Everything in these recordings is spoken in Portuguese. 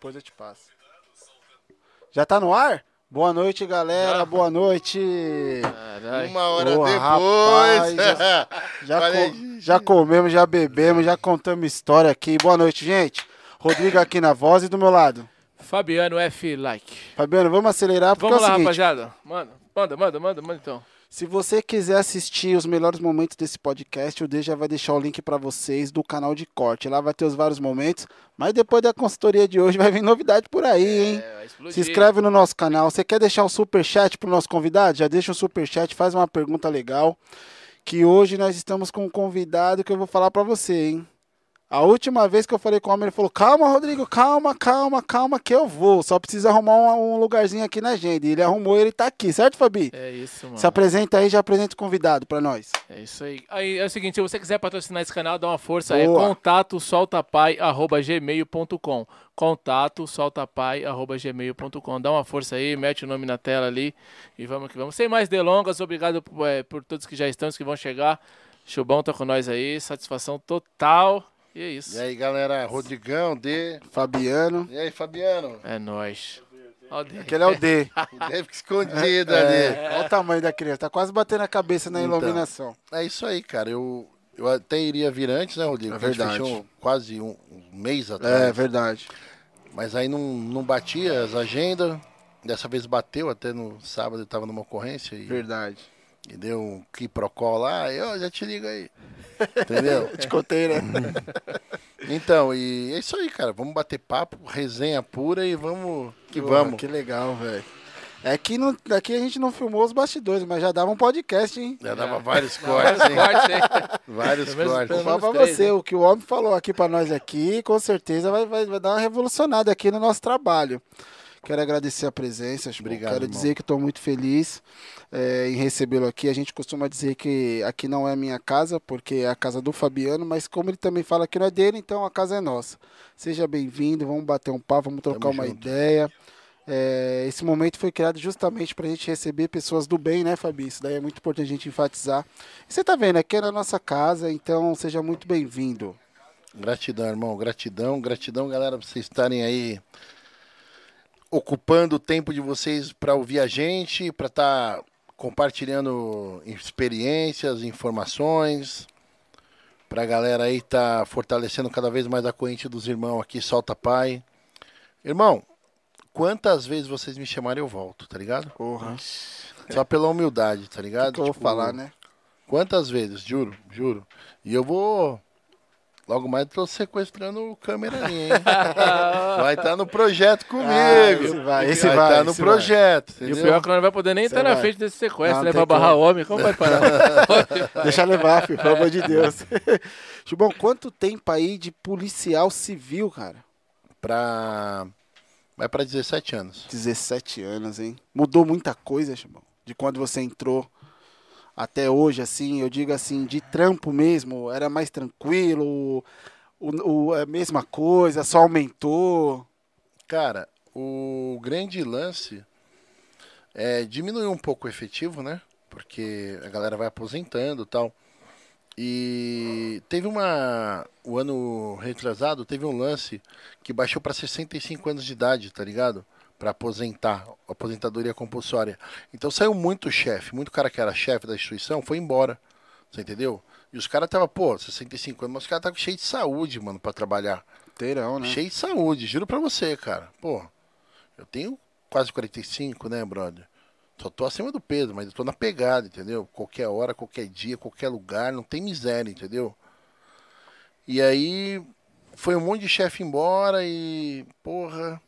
Depois eu te passo. Já tá no ar? Boa noite, galera. Boa noite. Caralho. Uma hora Ô, depois. rapaz, já- Já, já comemos, já bebemos, já contamos história aqui. Boa noite, gente. Rodrigo aqui na voz e do meu lado. Fabiano F. Like. Fabiano, vamos acelerar porque Vamos é o lá, seguinte. rapaziada. Manda, manda, manda, manda, manda então. Se você quiser assistir os melhores momentos desse podcast, o D já vai deixar o link pra vocês do canal de corte. Lá vai ter os vários momentos, mas depois da consultoria de hoje vai vir novidade por aí, hein? É, explodir. Se inscreve no nosso canal. Você quer deixar um super chat pro nosso convidado? Já deixa um super chat, faz uma pergunta legal. Que hoje nós estamos com um convidado que eu vou falar pra você, hein? A última vez que eu falei com o homem, ele falou: Calma, Rodrigo, calma, calma, calma, que eu vou. Só precisa arrumar um, um lugarzinho aqui na agenda. E ele arrumou e ele tá aqui, certo, Fabi? É isso, mano. Se apresenta aí, já apresenta o convidado pra nós. É isso aí. Aí é o seguinte, se você quiser patrocinar esse canal, dá uma força. É Boa. contato soltapai@gmail.com. Contato soltapai@gmail.com. Dá uma força aí, mete o nome na tela ali e vamos que vamos. Sem mais delongas, obrigado eh, por todos que já estão, os que vão chegar. Chubão tá com nós aí, satisfação total. E é isso. E aí, galera, Rodrigão, D. Fabiano. E aí, Fabiano? É nóis. D. Aquele é o D. Deve ficar escondido É, ali. olha o tamanho da criança. Tá quase batendo a cabeça na Então. iluminação. É isso aí, cara. Eu, eu até iria vir antes, né, Rodrigo? É Porque a gente verdade. fechou quase um, um mês atrás. É verdade. Mas aí não, não batia as agendas. Dessa vez bateu, até no sábado eu tava numa ocorrência e, Verdade. E deu um quiprocó lá. Eu já te ligo aí. Entendeu? Te contei, né? Então, e é isso aí, cara. Vamos bater papo, resenha pura e vamos que Porra, vamos. Que legal, velho. É que não, aqui a gente não filmou os bastidores, mas já dava um podcast, hein? Já dava vários cortes, hein? Vários Pelo cortes. Vou falar pra três, você, né? o que o homem falou aqui pra nós aqui, com certeza vai, vai, vai dar uma revolucionada aqui no nosso trabalho. Quero agradecer a presença. Obrigado, Quero irmão. dizer que estou muito feliz é, em recebê-lo aqui. A gente costuma dizer que aqui não é a minha casa, porque é a casa do Fabiano, mas como ele também fala que não é dele, então a casa é nossa. Seja bem-vindo, vamos bater um papo, vamos trocar Tamo uma junto. ideia. É, esse momento foi criado justamente para a gente receber pessoas do bem, né, Fabi? Isso daí é muito importante a gente enfatizar. E você tá vendo, aqui é na nossa casa, então seja muito bem-vindo. Gratidão, irmão. Gratidão, gratidão, galera, por vocês estarem aí ocupando o tempo de vocês para ouvir a gente, para estar compartilhando experiências, informações, para a galera aí estar fortalecendo cada vez mais a corrente dos irmãos aqui, Solta Pai. Irmão, quantas vezes vocês me chamarem eu volto, tá ligado? Porra. Só pela humildade, tá ligado? que eu vou Tipo, falar, né? Quantas vezes? Juro, juro. E eu vou. Logo mais tô sequestrando o câmera ali, hein? Vai estar no projeto comigo. Ah, esse vai, esse vai, estar no esse projeto, E o pior é que não vai poder nem estar na vai. frente desse sequestro, Não, né? Pra barrar como. o homem. Como vai parar? Deixa levar, filho, pelo amor de Deus. Chubão, quanto tempo aí de policial civil, cara? Pra. Vai pra 17 anos. 17 anos, hein? Mudou muita coisa, Chubão. De quando você entrou até hoje, assim, eu digo assim, de trampo mesmo, era mais tranquilo, o, o- a mesma coisa, só aumentou. Cara, o grande lance é diminuir um pouco o efetivo, né? Porque a galera vai aposentando tal. E teve uma. O ano retrasado teve um lance que baixou para 65 anos de idade, tá ligado? Pra aposentar, aposentadoria compulsória. Então saiu muito chefe, muito cara que era chefe da instituição foi embora. Você entendeu? E os caras tava, pô, 65 anos, mas os caras estavam cheios de saúde, mano, pra trabalhar. Inteirão, né? Cheio de saúde, juro pra você, cara. Pô, eu tenho quase 45, né, brother? Só tô acima do peso, mas eu tô na pegada, entendeu? Qualquer hora, qualquer dia, qualquer lugar, não tem miséria, entendeu? E aí foi um monte de chefe embora e, porra.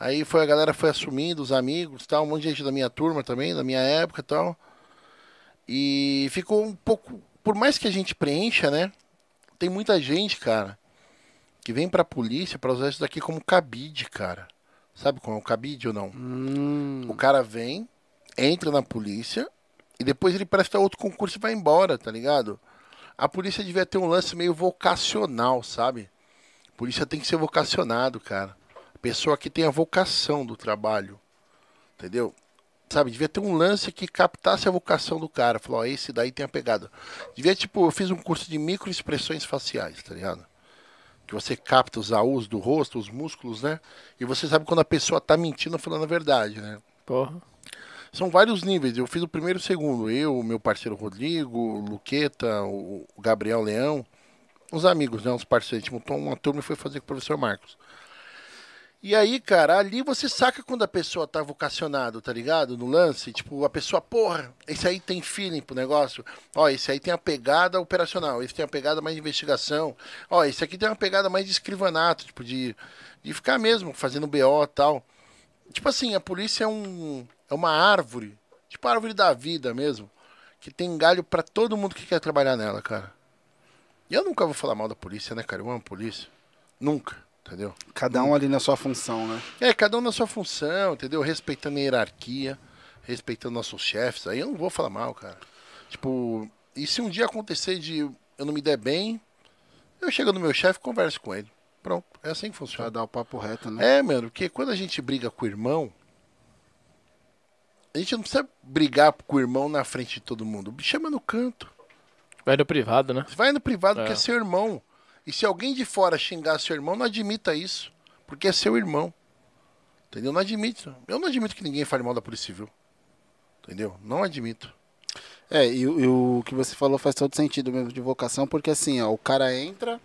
Aí foi a galera foi assumindo, os amigos, tal, um monte de gente da minha turma também, da minha época e tal. E ficou um pouco. Por mais que a gente preencha, né? Tem muita gente, cara, que vem pra polícia pra usar isso daqui como cabide, cara. Sabe como é o cabide ou não? Hum. O cara vem, entra na polícia e depois ele presta outro concurso e vai embora, tá ligado? A polícia devia ter um lance meio vocacional, sabe? A polícia tem que ser vocacionado, cara. Pessoa que tem a vocação do trabalho. Entendeu? Sabe, devia ter um lance que captasse a vocação do cara. Falou, ó, esse daí tem a pegada. Devia, tipo, eu fiz um curso de microexpressões faciais, tá ligado? Que você capta os AUs do rosto, os músculos, né? E você sabe quando a pessoa tá mentindo ou falando a verdade, né? Porra. São vários níveis. Eu fiz o primeiro e o segundo. Eu, meu parceiro Rodrigo, o Luqueta, o Gabriel Leão. Uns amigos, né? Uns parceiros. Montou uma turma e foi fazer com o professor Marcos. E aí, cara, ali você saca quando a pessoa tá vocacionado, tá ligado? No lance, tipo, a pessoa, porra, esse aí tem feeling pro negócio. Ó, esse aí tem a pegada operacional, esse tem a pegada mais de investigação. Ó, esse aqui tem uma pegada mais de escrivanato, tipo, de, de ficar mesmo fazendo BO e tal. Tipo assim, a polícia é um é uma árvore, tipo a árvore da vida mesmo, que tem galho pra todo mundo que quer trabalhar nela, cara. E eu nunca vou falar mal da polícia, né, cara? Eu amo polícia. Nunca, entendeu? Cada um ali na sua função, né? É, cada um na sua função, entendeu? Respeitando a hierarquia, respeitando nossos chefes. Aí eu não vou falar mal, cara. Tipo, e se um dia acontecer de eu não me der bem, eu chego no meu chefe e converso com ele. Pronto, é assim que Pra funciona. dar o papo reto, né? É, mano, porque quando a gente briga com o irmão, a gente não precisa brigar com o irmão na frente de todo mundo. Chama no canto. Vai no privado, né? Vai no privado É. porque é seu irmão. E se alguém de fora xingar seu irmão, não admita isso. Porque é seu irmão. Entendeu? Não admito. Eu não admito que ninguém fale mal da Polícia Civil. Entendeu? Não admito. É, e, o- e o que você falou faz todo sentido mesmo de vocação, porque assim, ó, o cara entra,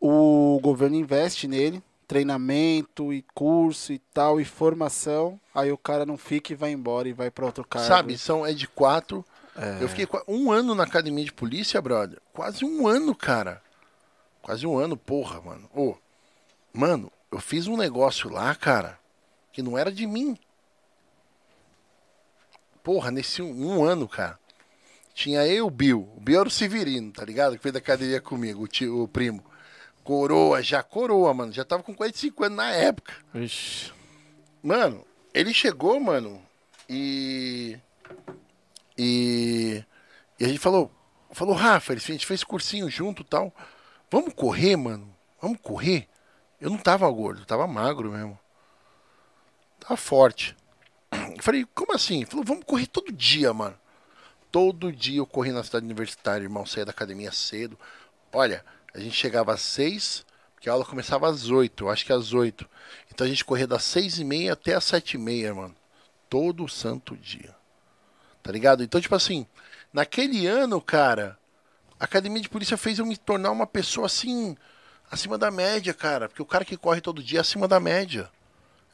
o governo investe nele, treinamento e curso e tal, e formação, aí o cara não fica e vai embora e vai pra outro cargo. Sabe, são, é de quatro. É. Eu fiquei um ano na academia de polícia, brother. Quase um ano, cara. Quase um ano, porra, mano. Ô, mano, eu fiz um negócio lá, cara, que não era de mim. Porra, nesse um, um ano, cara. Tinha eu e o Bill. O Bill era o Severino, tá ligado? Que fez da academia comigo, o, tio, o primo. Coroa, já coroa, mano. Já tava com 45 anos na época. Ixi. Mano, ele chegou, mano, e. E. E a gente falou. Falou, Rafa, a gente fez cursinho junto tal. Vamos correr, mano? Vamos correr? Eu não tava gordo, tava magro mesmo. Tava forte. Eu falei, como assim? Ele falou, vamos correr todo dia, mano. Todo dia eu corri na cidade universitária, irmão. Saía da academia cedo. Olha, a gente chegava às seis, porque a aula começava às oito, acho que às oito. Então a gente corria das seis e meia até às sete e meia, mano. Todo santo dia. Tá ligado? Então, tipo assim, naquele ano, cara, a academia de polícia fez eu me tornar uma pessoa assim, acima da média, cara. Porque o cara que corre todo dia é acima da média.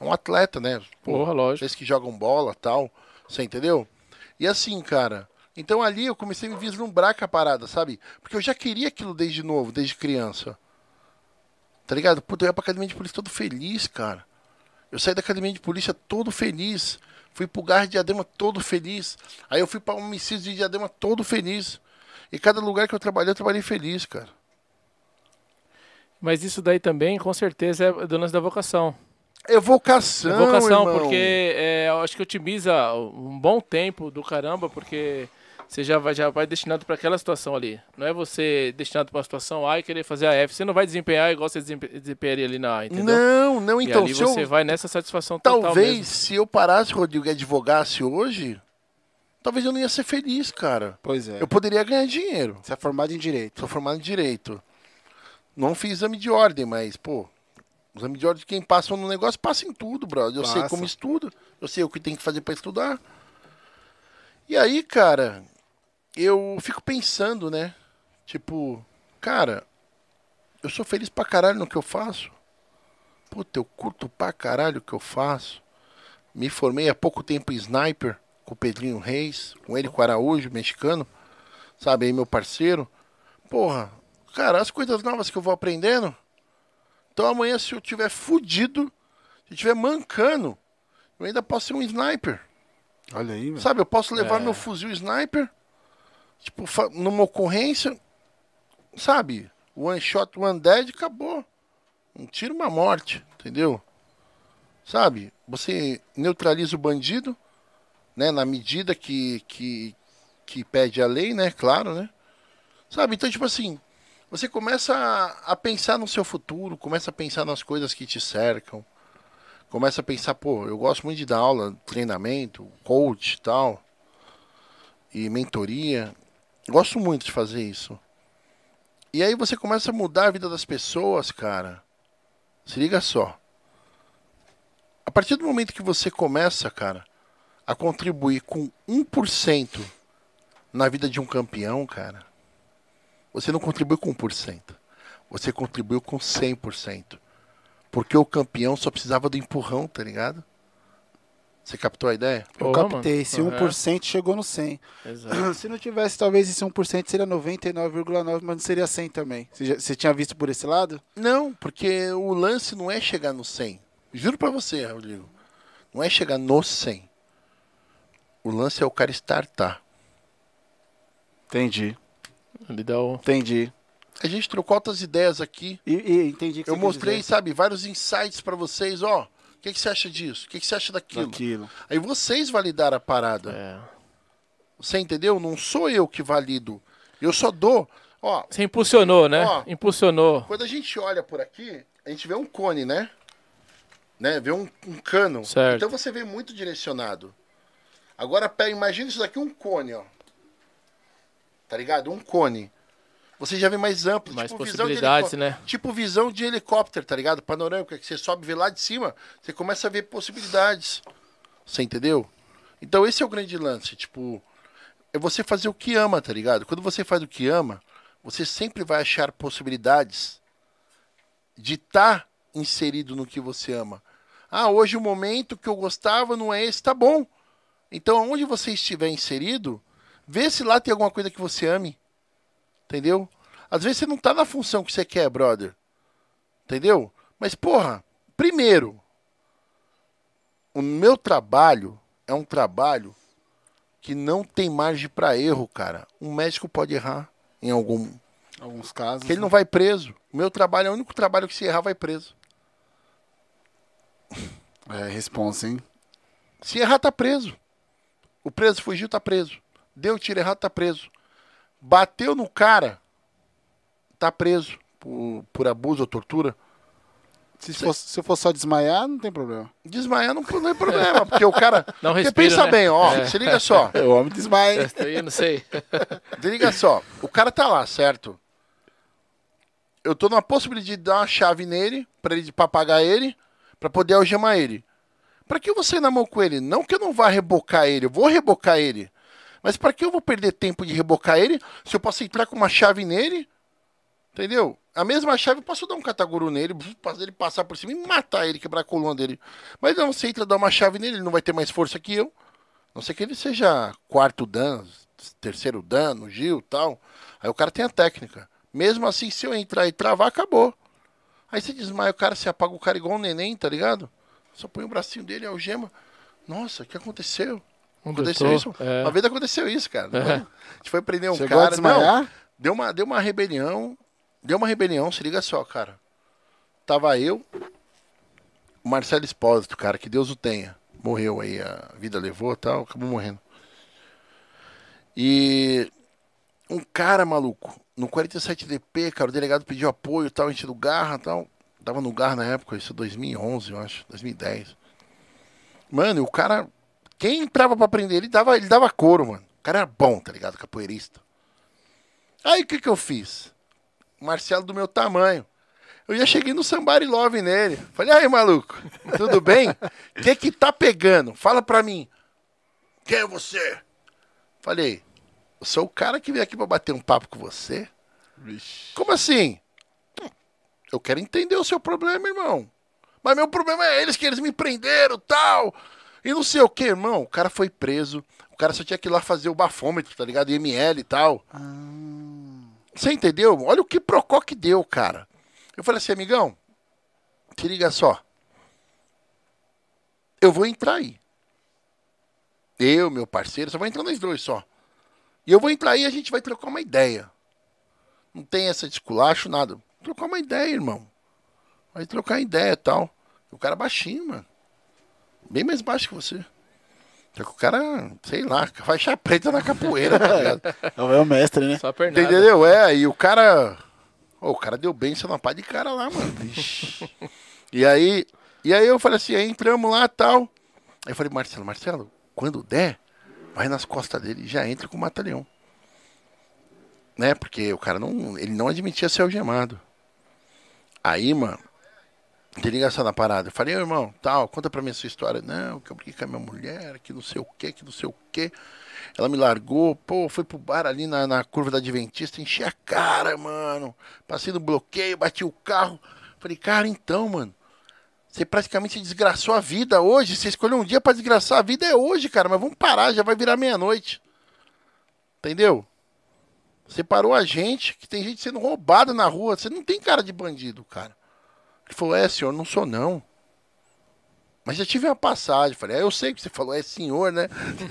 É um atleta, né? Porra, lógico. Vocês que jogam bola tal. Você entendeu? E assim, cara. Então ali eu comecei a me vislumbrar com a parada, sabe? Porque eu já queria aquilo desde novo, desde criança. Tá ligado? Puta, eu ia pra academia de polícia todo feliz, cara. Eu saí da academia de polícia todo feliz. Fui pro Gar de Diadema todo feliz. Aí eu fui pra homicídio de Diadema todo feliz. E cada lugar que eu trabalhei, eu trabalhei feliz, cara. Mas isso daí também, com certeza, é do lance da vocação. É vocação, vocação, irmão. porque é, eu acho que otimiza um bom tempo do caramba, porque você já vai, já vai destinado para aquela situação ali. Não é você destinado para uma situação A e querer fazer a F. Você não vai desempenhar igual você desempe- desempenharia ali na A, entendeu? Não, não, e então. ali Se você eu, vai nessa satisfação total Talvez mesmo. se eu parasse, Rodrigo, e advogasse hoje, talvez eu não ia ser feliz, cara. Pois é. Eu poderia ganhar dinheiro. Você é formado em direito. Sou formado em direito. Não fiz exame de ordem, mas, pô, exame de ordem de quem passa no negócio passa em tudo, brother. Eu sei Passa. como estuda, eu sei o que tem que fazer pra estudar. E aí, cara, eu fico pensando, né? Tipo, cara, eu sou feliz pra caralho no que eu faço. Puta, eu curto pra caralho o que eu faço. Me formei há pouco tempo em sniper com o Pedrinho Reis, com ele com o Araújo, mexicano. Sabe aí, meu parceiro. Porra, cara, as coisas novas que eu vou aprendendo. Então amanhã, se eu tiver fudido, se eu tiver mancando, eu ainda posso ser um sniper. Olha aí, velho. Sabe, eu posso levar É. meu fuzil sniper, tipo, numa ocorrência, sabe? One shot, one dead, acabou. Um tiro, uma morte, entendeu? Sabe? Você neutraliza o bandido, né? Na medida que, que, que pede a lei, né? Claro, né? Sabe? Então, tipo assim, você começa a, a pensar no seu futuro, começa a pensar nas coisas que te cercam. Começa a pensar, pô, eu gosto muito de dar aula, treinamento, coach e tal. E mentoria. Gosto muito de fazer isso. E aí você começa a mudar a vida das pessoas, cara. Se liga só. A partir do momento que você começa, cara, a contribuir com 1% na vida de um campeão, cara, você não contribui com 1%. Você contribuiu com 100%. Porque o campeão só precisava do empurrão, tá ligado? Você captou a ideia? Eu Porra, captei. mano. Esse Uhum. 1% chegou no 100. Exato. Se não tivesse, talvez esse 1% seria 99,9%, mas não seria 100 também. Você, já- você tinha visto por esse lado? Não, porque o lance não é chegar no 100. Juro pra você, Rodrigo. Não é chegar no 100. O lance é o cara startar. Entendi. Ele dá o... Entendi. A gente trocou altas ideias aqui. E, e entendi que Eu você mostrei, quis sabe, vários insights pra vocês. Ó, que, que você acha disso? O que, que você acha daquilo? Daquilo. Aí vocês validaram a parada. É. Você entendeu? Não sou eu que valido. Eu só dou. Ó, Você impulsionou, né? Ó. Impulsionou. quando a gente olha por aqui, a gente vê um cone, né? Né? Vê um, um cano. Certo. Então você vê muito direcionado. Agora pega, imagina isso daqui um cone, ó. Tá ligado? Um cone. Você já vê mais amplo, Mais tipo visão de possibilidades, né? Tipo visão de helicóptero, tá ligado? Panorâmica, que você sobe e vê lá de cima, você começa a ver possibilidades. Você entendeu? Então esse é o grande lance, tipo, é você fazer o que ama, tá ligado? Quando você faz o que ama, você sempre vai achar possibilidades de estar inserido no que você ama. Ah, hoje o momento que eu gostava não é esse, tá bom. Então, onde você estiver inserido, vê se lá tem alguma coisa que você ame. Entendeu? Às vezes você não tá na função que você quer, brother. Entendeu? Mas, porra, primeiro, o meu trabalho é um trabalho que não tem margem para erro, cara. Um médico pode errar em algum. Alguns casos. Que ele não vai preso. O meu trabalho é o único trabalho que se errar vai preso. É, responsa, hein? Se errar, tá preso. O preso fugiu, tá preso. Deu tiro errado, tá preso. Bateu no cara, tá preso por, por abuso ou tortura. Se, for, se for só desmaiar, não tem problema. Desmaiar não, não é problema, porque o cara. Não porque respira, pensa né? bem, ó, É. se liga só. O homem desmaia. Eu não sei. Se liga só. O cara tá lá, certo? Eu tô numa possibilidade de dar uma chave nele, pra ele pra pagar ele, pra poder algemar ele. Pra que você na mão com ele? Não que eu não vá rebocar ele, eu vou rebocar ele. Mas pra que eu vou perder tempo de rebocar ele se eu posso entrar com uma chave nele? Entendeu? A mesma chave eu posso dar um cataguru nele, fazer ele passar por cima e matar ele, quebrar a coluna dele. Mas não, você entra dar uma chave nele, ele não vai ter mais força que eu. A Não sei que ele seja quarto dano, terceiro dano, Gil tal. Aí o cara tem a técnica. Mesmo assim, se eu entrar e travar, acabou. Aí você desmaia o cara, você apaga o cara igual um neném, tá ligado? Só põe o bracinho dele, algema. Nossa, o que aconteceu? Aconteceu isso? é. Uma vez aconteceu isso, cara. É. A gente foi prender um Chegou cara. Não, deu uma, deu uma rebelião. Deu uma rebelião, se liga só, cara. Tava eu, o Marcelo Espósito, cara, que Deus o tenha. Morreu aí, a vida levou e tal, acabou morrendo. E um cara, maluco, no 47DP, cara, o delegado pediu apoio e tal, a gente do Garra e tal. Tava no Garra na época, isso é 2011, eu acho, 2010. Mano, e o cara, quem entrava pra prender ele, dava, ele dava couro, mano. O cara era bom, tá ligado? Capoeirista. Aí o que que eu fiz? Marcelo do meu tamanho. Eu já cheguei no Somebody Love nele. Falei, aí, maluco, tudo bem? O que que tá pegando? Fala pra mim. Quem é você? Falei, eu sou o cara que veio aqui pra bater um papo com você. Como assim? Eu quero entender o seu problema, irmão. Mas meu problema é eles, que eles me prenderam tal. E não sei o que, irmão. O cara foi preso. O cara só tinha que ir lá fazer o bafômetro, tá ligado? IML e tal. Você entendeu? Olha o que Procó que deu, cara. Eu falei assim, amigão, se liga só. Eu vou entrar aí. Eu, meu parceiro, só vai entrar nós dois só. E eu vou entrar aí e a gente vai trocar uma ideia. Não tem essa de esculacho, nada. Trocar uma ideia, irmão. Vai trocar ideia e tal. O cara baixinho, mano. Bem mais baixo que você. Só que o cara, sei lá, faixa preta na capoeira, tá ligado? É o mestre, né? Só a pernada. Entendeu? É, e o cara. Ô, o cara deu bem sendo uma pá de cara lá, mano. e aí. E aí eu falei assim, aí entramos lá e tal. Aí eu falei, Marcelo, Marcelo, quando der, vai nas costas dele e já entra com o batalhão. Né? Porque o cara não. Ele não admitia ser algemado. Aí, mano, tem ligação na parada. Eu falei, irmão, tal, conta pra mim a sua história. Não, que eu briguei com a minha mulher, que não sei o que, que não sei o que. Ela me largou, pô, foi pro bar ali na, na curva da Adventista, enchi a cara, mano. Passei no bloqueio, bati o carro. Falei, cara, então, mano. Você praticamente desgraçou a vida hoje. Você escolheu um dia pra desgraçar a vida, é hoje, cara. Mas vamos parar, já vai virar meia-noite. Entendeu? Separou a gente, que tem gente sendo roubada na rua. Você não tem cara de bandido, cara. Ele falou, é, senhor, não sou não. Mas já tive uma passagem. Falei, é, eu sei que você falou, é senhor, né?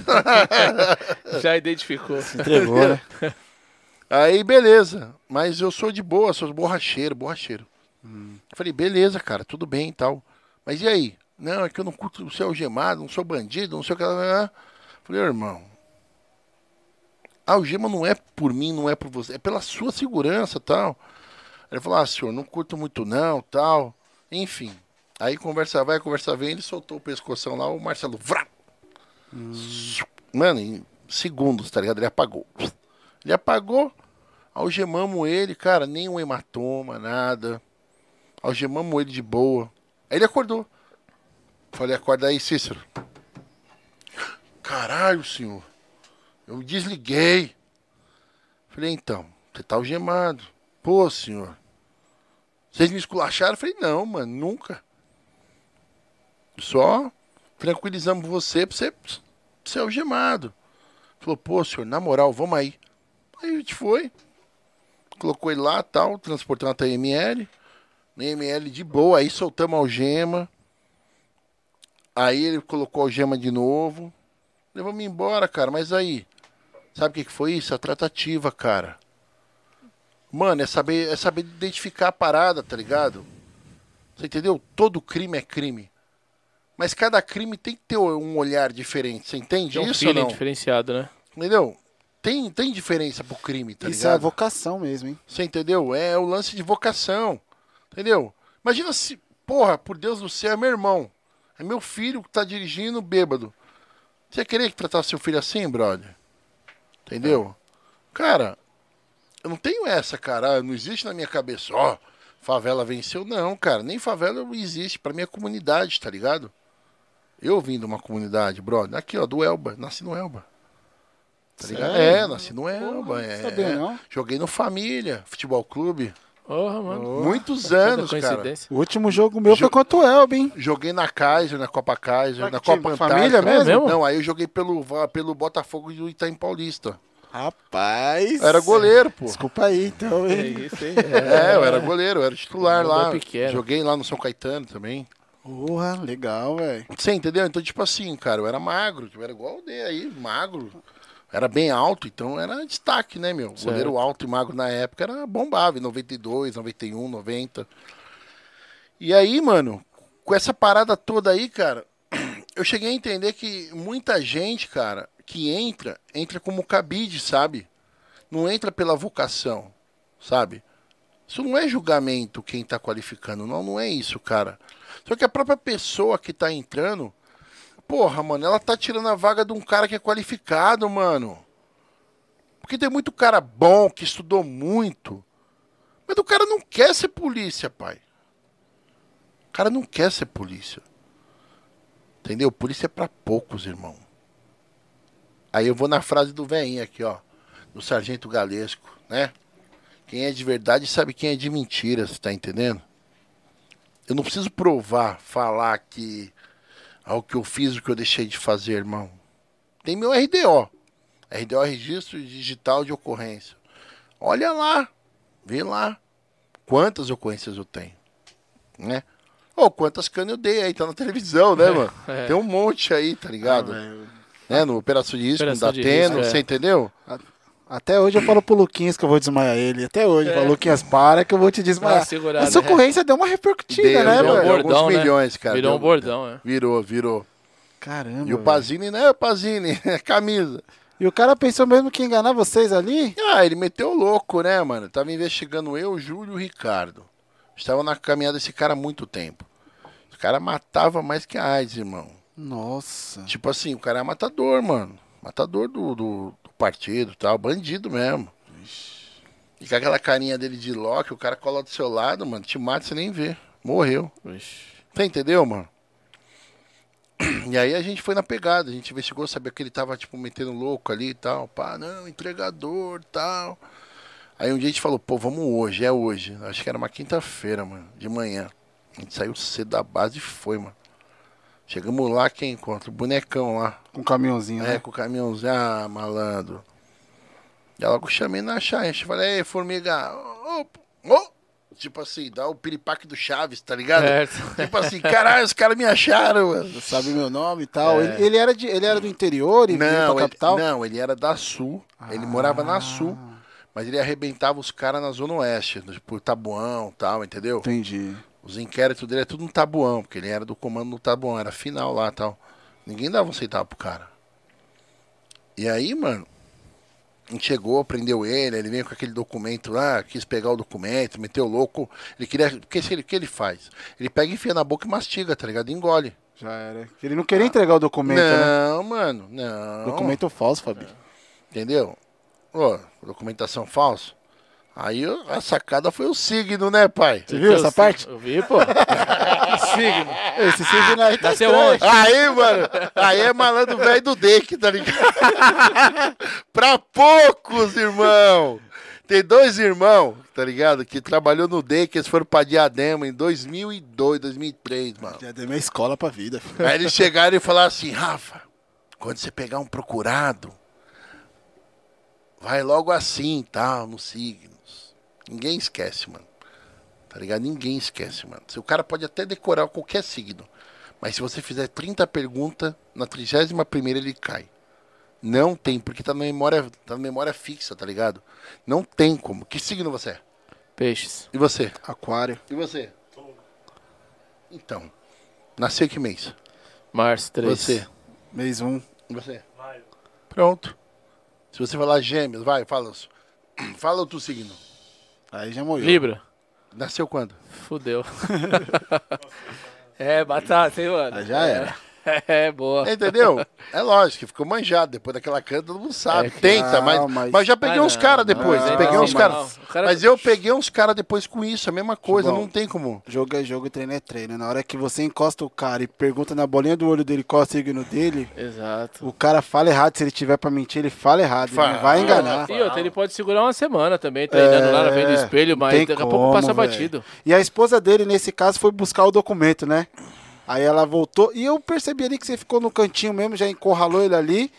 Já identificou. Entregou, né? Aí, beleza. Mas eu sou de boa, sou borracheiro, borracheiro. Falei, beleza, cara, tudo bem e tal. Mas e aí? Não, é que eu não curto ser algemado, não sou bandido, não sei o que. lá. Falei, irmão, a algema não é por mim, não é por você, é pela sua segurança tal. Ele falou, ah, senhor, não curto muito não, tal. Enfim. Aí conversa vai, conversa vem, ele soltou o pescoção lá, o Marcelo. Vrá! Mano, em segundos, tá ligado? Ele apagou. Ele apagou, algemamos ele, cara, nem um hematoma, nada. Algemamos ele de boa. Aí ele acordou. Falei, acorda aí, Cícero. Caralho, senhor. Eu desliguei. Falei, então, você tá algemado. Pô, senhor. Vocês me esculacharam? Falei, não, mano, nunca. Só tranquilizamos você pra você ser algemado. Falou, pô, senhor, na moral, vamos aí. Aí a gente foi. Colocou ele lá tal, transportando até a ML. Na ML de boa, aí soltamos a algema. Aí ele colocou a algema de novo. Levamos embora, cara. Mas aí, sabe o que que foi isso? A tratativa, cara. Mano, é saber, é saber identificar a parada, tá ligado? Você entendeu? Todo crime é crime. Mas cada crime tem que ter um olhar diferente. Você entende É um isso ou feeling não? diferenciado, né? Entendeu? Tem, tem diferença pro crime, tá Isso é ligado? vocação mesmo, hein? Você entendeu? É o lance de vocação. Entendeu? Imagina se, porra, por Deus do céu, é meu irmão. É meu filho que tá dirigindo bêbado. Você querer que tratasse seu filho assim, brother? Entendeu? Cara, eu não tenho essa, cara. Ah, Não existe na minha cabeça, ó, favela venceu. Não, cara, nem favela existe. Pra minha comunidade, tá ligado? Eu vim de uma comunidade, brother. Aqui, ó, do Elba. Nasci no Elba. Tá ligado? É, nasci no Elba. Porra, é. não sabia, não. Joguei no Família, futebol clube. Porra, mano. Muitos anos, cara. coincidência. O último jogo meu Jo- foi contra o Elba, hein? Joguei na Kaiser, na Copa Kaiser, Pra na? Copa Família Antártica. mesmo? Não, aí eu joguei pelo, pelo Botafogo do Itaim Paulista. Rapaz. Eu era goleiro, pô. Desculpa aí, então, É isso aí. É, eu era goleiro, eu era titular lá. pequeno. Joguei lá no São Caetano também. Porra, legal, velho. Você entendeu? Então, tipo assim, cara, eu era magro, eu era igual o D aí, magro. Era bem alto, então era destaque, né, meu? Certo. Goleiro alto e magro na época era bombava, em 92, 91, 90. E aí, mano, com essa parada toda aí, cara, eu cheguei a entender que muita gente, cara, que entra, entra como cabide, sabe? Não entra pela vocação, sabe? Isso não é julgamento quem tá qualificando, não, não é isso, cara. Só que a própria pessoa que tá entrando, porra, mano, ela tá tirando a vaga de um cara que é qualificado, mano. Porque tem muito cara bom que estudou muito, mas o cara não quer ser polícia, pai. O cara não quer ser polícia. Entendeu? Polícia é pra poucos, irmão. Aí eu vou na frase do veinho aqui, ó. Do Sargento Galesco, né? Quem é de verdade sabe quem é de mentira, você tá entendendo? Eu não preciso provar, falar que ao que eu fiz, o que eu deixei de fazer, irmão. Tem meu RDO. RDO é Registro Digital de Ocorrência. Olha lá, vê lá quantas ocorrências eu tenho, né? Ou quantas canas eu dei aí, tá na televisão, né, mano? é. Tem um monte aí, tá ligado? Ah. Né? No Operação de Risco, Operação da de Teno, risco, é. você entendeu? Até hoje eu falo pro Luquinhas que eu vou desmaiar ele. Até hoje. É. Falo, Luquinhas, para que eu vou te desmaiar. segurada, Essa ocorrência deu uma repercutida, Deu, né, deu Virou um velho? bom. bordão, alguns né? milhões, cara. Virou Deu- um bordão, é. Virou, virou. Caramba. E o. Pazini, né? O Pazini, camisa. E o cara pensou mesmo que ia enganar vocês ali? Ah, ele meteu o louco, né, mano? Tava investigando eu, Júlio e o Ricardo. Estava na caminhada desse cara há muito tempo. O cara matava mais que a AIDS, irmão. Nossa. Tipo assim, o cara é matador, mano. Matador do, do, do partido tal, bandido mesmo. E com aquela carinha dele de Loki, o cara cola do seu lado, mano, te mata você nem vê. Morreu. Vixe. Você entendeu, mano? E aí a gente foi na pegada, a gente investigou, sabia que ele tava, tipo, metendo louco ali e tal. Pá, não, entregador tal. Aí um dia a gente falou, pô, vamos hoje, é hoje. Acho que era uma quinta-feira, mano, de manhã. A gente saiu cedo da base e foi, mano. Chegamos lá, quem encontra? O bonecão lá. Com um caminhãozinho, É, né? com o caminhãozinho, ah, malandro. E logo chamei na charrete, falei, ei, formiga, ô, ô, tipo assim, dá o piripaque do Chaves, tá ligado? Certo. Tipo assim, caralho, os caras me acharam, mano. Sabe meu nome e tal. É. Ele, ele era de, ele era do interior e veio Não, pra ele, capital? não, ele era da Sul, ele morava na Sul, mas ele arrebentava os caras na Zona Oeste, tipo Tabuão e tal, entendeu? Entendi. Os inquéritos dele é tudo no Tabuão, porque ele era do comando no Tabuão, era final lá e tal. Ninguém dava um centavo pro cara. E aí, mano, a gente chegou, prendeu ele, ele veio com aquele documento lá, quis pegar o documento, meteu louco. Ele queria. Porque se ele, o que ele faz? Ele pega, enfia na boca e mastiga, tá ligado? Engole. Já era. Ele não queria entregar o documento, né? não, mano, não. Documento falso, Fabi. Entendeu? Ô, documentação falsa. Aí a sacada foi o signo, né, pai? Você viu essa parte? Eu vi, pô. signo. Esse signo aí tá Nasceu onde? Aí, mano, aí é malandro velho do Deck, tá ligado? pra poucos, irmão. Tem dois irmãos, tá ligado? Que trabalhou no Deck, eles foram pra Diadema em 2002, 2003, mano. Já deu minha escola pra vida. filho. Aí eles chegaram e falaram assim, Rafa, quando você pegar um procurado, vai logo assim, tal, nos signos. Ninguém esquece, mano. Tá ligado? Ninguém esquece, mano. O cara pode até decorar qualquer signo. Mas se você fizer 30 perguntas, na 31 primeira ele cai. Não tem, porque tá na memória, tá na memória fixa, tá ligado? Não tem como. Que signo você é? Peixes. E você? Aquário. E você? Então, nasceu que mês? Março 3. Você? Mês 1. E você? Pronto. Se você falar gêmeos, vai, fala. Fala o teu signo. Aí já morreu. Libra. Nasceu quando? Fudeu. é, batata, hein, mano? Aí já era. É, boa. Entendeu? É lógico que ficou manjado. Depois daquela canta, todo mundo sabe. É Tenta, mas, Não, mas... mas- já peguei Ah, uns caras depois. não, peguei não, uns não. O cara- Mas eu peguei uns caras depois com isso, a mesma coisa. Bom. Não tem como. Jogo é jogo, treino é treino. Na hora que você encosta o cara e pergunta na bolinha do olho dele qual é o signo dele, Exato. o cara fala errado. Se ele tiver pra mentir, ele fala errado. Ele Fala. não vai enganar. E outra, ele pode segurar uma semana também, treinando lá na frente do espelho, mas daqui a pouco passa velho. batido. E a esposa dele, nesse caso, foi buscar o documento, né? Aí ela voltou. E eu percebi ali que você ficou no cantinho mesmo, já encurralou ele ali.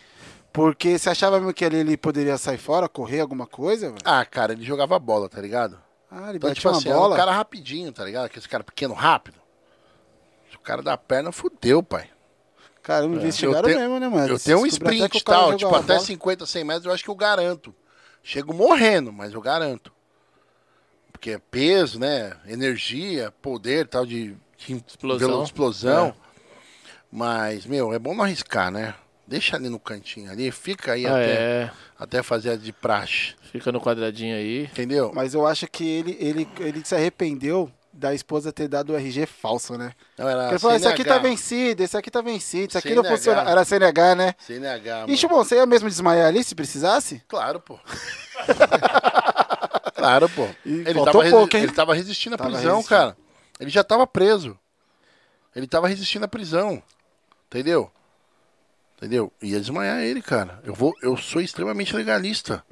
Porque você achava mesmo que ali ele poderia sair fora, correr alguma coisa, velho? Ah, cara, ele jogava bola, tá ligado? Ah, ele Então, batia tipo uma assim, um bola. cara rapidinho, tá ligado? Aquele cara pequeno, rápido. O cara da perna fudeu, pai. Caramba, investigaram É. Eu tenho- mesmo, né, mano? Eu tenho um sprint cara tal, tipo, até bola. 50, 100 metros, eu acho que eu garanto. Chego morrendo, mas eu garanto. Porque é peso, né? Energia, poder, tal, de, de Explosão. explosão. É. Mas, meu, é bom não arriscar, né? Deixa ali no cantinho ali, fica aí Ah, até, é. até fazer a de praxe. Fica no quadradinho aí. Entendeu? Mas eu acho que ele, ele, ele se arrependeu da esposa ter dado o RG falso, né? Não, era ele falou, esse aqui tá vencido, esse aqui tá vencido, isso aqui não CNH. funciona. Era CNH, né? CNH, mano. Ixi, bom, você ia mesmo desmaiar ali se precisasse? Claro, pô. claro, pô. E Ele tava, pouco, hein? ele tava resistindo à prisão, resistindo. cara. Ele já tava preso. Ele tava resistindo à prisão. Entendeu? Entendeu? Ia desmaiar ele, cara. Eu, vou, eu sou extremamente legalista.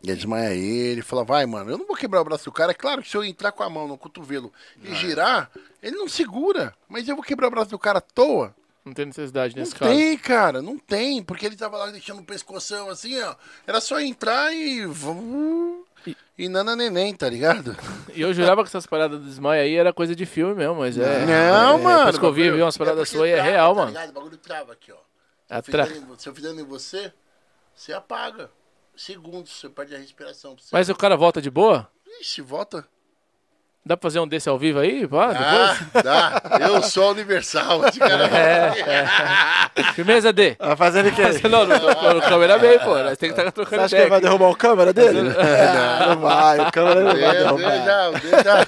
Ia desmaiar ele, falar, vai, mano, eu não vou quebrar o braço do cara. É claro que se eu entrar com a mão no cotovelo e girar, ele não segura. Mas eu vou quebrar o braço do cara à toa. Não tem necessidade Não nesse caso. tem, cara, não tem, porque ele tava lá deixando o pescoção assim, ó. Era só entrar e. vum, E nana neném, tá ligado? E eu jurava que essas paradas do desmaio aí era coisa de filme mesmo, mas é. não, é, mano. Depois que eu vi, vi umas é paradas porque suas aí, é real, tá mano. ligado? O bagulho trava aqui, ó. A Se eu fizer em- Se eu fizer em você, você apaga. Segundos, você perde a respiração. Você... Mas o cara volta de boa? Ixi, volta. Dá pra fazer um desse ao vivo aí? Pá, Ah, depois? dá. Eu sou universal. Esse cara É, Firmeza, D. Vai fazer ele quê? Não, não, não, no câmera bem, pô. Nós temos que estar Você trocando acha que ele vai derrubar o câmera dele? não, não vai, o câmera não vai derrubar. Deus, já, já,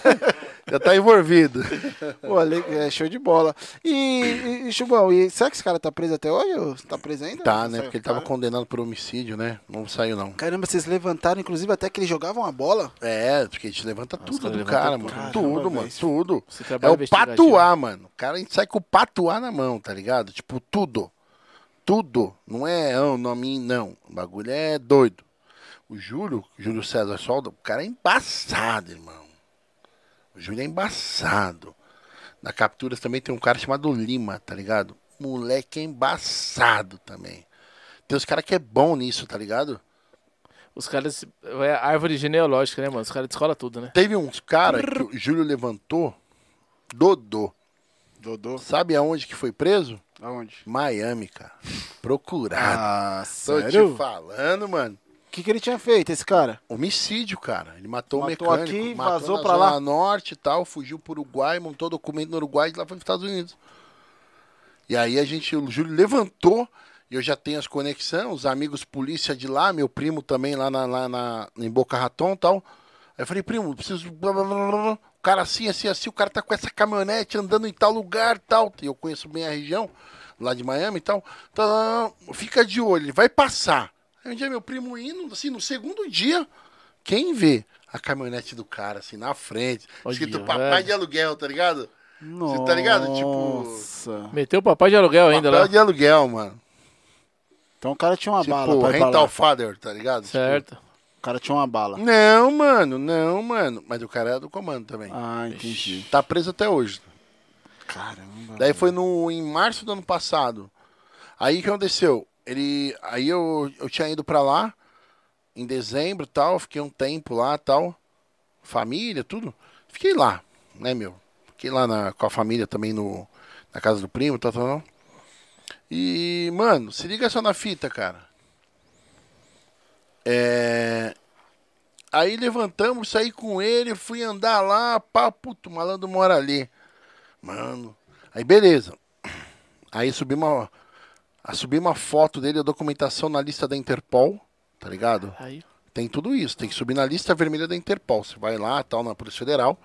já tá envolvido. Pô, é show de bola. E, e, e Chubão, e será que esse cara tá preso até hoje? ou Tá preso ainda? Tá, né? saiu Porque ele tava condenado por homicídio, né? Não saiu, não. Caramba, vocês levantaram, inclusive, até que ele jogava uma bola. É, porque a gente levanta tudo cara do levanta cara, tudo. mano. Caramba, tudo, mano. Tudo. É o patuá, mano. O cara a gente sai com o patuá na mão, tá ligado? Tipo, tudo. Tudo. Não é ah, o nome, não. O bagulho é doido. O Júlio, Júlio César Solda, o cara é embaçado, irmão. O Júlio é embaçado. Na Capturas também tem um cara chamado Lima, tá ligado? Moleque é embaçado também. Tem os caras que é bom nisso, tá ligado? Os caras. É árvore genealógica, né, mano? Os caras descolam tudo, né? Teve uns caras que o Júlio levantou, Dodô. Dodô. Sabe aonde que foi preso? Aonde? Miami, cara. Procurado. Ah, Tô sério? te falando, mano. O que, que ele tinha feito, esse cara? Homicídio, cara. Ele matou, Matou o mecânico. aqui, matou vazou na pra Zona lá. Norte e tal, fugiu pro Uruguai, montou documento no Uruguai e lá foi pros Estados Unidos. E aí a gente, o Júlio levantou, e eu já tenho as conexões, os amigos polícia de lá, meu primo também lá, na, lá na, em Boca Raton e tal. Aí eu falei, primo, preciso. blá, blá, blá, blá, blá. O cara assim, assim, assim, o cara tá com essa caminhonete andando em tal lugar tal. E eu conheço bem a região, lá de Miami e tal. Então, fica de olho, ele vai passar. Aí um dia meu primo indo, assim, no segundo dia, quem vê a caminhonete do cara, assim, na frente, Olha, escrito papai velho. de aluguel, tá ligado? Você tá ligado? Tipo, Nossa. Meteu o papai de aluguel ainda papel lá. de aluguel, mano. Então o cara tinha uma tipo, bala pra rental lá. father, tá ligado? Tipo, Certo. O cara tinha uma bala. não, mano, não, mano. Mas o cara é do comando também. Ah, entendi. Tá preso até hoje. Caramba. Daí foi no, em março do ano passado. Aí o que aconteceu? Ele, aí eu, eu tinha ido pra lá em dezembro tal, fiquei um tempo lá tal, família, tudo. Fiquei lá, né, meu? Fiquei lá na, com a família também no, na casa do primo, tal, tal, tal. E, mano, se liga só na fita, cara. É. Aí levantamos, saí com ele, fui andar lá, pá, puto, malandro mora ali. Mano. Aí beleza. Aí subi uma. A- Subi uma foto dele, a documentação na lista da Interpol, tá ligado? Aí. Tem tudo isso, tem que subir na lista vermelha da Interpol. Você vai lá, tal, na Polícia Federal,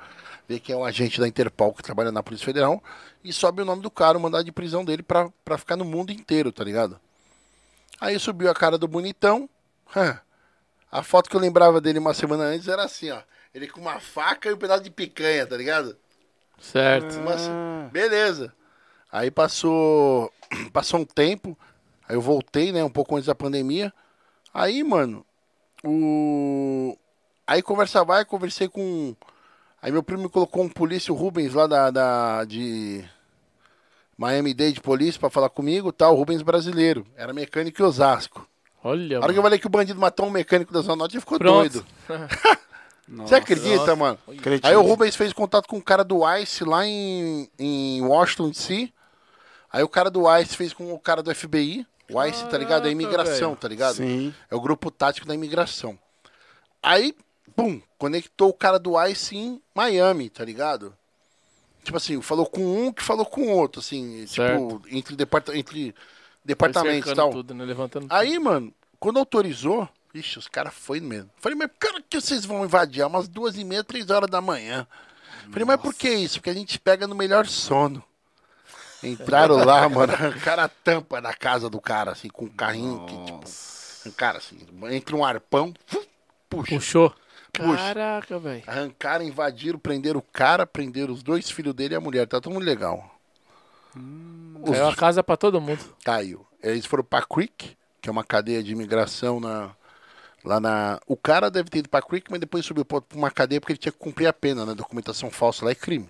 vê quem é o agente da Interpol que trabalha na Polícia Federal e sobe o nome do cara, o mandado de prisão dele pra, pra ficar no mundo inteiro, tá ligado? Aí subiu a cara do bonitão. A foto que eu lembrava dele uma semana antes era assim, ó. Ele com uma faca e um pedaço de picanha, tá ligado? Certo. Mas, Ah. beleza. Aí passou. Passou um tempo. Aí eu voltei, né? Um pouco antes da pandemia. Aí, mano. O. Aí conversa vai, conversei com. Aí meu primo me colocou um polícia, o Rubens, lá da. da de. Miami Dade Police pra falar comigo, tal, o Rubens brasileiro. Era mecânico em Osasco. Olha, A hora que eu falei que o bandido matou um mecânico da Zona Norte, ele ficou Pronto. doido. Você acredita, Nossa. mano? Acredito. Aí o Rubens fez contato com o cara do ICE lá em, em Washington DC. Aí o cara do ICE fez com o cara do FBI. O ICE, tá ligado? É a Caraca, imigração, velho. tá ligado? Sim. É o grupo tático da imigração. Aí, pum, conectou o cara do ICE em Miami, tá ligado? Tipo assim, falou com um que falou com outro, assim, Certo. tipo, entre, departa entre departamentos e tal. tudo, né? Levantando Aí, mano, quando autorizou, ixi, os caras foi mesmo. Falei, mas cara, que vocês vão invadir? É umas duas e meia, três horas da manhã. Falei, mas por que isso? Porque a gente pega no melhor sono. Entraram lá, mano, arrancaram a tampa da casa do cara, assim, com um carrinho que, tipo, um cara assim, entre um arpão, puxa. Puxou. Puxa. Caraca, velho. Arrancaram, invadiram, prenderam o cara, prenderam os dois filhos dele e a mulher. Tá tudo legal. Os- Caiu a casa pra todo mundo. Caiu. Eles foram pra Creek, que é uma cadeia de imigração na, lá na. O cara deve ter ido pra Creek, mas depois subiu pra uma cadeia porque ele tinha que cumprir a pena, né? Documentação falsa lá é crime.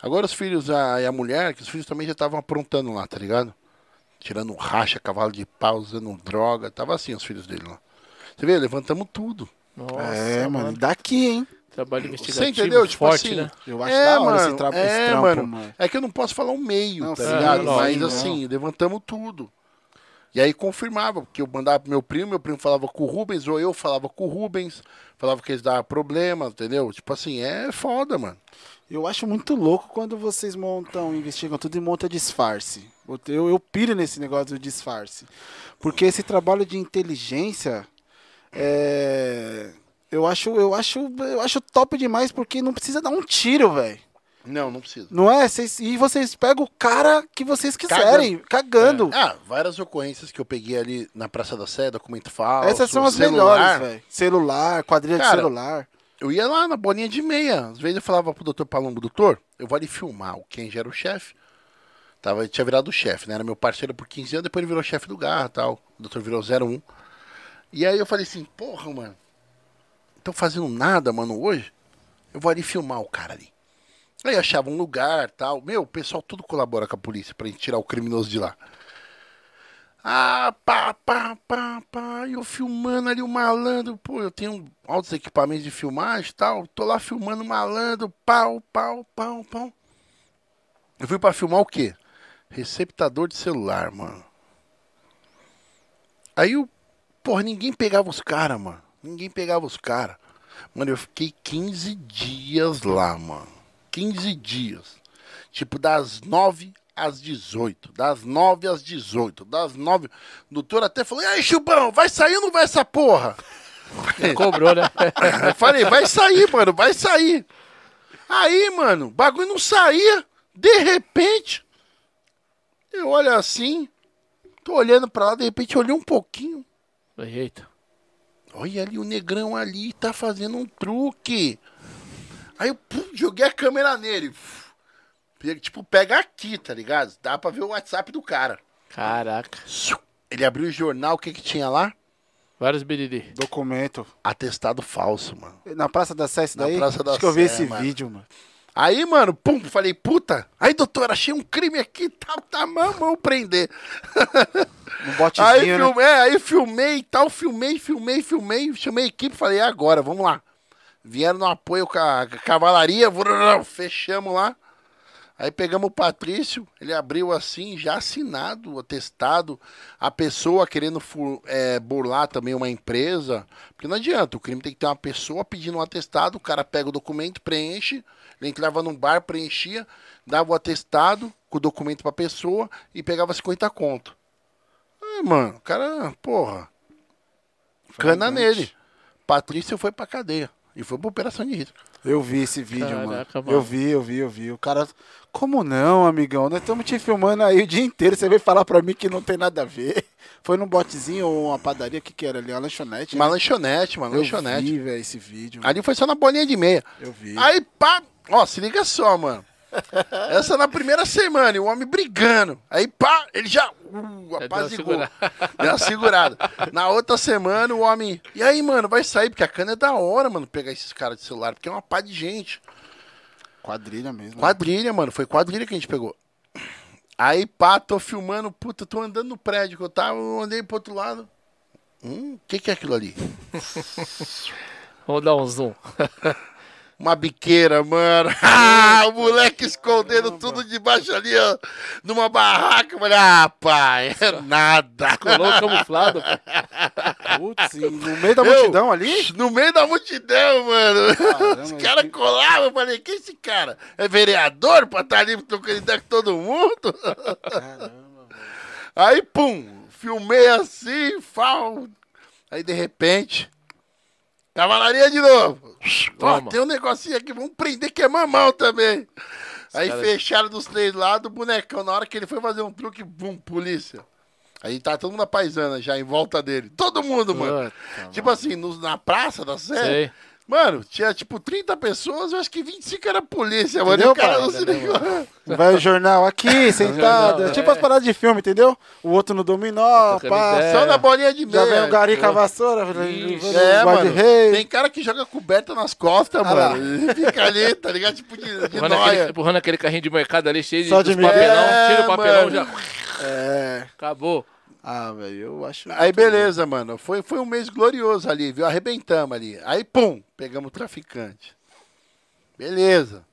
Agora os filhos a, e a mulher, que os filhos também já estavam aprontando lá, tá ligado? Tirando racha, cavalo de pau, usando droga. Tava assim os filhos dele lá. Você vê, levantamos tudo. Nossa, É, mano, daqui, hein? Trabalho investigativo Você entendeu? Tipo forte, assim. né? Eu acho é, da hora mano, esse, tra- é, esse trampo, mano. mano. É que eu não posso falar o meio, Não, tá sim, ligado? lógico, Mas não. assim, levantamos tudo. E aí confirmava, porque eu mandava pro meu primo, meu primo falava com o Rubens, ou eu falava com o Rubens, falava que eles davam problema, entendeu? Tipo assim, é foda, mano. Eu acho muito louco quando vocês montam, investigam tudo e montam disfarce. Eu, eu piro nesse negócio do disfarce. Porque esse trabalho de inteligência é. Eu acho, eu acho, eu acho top demais porque não precisa dar um tiro, velho. Não, não precisa. Não é? Cês, e vocês pegam o cara que vocês quiserem, cagando. É. Ah, várias ocorrências que eu peguei ali na Praça da Sé, documento falso. Essas são as celular. melhores, velho. Celular, quadrilha Cara, de celular. Eu ia lá na bolinha de meia. Às vezes eu falava pro doutor Palombo, doutor, eu vou ali filmar o quem já era o chefe. Tava, tinha virado o chefe, né? Era meu parceiro por 15 anos, depois ele virou chefe do garra e tal. O doutor virou 01. E aí eu falei assim, porra, mano, não tô fazendo nada, mano, hoje. Eu vou ali filmar o cara ali. Aí achava um lugar tal. Meu, o pessoal tudo colabora com a polícia pra gente tirar o criminoso de lá. Ah, pá, pá, pá, pá. Eu filmando ali o malandro. Pô, eu tenho altos equipamentos de filmagem e tal. Tô lá filmando o malandro. Pau, pau, pau, pau. Eu fui pra filmar o quê? Receptador de celular, mano. Aí eu. Porra, ninguém pegava os caras, mano. Ninguém pegava os caras. Mano, eu fiquei 15 dias lá, mano. 15 dias. Tipo, das 9 às 18. Das 9 às 18. Das 9. O doutor até falou: E aí, Chubão, vai sair ou não vai essa porra? Cobrou, né? Eu falei: Vai sair, mano, vai sair. Aí, mano, o bagulho não saía. De repente, eu olho assim. Tô olhando pra lá, de repente eu olhei um pouquinho. Eita. Olha ali o negrão ali, tá fazendo um truque. Aí eu pum, joguei a câmera nele. Tipo, pega aqui, tá ligado? Dá pra ver o WhatsApp do cara. Caraca. Ele abriu o jornal, o que que tinha lá? Vários biriri. Documento. Atestado falso, mano. Na Praça da Sé, isso Na daí? Praça da Acho que eu vi Sé, esse mano. vídeo, mano. Aí, mano, pum, falei, puta. Aí, doutor, achei um crime aqui, tá, tá, vamos prender. Um botezinho, Aí, né? filmei, é, aí filmei e tal, filmei, filmei, filmei, chamei a equipe, falei, é agora, vamos lá. Vieram no apoio com a, cavalaria, fechamos lá. Aí pegamos o Patrício, ele abriu assim, já assinado, atestado, a pessoa querendo é, burlar também uma empresa. Porque não adianta, o crime tem que ter uma pessoa pedindo um atestado, o cara pega o documento, preenche, ele entrava num bar, preenchia, dava o atestado com o documento pra pessoa e pegava 50 conto. Ah, mano, o cara, porra, cana nele. Patrício foi pra cadeia e foi pra operação de risco. Eu vi esse vídeo, mano. Caraca, mano. Eu vi, eu vi, eu vi. O cara. Como não, amigão? Nós estamos te filmando aí o dia inteiro. Você veio falar pra mim que não tem nada a ver. Foi num botezinho ou uma padaria? O que, que era ali? Uma lanchonete? Uma né? lanchonete, uma Eu lanchonete. vi, velho, esse vídeo. Ali foi só na bolinha de meia. Eu vi. Aí, pá, ó, se liga só, mano. Essa na primeira semana, e o homem brigando. Aí, pá, ele já uh, uma apazigou. segurada. Deu uma segurada. Na outra semana, o homem. E aí, mano, vai sair, porque a cana é da hora, mano, pegar esses caras de celular, porque é uma pá de gente. Quadrilha mesmo. Quadrilha, mano, foi quadrilha que a gente pegou. Aí, pá, tô filmando, puta, tô andando no prédio que eu tava, eu andei pro outro lado. Hum, o que que é aquilo ali? Vamos dar um zoom. Uma biqueira, mano. Ah, o moleque escondendo tudo debaixo ali, ó. Numa barraca. Eu falei, ah, pai, é nada. Colou camuflado. Putz, no meio da Eu- multidão ali? No meio da multidão, mano. Caramba, Os caras que- colavam. Eu falei, que esse cara? É vereador pra estar ali trocando ideia com todo mundo? Aí, pum, filmei assim, fal. Aí, de repente, cavalaria de novo. Ó, tem um negocinho aqui, vamos prender que é mamão também. Aí caras- fecharam dos três lados o bonecão. Na hora que ele foi fazer um truque, bum, polícia. Aí tá todo mundo na paisana já em volta dele. Todo mundo, mano. Puta, Tipo assim, nos- na praça da Sé. Mano, tinha tipo 30 pessoas, eu acho que 25 era polícia, mano. E Entendeu, o cara não se ligou. Vai o jornal aqui, sentado. jornal, É tipo é. as paradas de filme, entendeu? O outro no dominó, Trocando pá. Só na bolinha de Já meia. vem o gari com a vassoura. Ixi. É, mano. rei. Tem cara que joga coberta nas costas, Ah mano. Fica ali, tá ligado? Tipo de, de Empurrando aquele, empurrando aquele carrinho de mercado ali cheio de, Só de Miguel. papelão. É, Tira o papelão mano. já. É. Acabou. Ah, velho, eu acho. Aí beleza, mano. Foi, foi um mês glorioso ali, viu? Arrebentamos ali. Aí, pum, pegamos o traficante. Beleza.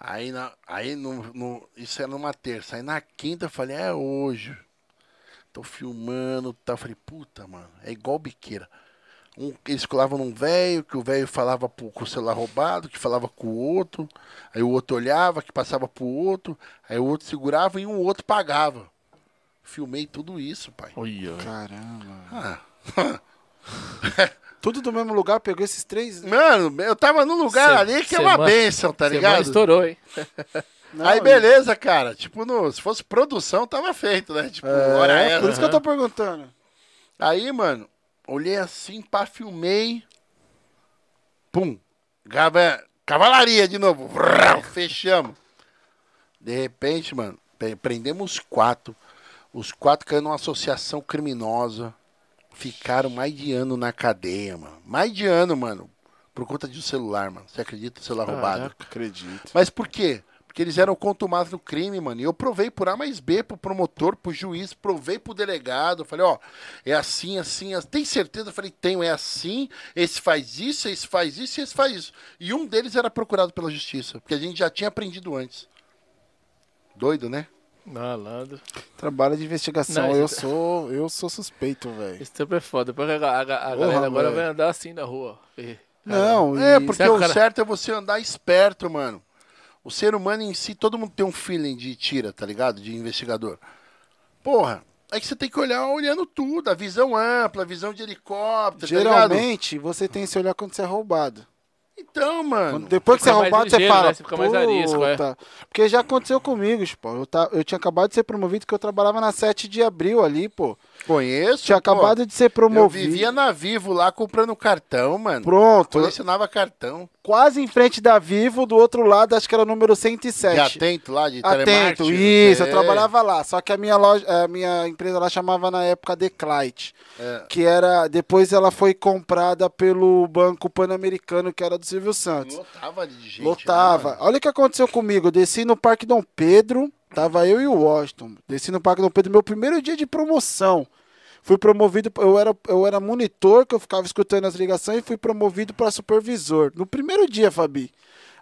Aí, na, aí no, no- isso era numa terça. Aí na quinta eu falei, é hoje. Tô filmando, tá. Falei, puta, mano, é igual biqueira. Um, eles colavam num velho, que o velho falava pro, com o celular roubado, que falava com o outro, aí o outro olhava, que passava pro outro, aí o outro segurava e um outro pagava. Filmei tudo isso, pai. Olha. Caramba. Ah. Tudo do mesmo lugar, pegou esses três? Mano, eu tava num lugar Cê- ali que é uma ma- benção, tá ligado? estourou, hein? Não, Aí beleza, cara. Tipo, no, se fosse produção, tava feito, né? Tipo, hora É, essa. por isso que eu tô perguntando. Aí, mano, olhei assim, pá, filmei. Pum. Gava- Cavalaria de novo. Fechamos. De repente, mano, prendemos os quatro. Os quatro caíram numa associação criminosa. Ficaram mais de ano na cadeia, mano. Mais de ano, mano. Por conta de um celular, mano. Você acredita? Celular roubado. Acredito. Mas por quê? Porque eles eram contumados no crime, mano. E eu provei por A mais B pro promotor, pro juiz, provei pro delegado. Falei, ó, é assim, assim, assim. Tem certeza? Eu falei, tenho, é assim. Esse faz isso, esse faz isso e esse faz isso. E um deles era procurado pela justiça, porque a gente já tinha aprendido antes. Doido, né? Malandro. Trabalho de investigação. Não, eu isso- sou, eu sou suspeito, velho. Tempo é foda. A, a- a- Porra, galera agora velho. vai andar assim na rua. E- Não, É, e- porque Sabe, o cara- certo é você andar esperto, mano. O ser humano em si, todo mundo tem um feeling de tira, tá ligado? De investigador. Porra, é que você tem que olhar olhando tudo, a visão ampla, a visão de helicóptero, tá geralmente você tem esse olhar quando você é roubado. Então, mano. Quando- depois que você é roubado, você ligeiro, fala. né? Você fica mais arisco, é. Porque já aconteceu comigo, pô. Eu, tá, eu tinha acabado de ser promovido porque eu trabalhava na 7 de abril ali, pô. Conheço. Tinha pô. acabado de ser Eu promovido. vivia na Vivo lá comprando cartão, mano. Pronto. Colecionava cartão. Quase em frente da Vivo, do outro lado, acho que era o número De 107. atento lá, de Atento, isso, eu trabalhava lá. Só que a minha loja, a minha empresa lá chamava na época Declite. É. Que era. Depois ela foi comprada pelo Banco Pan-Americano, que era do Silvio Santos. Lotava de gente. Lotava. né? Olha o que aconteceu comigo. Eu desci no Parque Dom Pedro, tava eu e o Washington. Desci no Parque Dom Pedro, meu primeiro dia de promoção. Fui promovido, eu era, eu era monitor, que eu ficava escutando as ligações, e fui promovido para supervisor. No primeiro dia, Fabi.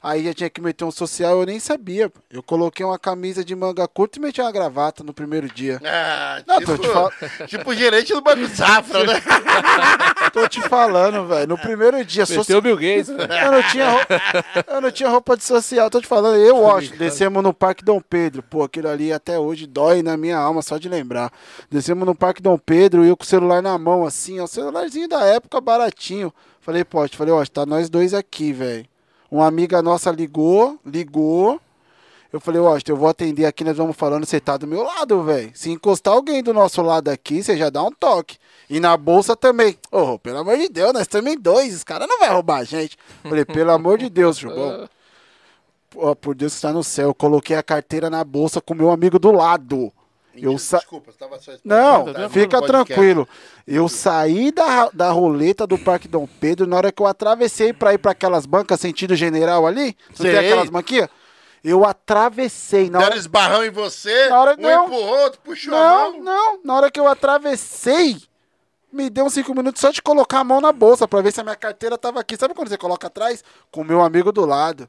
Aí já tinha que meter um social, eu nem sabia. Eu coloquei uma camisa de manga curta e meti uma gravata no primeiro dia. Ah, Não, tipo, tô te fal- tipo gerente do Banco Safra, né? Tô te falando, velho. No primeiro dia, Meteu social. o Bill Gates. velho. Eu não tinha roupa, eu não tinha roupa de social, tô te falando. Eu, acho, descemos no Parque Dom Pedro. Pô, aquilo ali até hoje dói na minha alma só de lembrar. Descemos no Parque Dom Pedro e eu com o celular na mão, assim, ó. Celularzinho da época, baratinho. Falei, pô, falei, ó, tá nós dois aqui, velho. Uma amiga nossa ligou, ligou. Eu falei, ó, eu vou atender aqui, nós vamos falando, você tá do meu lado, velho. Se encostar alguém do nosso lado aqui, você já dá um toque. E na bolsa também. Ô, pelo amor de Deus, nós também dois, os caras não vão roubar a gente. Falei, pelo amor de Deus, Chubão. Ó, por Deus que está no céu, eu coloquei a carteira na bolsa com meu amigo do lado. Eu sa... Desculpa, você tava só Não, Tá fica tranquilo. Eu saí da, da roleta do Parque Dom Pedro, na hora que eu atravessei pra ir pra aquelas bancas sentido general ali, não tem aquelas banquinhas? Eu atravessei. Na Deram hora... esbarrão em você, Na hora- um não. empurrou, outro puxou Não, mão. não. Na hora que eu atravessei, me deu uns cinco minutos só de colocar a mão na bolsa pra ver se a minha carteira tava aqui. Sabe quando você coloca atrás? Com o meu amigo do lado.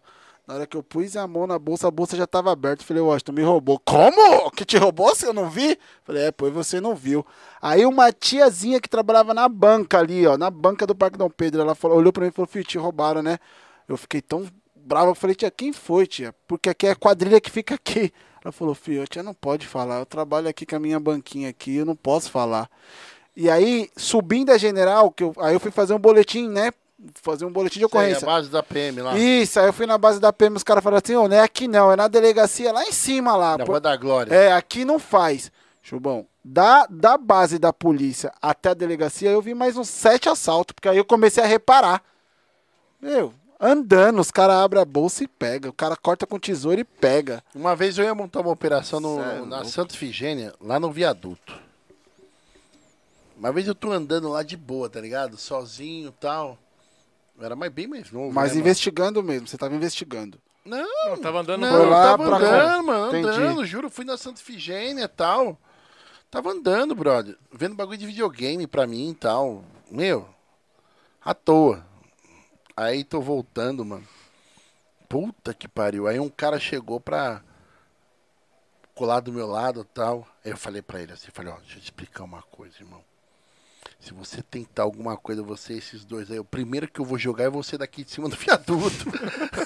Na hora que eu pus a mão na bolsa, a bolsa já tava aberta. Falei, Washington, me roubou. Como? Que te roubou se eu não vi? Falei, é, pois você não viu. Aí uma tiazinha que trabalhava na banca ali, ó, na banca do Parque Dom Pedro, ela falou, olhou pra mim e falou, filho, te roubaram, né? Eu fiquei tão bravo. Eu falei, tia, quem foi, tia? Porque aqui é a quadrilha que fica aqui. Ela falou, filho, tia, não pode falar. Eu trabalho aqui com a minha banquinha aqui, eu não posso falar. E aí, subindo a general, que eu, aí eu fui fazer um boletim, né? Fazer um boletim de Sei, a ocorrência. base da PM lá. Isso, aí eu fui na base da PM, os caras falaram assim, ô, não é aqui não, é na delegacia lá em cima lá. Da Rua da Glória. é, aqui não faz. Chubão, da, da base da polícia até a delegacia, eu vi mais uns sete assaltos, porque aí eu comecei a reparar. Meu, andando, os caras abrem a bolsa e pega. O cara corta com tesoura e pega. Uma vez eu ia montar uma operação no- é na. Santa Figênia, lá no viaduto. Uma vez eu tô andando lá de boa, tá ligado? Sozinho e tal. Eu era mais, bem mais novo. Mas né, investigando mesmo, você tava investigando. mano? Não, Eu tava andando não, lá tava pra andando, mano, Entendi. andando, juro, fui na Santa Figênia e tal. Tava andando, brother. Vendo bagulho de videogame pra mim e tal. Meu, à toa. Aí tô voltando, mano. Puta que pariu. Aí um cara chegou pra. colado do meu lado tal. Aí eu falei pra ele assim, falei, ó, deixa eu te explicar uma coisa, irmão. Se você tentar alguma coisa, você esses dois aí, o primeiro que eu vou jogar é você daqui de cima do viaduto.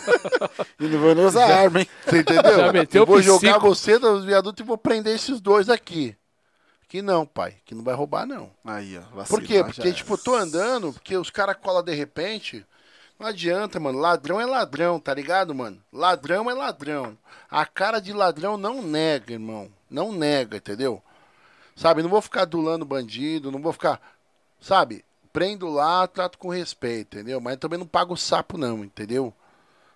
e não vou nem usar arma, hein? Você entendeu? Já meteu eu vou jogar você do viaduto e vou prender esses dois aqui. Que não, pai. Que não vai roubar, não. Aí, ó. Por quê? Porque, tipo, eu tô andando, porque os caras colam de repente. Não adianta, mano. Ladrão é ladrão, tá ligado, mano? Ladrão é ladrão. A cara de ladrão não nega, irmão. Não nega, entendeu? Sabe? Não vou ficar adulando bandido, não vou ficar sabe? Prendo lá, trato com respeito, entendeu? Mas também não pago sapo, não, entendeu?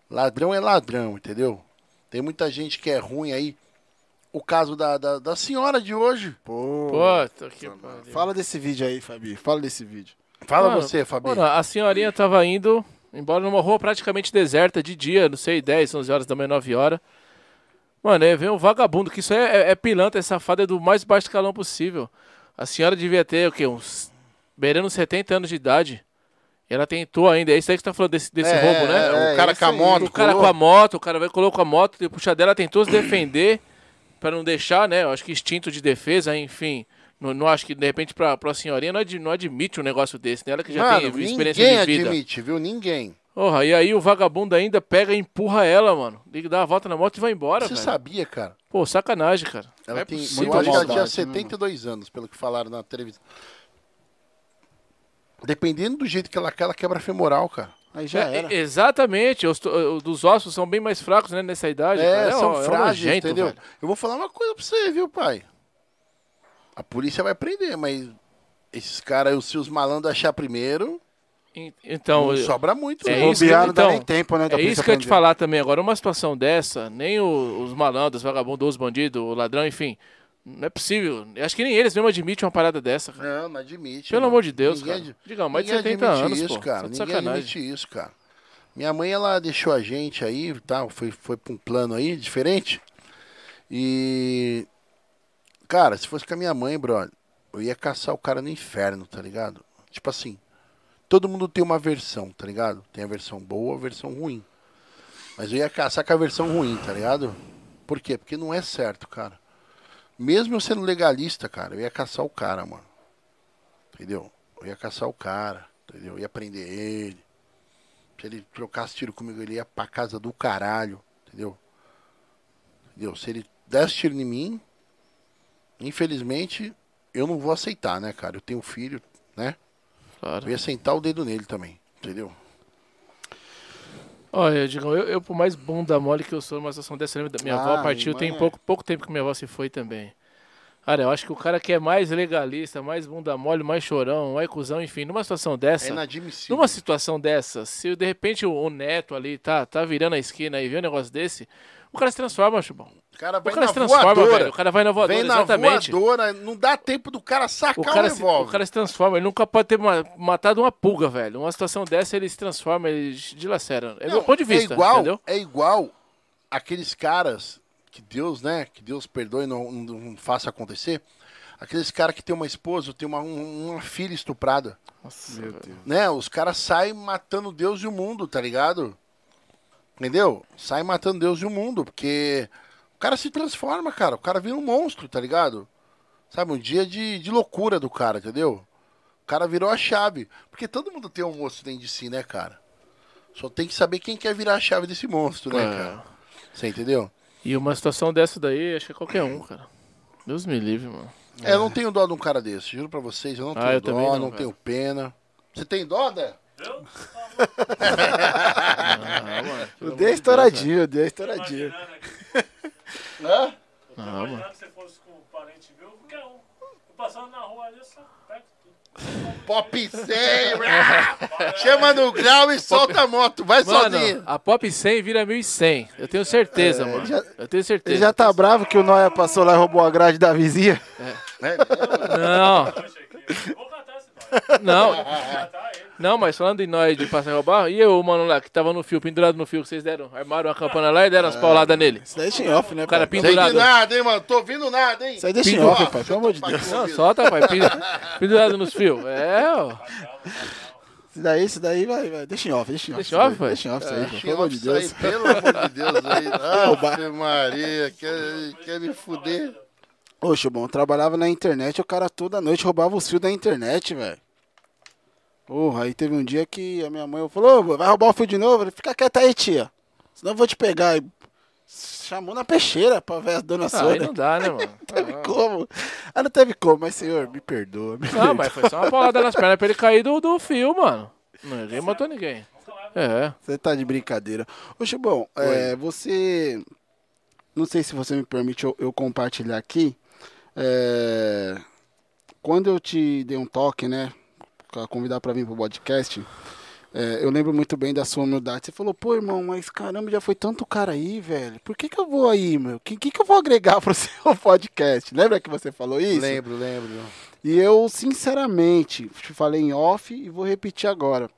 Ladrão é ladrão, entendeu? Tem muita gente que é ruim aí. O caso da, da, da senhora de hoje. Pô, Puta que Fala desse vídeo aí, Fabi. Fala desse vídeo. Fala mano, você, Fabi. Mano, a senhorinha tava indo embora numa rua praticamente deserta de dia, não sei, 10, 11 horas da manhã, 9 horas. Mano, é, vem um vagabundo, que isso é, é, é pilantra, é safado, é do mais baixo escalão possível. A senhora devia ter, o quê, uns beirando 70 anos de idade. E ela tentou ainda. É isso aí que você tá falando desse, desse é, roubo, né? É, o cara com a moto. O cara com a moto, o cara vai colocou a moto, e puxa dela, tentou se defender para não deixar, né? Eu acho que instinto de defesa, enfim. Não, não acho que, de repente, pra, pra senhorinha não, ad, não admite um negócio desse, né? Ela que já Mano, tem experiência de vida. Ninguém admite, viu? Ninguém. Porra, e aí o vagabundo ainda pega e empurra ela, mano. Liga, dá a volta na moto e vai embora, Você velho. sabia, cara? Pô, sacanagem, cara. Ela é tem, possível, eu acho que ela tinha 72 né, anos, pelo que falaram na televisão. Dependendo do jeito que ela quer, ela quebra femoral, cara. Aí já é, era. Exatamente. Os, dos ossos são bem mais fracos, né, nessa idade. É, cara. são é, frágeis, é entendeu? Velho. Eu vou falar uma coisa pra você, viu, pai? A polícia vai prender, mas esses caras, se os malandros achar primeiro... Então, sobra muito. É isso que, então, nem tempo, né, é isso que eu ia te falar também. Agora, uma situação dessa, nem os malandros, vagabundos, os bandidos, o ladrão, enfim não é possível. Acho que nem eles mesmo admitem uma parada dessa. Cara. Não, não admite. Pelo mano. amor de Deus, ninguém, cara. Diga, mais de 70 anos, isso, pô. cara. Ninguém sacanagem. admite isso, cara. Minha mãe, ela deixou a gente aí, tá? Foi, foi pra um plano aí, diferente. E... Cara, se fosse com a minha mãe, brother, eu ia caçar o cara no inferno, tá ligado? Tipo assim, todo mundo tem uma versão, tá ligado? Tem a versão boa, a versão ruim. Mas eu ia caçar com a versão ruim, tá ligado? Por quê? Porque não é certo, cara. Mesmo eu sendo legalista, cara, eu ia caçar o cara, mano. Entendeu? Eu ia caçar o cara, entendeu? Eu ia prender ele. Se ele trocasse tiro comigo, ele ia pra casa do caralho, entendeu? Entendeu? Se ele desse tiro em mim, infelizmente, eu não vou aceitar, né, cara? Eu tenho filho, né? Claro. Eu ia sentar o dedo nele também, entendeu? Olha, Digão, eu, eu, por mais bunda mole que eu sou numa situação dessa, minha ah, avó partiu, tem pouco, pouco tempo que minha avó se foi também. Cara, eu acho que o cara que é mais legalista, mais bunda mole, mais chorão, mais cuzão, enfim, numa situação dessa. É inadmissível. Numa situação dessa, se de repente o, o neto ali tá, tá virando a esquina e vê um negócio desse, o cara se transforma, Chubão. O cara vai o cara na se transforma, voadora. velho. O cara vai na voadora, Vem na exatamente. voadora, não dá tempo do cara sacar o, cara o revólver. Se, o cara se transforma, ele nunca pode ter matado uma pulga, velho. Uma situação dessa, ele se transforma, ele dilacera. É meu ponto de vista, é igual, entendeu? É igual aqueles caras que Deus, né, que Deus perdoe e não, não, faça acontecer. Aqueles caras que tem uma esposa, tem uma, uma filha estuprada. Nossa, meu Deus. Né, os caras saem matando Deus e o mundo, tá ligado? Entendeu? Sai matando Deus e o mundo, porque o cara se transforma, cara. O cara vira um monstro, tá ligado? Sabe, um dia de, de loucura do cara, entendeu? O cara virou a chave. Porque todo mundo tem um monstro dentro de si, né, cara? Só tem que saber quem quer virar a chave desse monstro, né, é. cara? Você entendeu? E uma situação dessa daí, acho que é qualquer um, cara. Deus me livre, mano. É, eu não tenho dó de um cara desse, juro pra vocês. Eu não ah, tenho eu dó, não, não tenho pena. Você tem dó, Dé? Eu? o D é estouradinho, o D é estouradinho. Hã? Não, mano. que você fosse com um parente meu, qualquer um. Eu passando na rua ali, eu só pego tudo. Pop 100, chama no grau e solta a moto, vai mano, sozinho. A Pop 100 vira 1100, eu tenho certeza, é, mano. Já, eu tenho certeza. Ele já tá bravo que o Noia passou lá e roubou a grade da vizinha? É. é não. Não. Não, mas falando em nós de passar roubar, e eu, mano, lá, que tava no fio, pendurado no fio, que vocês deram, armaram a campana lá e deram as é. pauladas nele. Isso daí é off, né, O cara pendurado. Não nada, hein, mano, tô ouvindo nada, hein. Isso aí deixa em off, pai, pelo amor de Deus. Não, solta, pai, pendurado nos fios. É, ó. Esse daí, esse daí vai, vai. Deixa em off, deixa em off. Deixa em off, isso vai? Deixa em off, isso aí, Ah, pô, deixa pelo amor de isso aí, Deus. pelo amor de Deus. Aí. Ave Maria, quer, quer me fuder? Ô, Chubão, eu trabalhava na internet, o cara toda noite roubava os fios da internet, velho. Porra, aí teve um dia que a minha mãe falou, "Ô, vai roubar o fio de novo? Falei, fica quieta aí, tia. Senão eu vou te pegar. E chamou na peixeira pra ver a dona Ah, aí Sônia. não dá, né, mano? teve como. Ah, não teve como, mas senhor, me perdoa. Me Não, perdoa. mas foi só uma paulada nas pernas pra ele cair do, do fio, mano. Ninguém matou ninguém. É. Você tá de brincadeira. Ô, Chubão, é, você. Não sei se você me permite eu, eu compartilhar aqui. É, quando eu te dei um toque, né? Pra convidar pra vir pro podcast. é, eu lembro muito bem da sua humildade. Você falou, pô, irmão, mas caramba, já foi tanto cara aí, velho. Por que, que eu vou aí, meu? O que, que, que eu vou agregar pro seu podcast? Lembra que você falou isso? Lembro, lembro. E eu, sinceramente, te falei em off e vou repetir agora.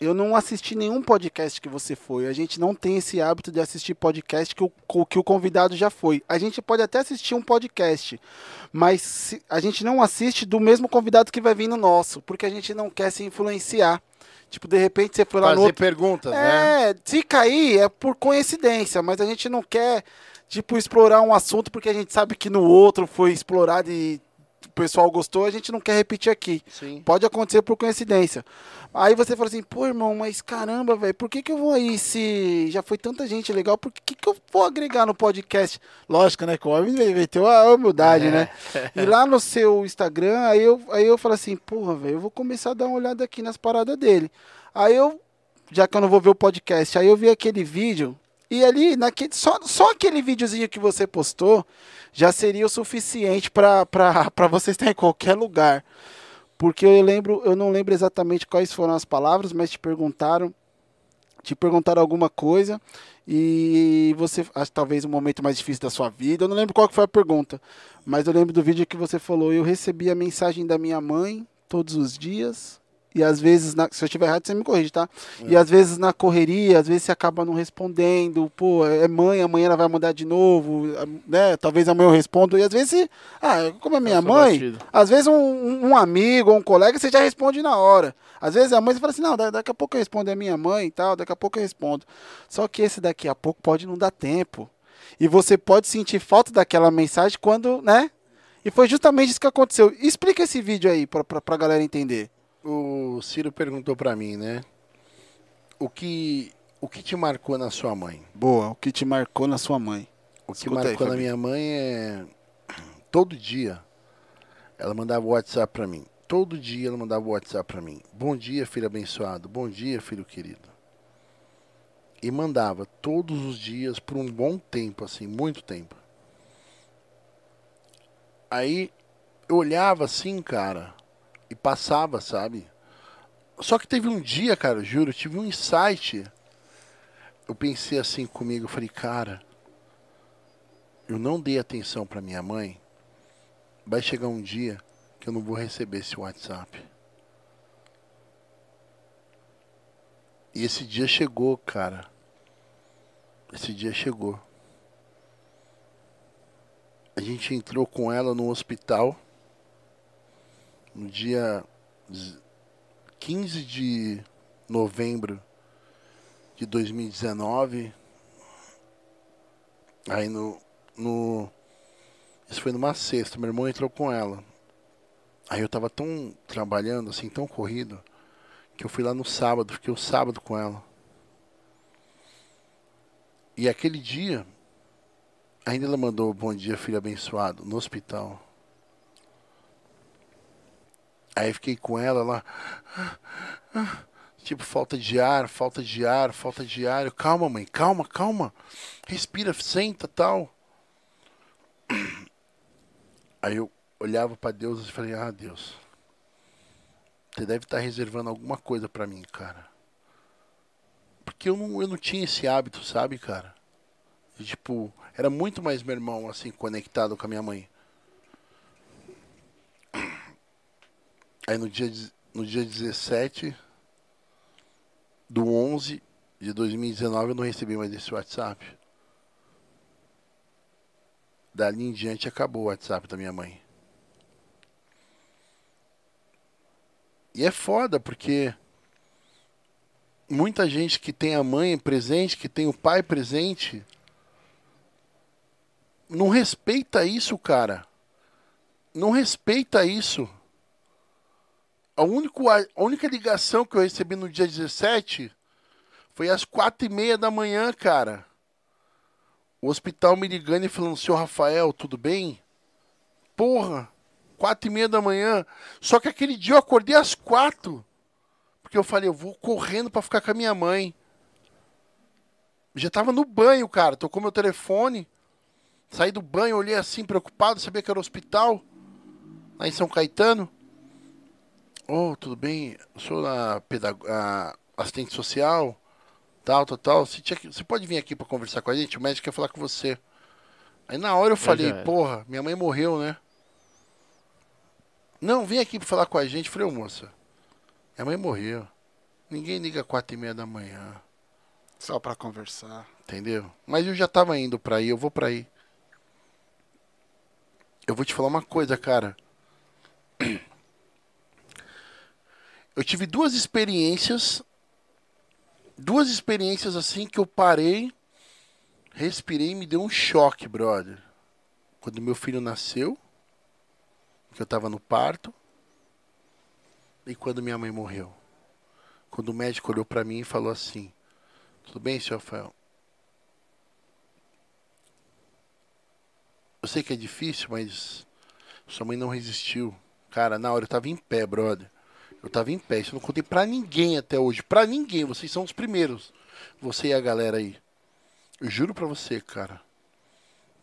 Eu não assisti nenhum podcast que você foi. A gente não tem esse hábito de assistir podcast que o, que o convidado já foi. A gente pode até assistir um podcast, mas a gente não assiste do mesmo convidado que vai vir no nosso, porque a gente não quer se influenciar. Tipo, de repente você foi lá Fazer no outro. perguntas, né? É, se cair é por coincidência, mas a gente não quer, tipo, explorar um assunto porque a gente sabe que no outro foi explorado e o pessoal gostou, a gente não quer repetir aqui. Sim. Pode acontecer por coincidência. Aí você fala assim, pô, irmão, mas caramba, velho, por que, que eu vou aí se já foi tanta gente legal? Por que, que eu vou agregar no podcast? Lógico, né? Que o homem meteu a humildade, né? E lá no seu Instagram, aí eu, aí eu falo assim, porra, velho, eu vou começar a dar uma olhada aqui nas paradas dele. Aí eu, já que eu não vou ver o podcast, aí eu vi aquele vídeo. E ali, naquele, só, só aquele videozinho que você postou já seria o suficiente pra pra- pra você estar em qualquer lugar. Porque eu lembro, eu não lembro exatamente quais foram as palavras, mas te perguntaram, te perguntaram alguma coisa e você, talvez um momento mais difícil da sua vida, eu não lembro qual foi a pergunta, mas eu lembro do vídeo que você falou, eu recebi a mensagem da minha mãe todos os dias e às vezes, na- se eu estiver errado, você me corrige, tá? E às vezes na correria, às vezes você acaba não respondendo, pô, é mãe, amanhã ela vai mandar de novo, né? Talvez amanhã eu respondo, e às vezes, ah, como é minha Passou mãe, batido. às vezes um, um- amigo ou um colega você já responde na hora. Às vezes a mãe você fala assim, não, da- daqui a pouco eu respondo é minha mãe e tal, daqui a pouco eu respondo. Só que esse daqui a pouco pode não dar tempo. E você pode sentir falta daquela mensagem quando, né? E foi justamente isso que aconteceu. Explica esse vídeo aí pra, pra, pra galera entender. O Ciro perguntou pra mim, né? O que, o que te marcou na sua mãe? Boa, o que te marcou na sua mãe. O que Escuta aí, marcou na Fabinho. minha mãe é. Todo dia ela mandava WhatsApp pra mim. Todo dia ela mandava WhatsApp pra mim. Bom dia, filho abençoado. Bom dia, filho querido. E mandava todos os dias por um bom tempo, assim, muito tempo. Aí eu olhava assim, cara, e passava, sabe? Só que teve um dia, cara, juro, eu tive um insight. Eu pensei assim comigo, eu falei, cara, eu não dei atenção pra minha mãe, vai chegar um dia que eu não vou receber esse WhatsApp. E esse dia chegou, cara. Esse dia chegou. A gente entrou com ela no hospital no dia z- 15 de novembro de 2019. Aí no, no. Isso foi numa sexta, meu irmão entrou com ela. Aí eu tava tão trabalhando, assim, tão corrido, que eu fui lá no sábado, fiquei o sábado com ela. E aquele dia, ainda ela mandou bom dia, filho abençoado, no hospital. Aí fiquei com ela lá. Tipo, falta de ar, falta de ar, falta de ar. Eu, calma, mãe, calma, calma. Respira, senta, tal. Aí eu olhava pra Deus e falei: "Ah, Deus. Você deve estar reservando alguma coisa pra mim, cara." Porque eu não, eu não tinha esse hábito, sabe, cara? Tipo, era muito mais meu irmão assim conectado com a minha mãe. Aí no dia, no dia 17 do 11 de 2019 eu não recebi mais esse WhatsApp. Dali em diante acabou o WhatsApp da minha mãe. E é foda porque muita gente que tem a mãe presente, que tem o pai presente, não respeita isso, cara. Não respeita isso. A, único, a única ligação que eu recebi no dia 17 foi às quatro e meia da manhã, cara. O hospital me ligando e falando, senhor Rafael, tudo bem? Porra, quatro e meia da manhã. Só que aquele dia eu acordei às quatro. Porque eu falei, eu vou correndo para ficar com a minha mãe. Já tava no banho, cara. Tocou meu telefone. Saí do banho, olhei assim, preocupado, sabia que era o hospital. Lá em São Caetano. Oh, tudo bem? Eu sou a, pedag... a assistente social. Tal, tal, tal. Você, tinha... você pode vir aqui para conversar com a gente? O médico quer falar com você. Aí na hora eu falei, porra, minha mãe morreu, né? Não, vem aqui pra falar com a gente. Eu falei, ô moça, minha mãe morreu. Ninguém liga quatro e meia da manhã. Só pra conversar. Entendeu? Mas eu já tava indo pra ir, eu vou pra ir. Eu vou te falar uma coisa, cara. Eu tive duas experiências. Duas experiências assim que eu parei, respirei e me deu um choque, brother. Quando meu filho nasceu, que eu tava no parto, e quando minha mãe morreu. Quando o médico olhou para mim e falou assim: Tudo bem, senhor Rafael? Eu sei que é difícil, mas sua mãe não resistiu. Cara, na hora eu tava em pé, brother. Eu tava em pé. Isso eu não contei pra ninguém até hoje. Pra ninguém. Vocês são os primeiros. Você e a galera aí. Eu juro pra você, cara.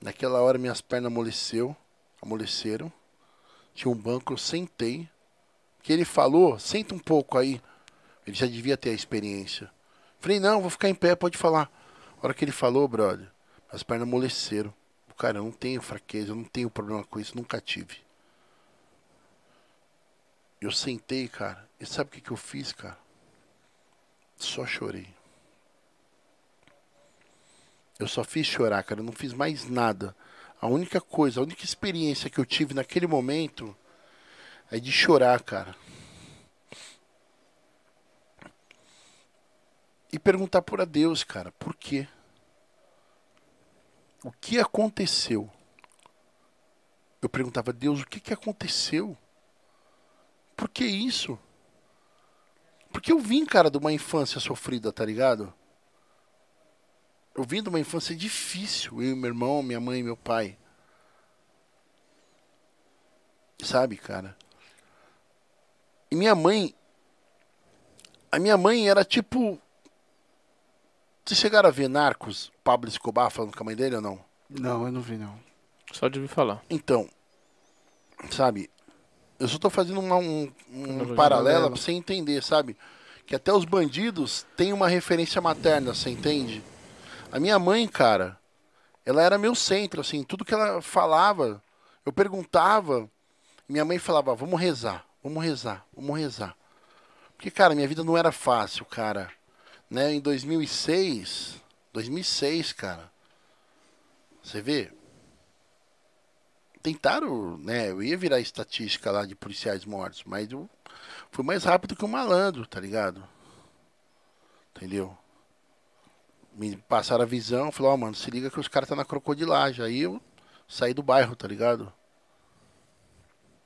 Naquela hora minhas pernas amoleceu. Amoleceram. Tinha um banco, eu sentei. Que ele falou, senta um pouco aí. Ele já devia ter a experiência. Falei, não, vou ficar em pé, pode falar. A hora que ele falou, brother, as pernas amoleceram. Cara, eu não tenho fraqueza, eu não tenho problema com isso, nunca tive. Eu sentei, cara, e sabe o que, que eu fiz, cara? Só chorei. Eu só fiz chorar, cara, eu não fiz mais nada. A única coisa, a única experiência que eu tive naquele momento é de chorar, cara. E perguntar por a Deus, cara, por quê? o que aconteceu? Eu perguntava, Deus, o que, que aconteceu? Por que isso? Porque eu vim, cara, de uma infância sofrida, tá ligado? Eu vim de uma infância difícil, eu, meu irmão, minha mãe e meu pai. Sabe, cara? E minha mãe. A minha mãe era tipo vocês chegaram a ver Narcos, Pablo Escobar falando com a mãe dele ou não? Não, eu não vi não. Só de ouvir falar. Então, sabe, eu só tô fazendo uma, um, um paralelo pra você entender, sabe? Que até os bandidos têm uma referência materna, você entende? A minha mãe, cara, ela era meu centro, assim, tudo que ela falava, eu perguntava, minha mãe falava, vamos rezar, vamos rezar, vamos rezar. Porque, cara, minha vida não era fácil, cara né, em 2006, 2006, cara. Você vê? Tentaram, né, eu ia virar estatística lá de policiais mortos, mas eu fui mais rápido que o um malandro, tá ligado? Entendeu? Me passaram a visão, falou, ó, oh, mano, se liga que os caras tá na crocodilagem. Aí eu saí do bairro, tá ligado?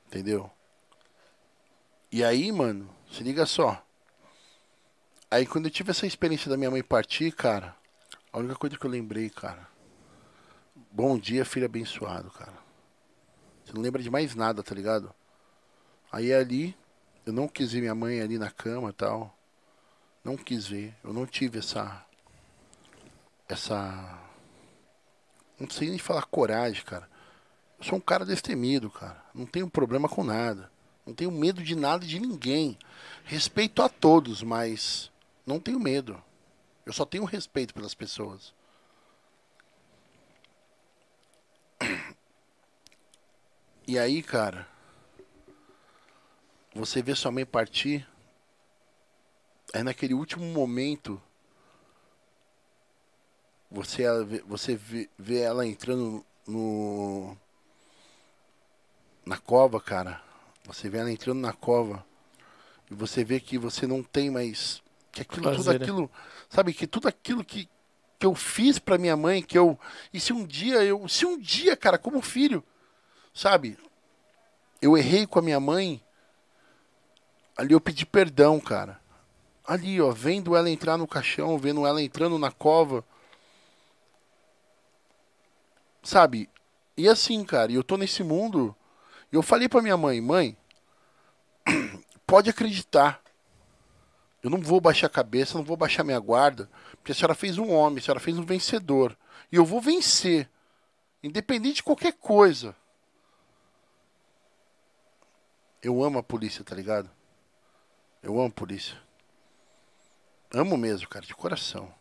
Entendeu? E aí, mano, se liga só. Aí quando eu tive essa experiência da minha mãe partir, cara, a única coisa que eu lembrei, cara. Bom dia, filho abençoado, cara. Você não lembra de mais nada, tá ligado? Aí ali, eu não quis ver minha mãe ali na cama e tal. Não quis ver. Eu não tive essa. Essa. Não sei nem falar coragem, cara. Eu sou um cara destemido, cara. Não tenho problema com nada. Não tenho medo de nada e de ninguém. Respeito a todos, mas não tenho medo. Eu só tenho respeito pelas pessoas. E aí, cara, você vê sua mãe partir, é naquele último momento você você vê, vê ela entrando no na cova, cara. Você vê ela entrando na cova e você vê que você não tem mais Que aquilo, tudo aquilo, sabe, que tudo aquilo que, que eu fiz para minha mãe, que eu. E se um dia eu. Se um dia, cara, como filho, sabe? Eu errei com a minha mãe. Ali eu pedi perdão, cara. Ali, ó, vendo ela entrar no caixão, vendo ela entrando na cova. Sabe? E assim, cara, eu tô nesse mundo. Eu falei pra minha mãe, mãe, pode acreditar. Eu não vou baixar a cabeça, não vou baixar minha guarda, porque a senhora fez um homem, a senhora fez um vencedor. E eu vou vencer, independente de qualquer coisa. Eu amo a polícia, tá ligado? Eu amo a polícia. Amo mesmo, cara, de coração.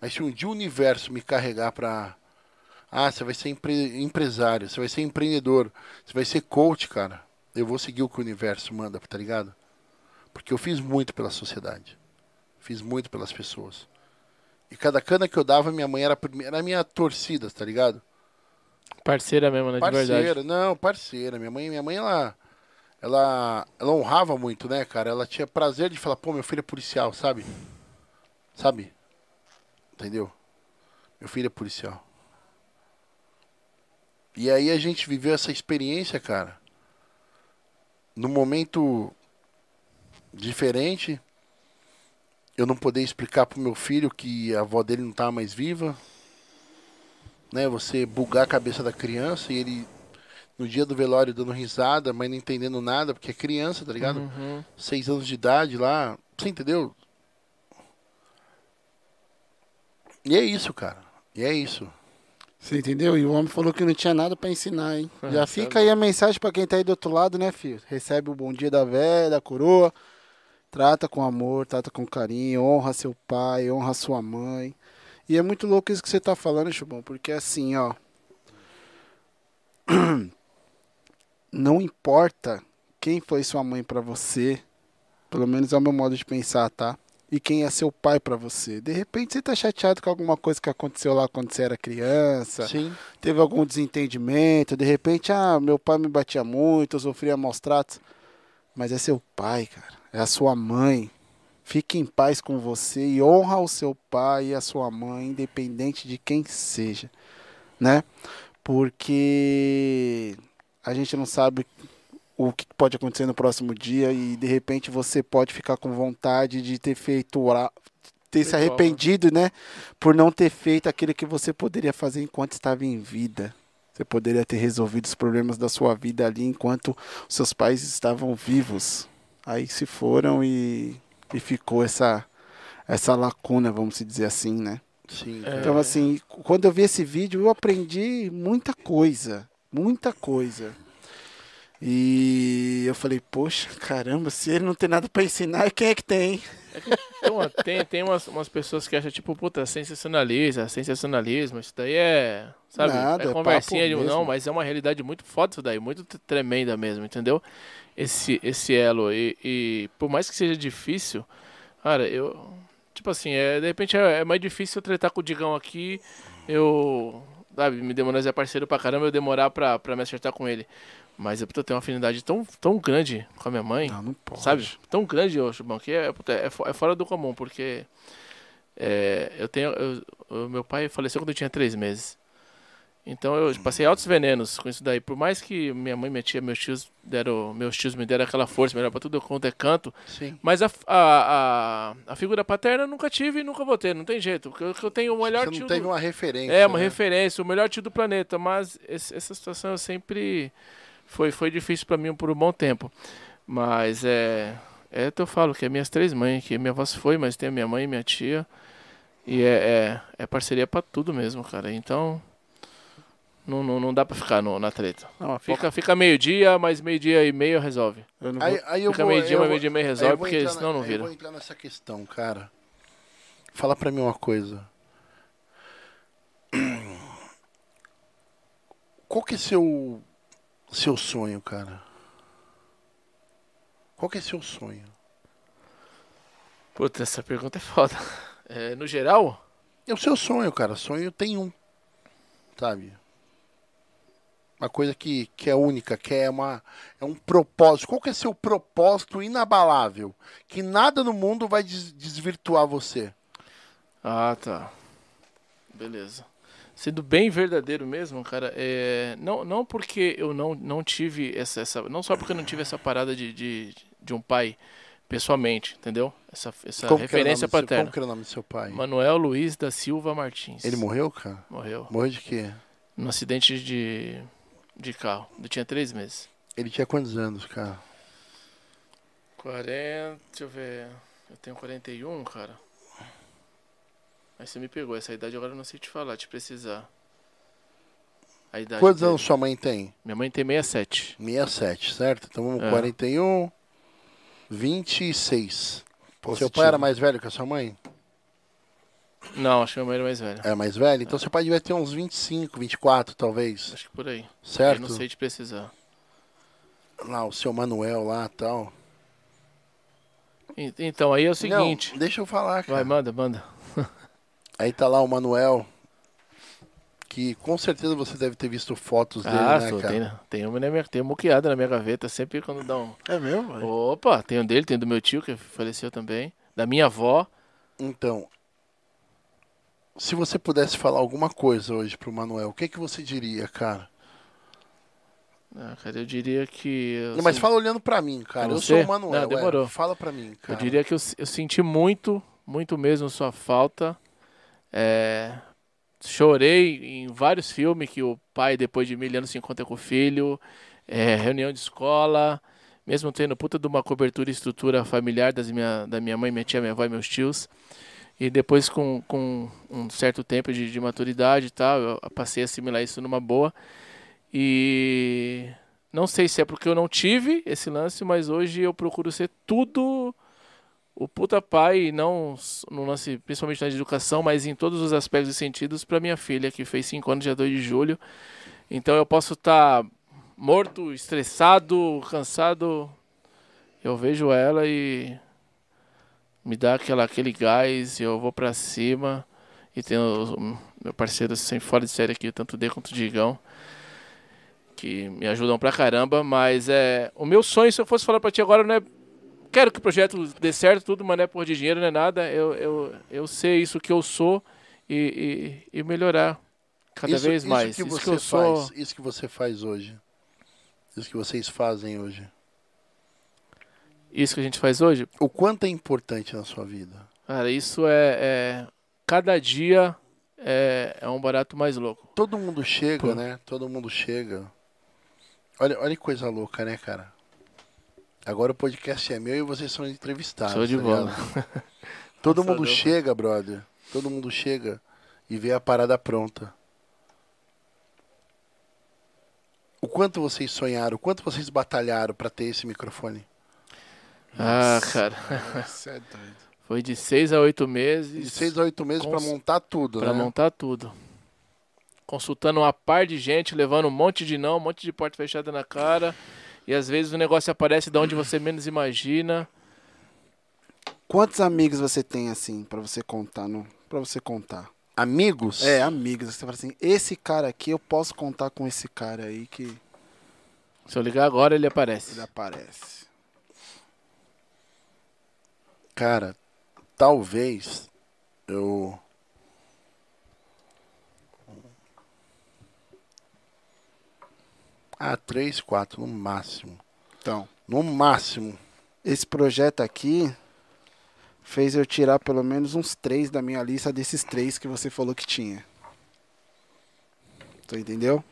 Mas se um dia o universo me carregar pra. Ah, você vai ser empre... empresário, você vai ser empreendedor, você vai ser coach, cara. Eu vou seguir o que o universo manda, tá ligado? Porque eu fiz muito pela sociedade. Fiz muito pelas pessoas. E cada cana que eu dava, minha mãe era, era a minha torcida, tá ligado? Parceira mesmo, né? Parceira, de verdade. não, parceira. Minha mãe, minha mãe, ela, ela, ela honrava muito, né, cara? Ela tinha prazer de falar, pô, meu filho é policial, sabe? Sabe? Entendeu? Meu filho é policial. E aí a gente viveu essa experiência, cara. No momento diferente. Eu não poder explicar pro meu filho que a avó dele não tá mais viva. Né, você bugar a cabeça da criança e ele no dia do velório dando risada, mas não entendendo nada, porque é criança, tá ligado? Uhum. Seis anos de idade lá. Você entendeu? E é isso, cara. E é isso. Você entendeu? E o homem falou que não tinha nada para ensinar, hein? Já fica aí a mensagem para quem tá aí do outro lado, né, filho? Recebe o bom dia da velha, da coroa. Trata com amor, trata com carinho, honra seu pai, honra sua mãe. E é muito louco isso que você tá falando, Chubão, porque assim, ó. Não importa quem foi sua mãe para você, pelo menos é o meu modo de pensar, tá? E quem é seu pai para você. De repente você tá chateado com alguma coisa que aconteceu lá quando você era criança. Sim. Teve algum desentendimento. De repente, ah, meu pai me batia muito, eu sofria maus tratos. Mas é seu pai, cara é a sua mãe. Fique em paz com você e honra o seu pai e a sua mãe, independente de quem seja, né? Porque a gente não sabe o que pode acontecer no próximo dia e de repente você pode ficar com vontade de ter feito ter se arrependido, né, por não ter feito aquilo que você poderia fazer enquanto estava em vida. Você poderia ter resolvido os problemas da sua vida ali enquanto seus pais estavam vivos. Aí se foram e, e ficou essa, essa lacuna, vamos dizer assim, né? Sim. É. Então, assim, quando eu vi esse vídeo, eu aprendi muita coisa. Muita coisa. E eu falei, poxa, caramba, se ele não tem nada para ensinar, quem é que tem? É que tem, tem, umas, umas pessoas que acham, tipo, puta, sensacionaliza, sensacionalismo, isso daí é, sabe, nada, é conversinha é de não, mas é uma realidade muito foda isso daí, muito tremenda mesmo, entendeu? esse, esse elo. E, e, por mais que seja difícil, cara, eu. Tipo assim, é, de repente é, é mais difícil eu tretar com o Digão aqui. Eu. Sabe, me demorar é parceiro pra caramba, eu demorar pra, pra me acertar com ele. Mas eu tenho uma afinidade tão, tão grande com a minha mãe. Não, não pode. Sabe? Tão grande, ô Chubão, que é, é, é fora do comum, porque. É, eu tenho. Eu, meu pai faleceu quando eu tinha três meses. Então eu passei altos venenos com isso daí. Por mais que minha mãe, minha tia, meus tios deram, meus tios me deram aquela força, melhor para tudo quanto é canto. Sim. Mas a, a, a, a, figura paterna nunca tive e nunca vou ter, não tem jeito. Porque eu, eu tenho o melhor Você tio. Não teve do... uma referência. É, uma né? referência, o melhor tio do planeta. Mas esse, essa situação eu sempre. Foi, foi difícil para mim por um bom tempo. Mas é. É que eu falo que é minhas três mães, que minha avó foi, mas tem a minha mãe e minha tia. E é, é, é parceria para tudo mesmo, cara. Então. Não, não, não dá pra ficar no, na treta. Não, fica, fica meio-dia, mas meio-dia e meio resolve. Aí, aí fica meio-dia, mas meio-dia e meio resolve, porque senão não vira. Eu vou entrar nessa questão, cara. Fala pra mim uma coisa. Qual que é seu seu sonho, cara? Qual que é seu sonho? Puta, essa pergunta é foda. É, no geral? É o seu sonho, cara. Sonho tem um. Sabe? Uma coisa que, que é única, que é, uma, é um propósito. Qual que é seu propósito inabalável? Que nada no mundo vai des desvirtuar você. Ah, tá. Beleza. Sendo bem verdadeiro mesmo, cara, é... não, não porque eu não, não tive essa, essa. Não só porque eu não tive essa parada de, de, de um pai pessoalmente, entendeu? Essa, essa Como que referência nome do seu- paterna. Como que era o nome do seu pai? Manuel Luiz da Silva Martins. Ele morreu, cara? Morreu. Morreu de quê? Num acidente de, de carro. Eu tinha três meses. Ele tinha quantos anos, cara? 40. Deixa eu ver. Eu tenho 41, cara. Aí você me pegou. Essa idade agora eu não sei te falar, te precisar. A idade Quantos dele. anos sua mãe tem? Minha mãe tem 67. 67, certo? Então vamos É. 41, 26. Seu Positivo. pai era mais velho que a sua mãe? Não, acho que minha mãe era mais velha. Era mais velho? Então seu pai devia ter uns 25, 24, talvez. Acho que por aí. Eu Certo? não sei te precisar. Lá, o seu Manuel lá e tal. En- Então, aí é o seguinte. Não, deixa eu falar, cara. Vai, manda, manda. Aí tá lá o Manuel. Que com certeza você deve ter visto fotos dele, Ah, né, sou, cara? tem, tem uma na minha, tem uma muqueada na minha gaveta, sempre quando dá um. É mesmo? velho? Opa, tem um dele, tem do meu tio, que faleceu também. Da minha avó. Então, se você pudesse falar alguma coisa hoje pro Manuel, o que que você diria, cara? Ah, cara, eu diria que. eu Não, mas fala olhando pra mim, cara. Eu sou o Manuel. Não, é. demorou. Fala pra mim, Eu cara. diria que eu, eu senti muito, muito mesmo sua falta. É, chorei em vários filmes que o pai, depois de mil anos, se encontra com o filho. é, reunião de escola. Mesmo tendo puta de uma cobertura e estrutura familiar das minha, da minha mãe, minha tia, minha avó e meus tios. E depois, com, com um certo tempo de, de maturidade e tal, eu passei a assimilar isso numa boa. E não sei se é porque eu não tive esse lance, mas hoje eu procuro ser tudo o puta pai, não no lance, principalmente na educação, mas em todos os aspectos e sentidos para minha filha, que fez 5 anos dia 2 de julho. Então eu posso estar morto, estressado, cansado. Eu vejo ela e me dá aquela, aquele gás, e eu vou para cima. E tem o, o meu parceiro sem fora de série aqui, tanto D quanto o Digão, que me ajudam pra caramba. Mas é o meu sonho, se eu fosse falar pra ti agora, não é quero que o projeto dê certo, tudo, mas não é por de dinheiro, não é nada. Eu, eu, eu sei isso que eu sou e, e, e melhorar cada Isso- vez mais. Isso que Isso você que eu sou. faz, isso que você faz hoje. Isso que vocês fazem hoje. Isso que a gente faz hoje, O quanto é importante na sua vida? cara, isso é. é- cada dia é, é um barato mais louco. Todo mundo chega, Pô. né? Todo mundo chega. Olha, olha que coisa louca, né, cara? Agora o podcast é meu e vocês são entrevistados. Show de tá bola. Todo mundo chega, brother. Todo mundo chega e vê a parada pronta. O quanto vocês sonharam, o quanto vocês batalharam pra ter esse microfone? Ah, cara. Você é doido. Foi de seis a oito meses. De seis a oito meses pra Cons- montar tudo, Pra né? montar tudo. Consultando uma par de gente, levando um monte de não, um monte de porta fechada na cara. E às vezes o negócio aparece de onde você menos imagina. Quantos amigos você tem assim pra você contar, não? Para você contar. Amigos? É, amigos. Você fala assim, esse cara aqui eu posso contar com esse cara aí que Se eu ligar agora, ele aparece. ele aparece. Cara, talvez eu. Ah, três, quatro, no máximo. Então, No máximo. esse projeto aqui fez eu tirar pelo menos uns três da minha lista desses três que você falou que tinha. Tu entendeu?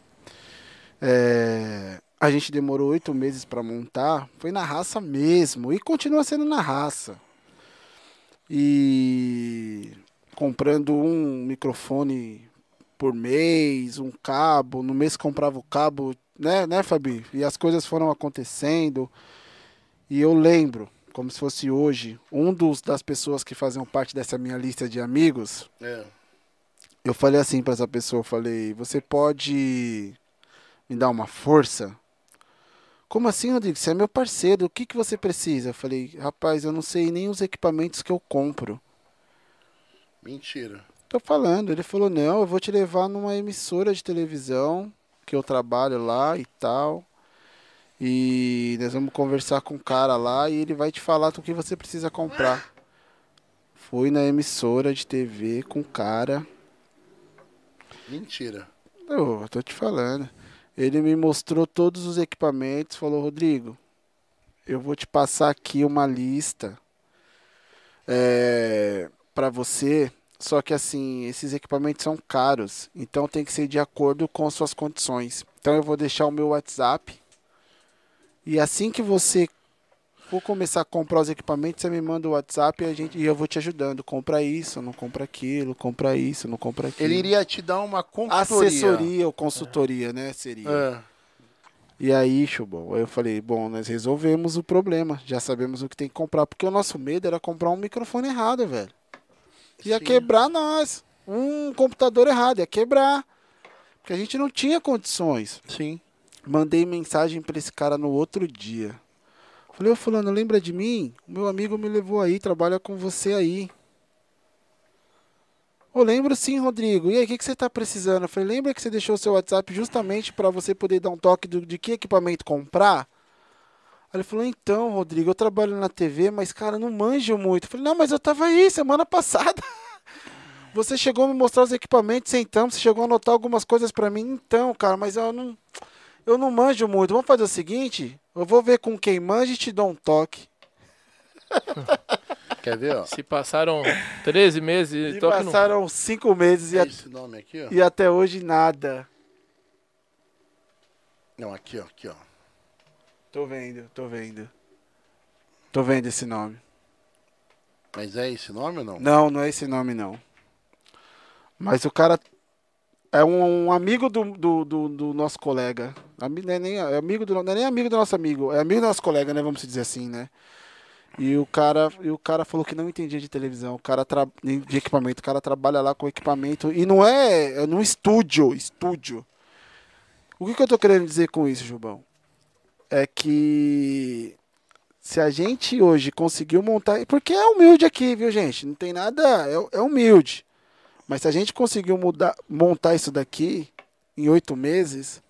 É, a gente demorou oito meses para montar, foi na raça mesmo e continua sendo na raça. E comprando um microfone por mês, um cabo, no mês comprava o cabo, né, né, Fabi? E as coisas foram acontecendo. E eu lembro, como se fosse hoje, um dos das pessoas que faziam parte dessa minha lista de amigos, É. eu falei assim pra essa pessoa, eu falei, você pode me dar uma força? Como assim, Rodrigo? Você é meu parceiro, o que, que você precisa? Eu falei, rapaz, eu não sei nem os equipamentos que eu compro. Mentira. Tô falando, ele falou, não, eu vou te levar numa emissora de televisão que eu trabalho lá e tal. E nós vamos conversar com o cara lá e ele vai te falar do que você precisa comprar. Fui na emissora de TV com o cara. Mentira. Eu, eu tô te falando. Ele me mostrou todos os equipamentos, falou, Rodrigo, eu vou te passar aqui uma lista é, para você. Só que assim, esses equipamentos são caros, então tem que ser de acordo com suas condições. Então eu vou deixar o meu WhatsApp. E assim que você for começar a comprar os equipamentos, você me manda o WhatsApp e, a gente, e eu vou te ajudando. Compra isso, não compra aquilo, compra isso, não compra aquilo. Ele iria te dar uma consultoria. Assessoria ou consultoria, né? Seria. É. E aí, Chubão, eu falei, bom, nós resolvemos o problema. Já sabemos o que tem que comprar. Porque o nosso medo era comprar um microfone errado, velho. Ia Sim. quebrar nós. Um computador errado, ia quebrar. Porque a gente não tinha condições. Sim. Mandei mensagem pra esse cara no outro dia. Falei, ô fulano, lembra de mim? O meu amigo me levou aí, trabalha com você aí. Ô, lembro sim, Rodrigo. E aí, o que, que você tá precisando? Eu falei, lembra que você deixou seu WhatsApp justamente para você poder dar um toque do- de que equipamento comprar? Ele falou, então, Rodrigo, eu trabalho na TV, mas, cara, não manjo muito. Eu falei, não, mas eu tava aí semana passada. Você chegou a me mostrar os equipamentos, sentamos, você chegou a anotar algumas coisas pra mim. Então, cara, mas eu não, eu não manjo muito. Vamos fazer o seguinte, eu vou ver com quem manja e te dou um toque. Quer ver, ó? Se passaram 13 meses E toque passaram cinco meses e, É a- aqui, ó. e até hoje nada. Não, aqui, ó, aqui, ó. Tô vendo, tô vendo. Tô vendo esse nome. Mas é esse nome ou não? Não, não é esse nome, não. Mas o cara é um, um amigo do, do, do, do nosso colega. Não é, nem, é amigo do, não é nem amigo do nosso amigo, é amigo do nosso colega, né? Vamos dizer assim, né? E o cara, e o cara falou que não entendia de televisão, o cara tra, de equipamento, o cara trabalha lá com equipamento e não é, é num estúdio, estúdio. O que, que eu tô querendo dizer com isso, Jubão? É que se a gente hoje conseguiu montar. Porque é humilde aqui, viu, gente? Não tem nada. É, é humilde. Mas se a gente conseguiu mudar, montar isso daqui em oito meses,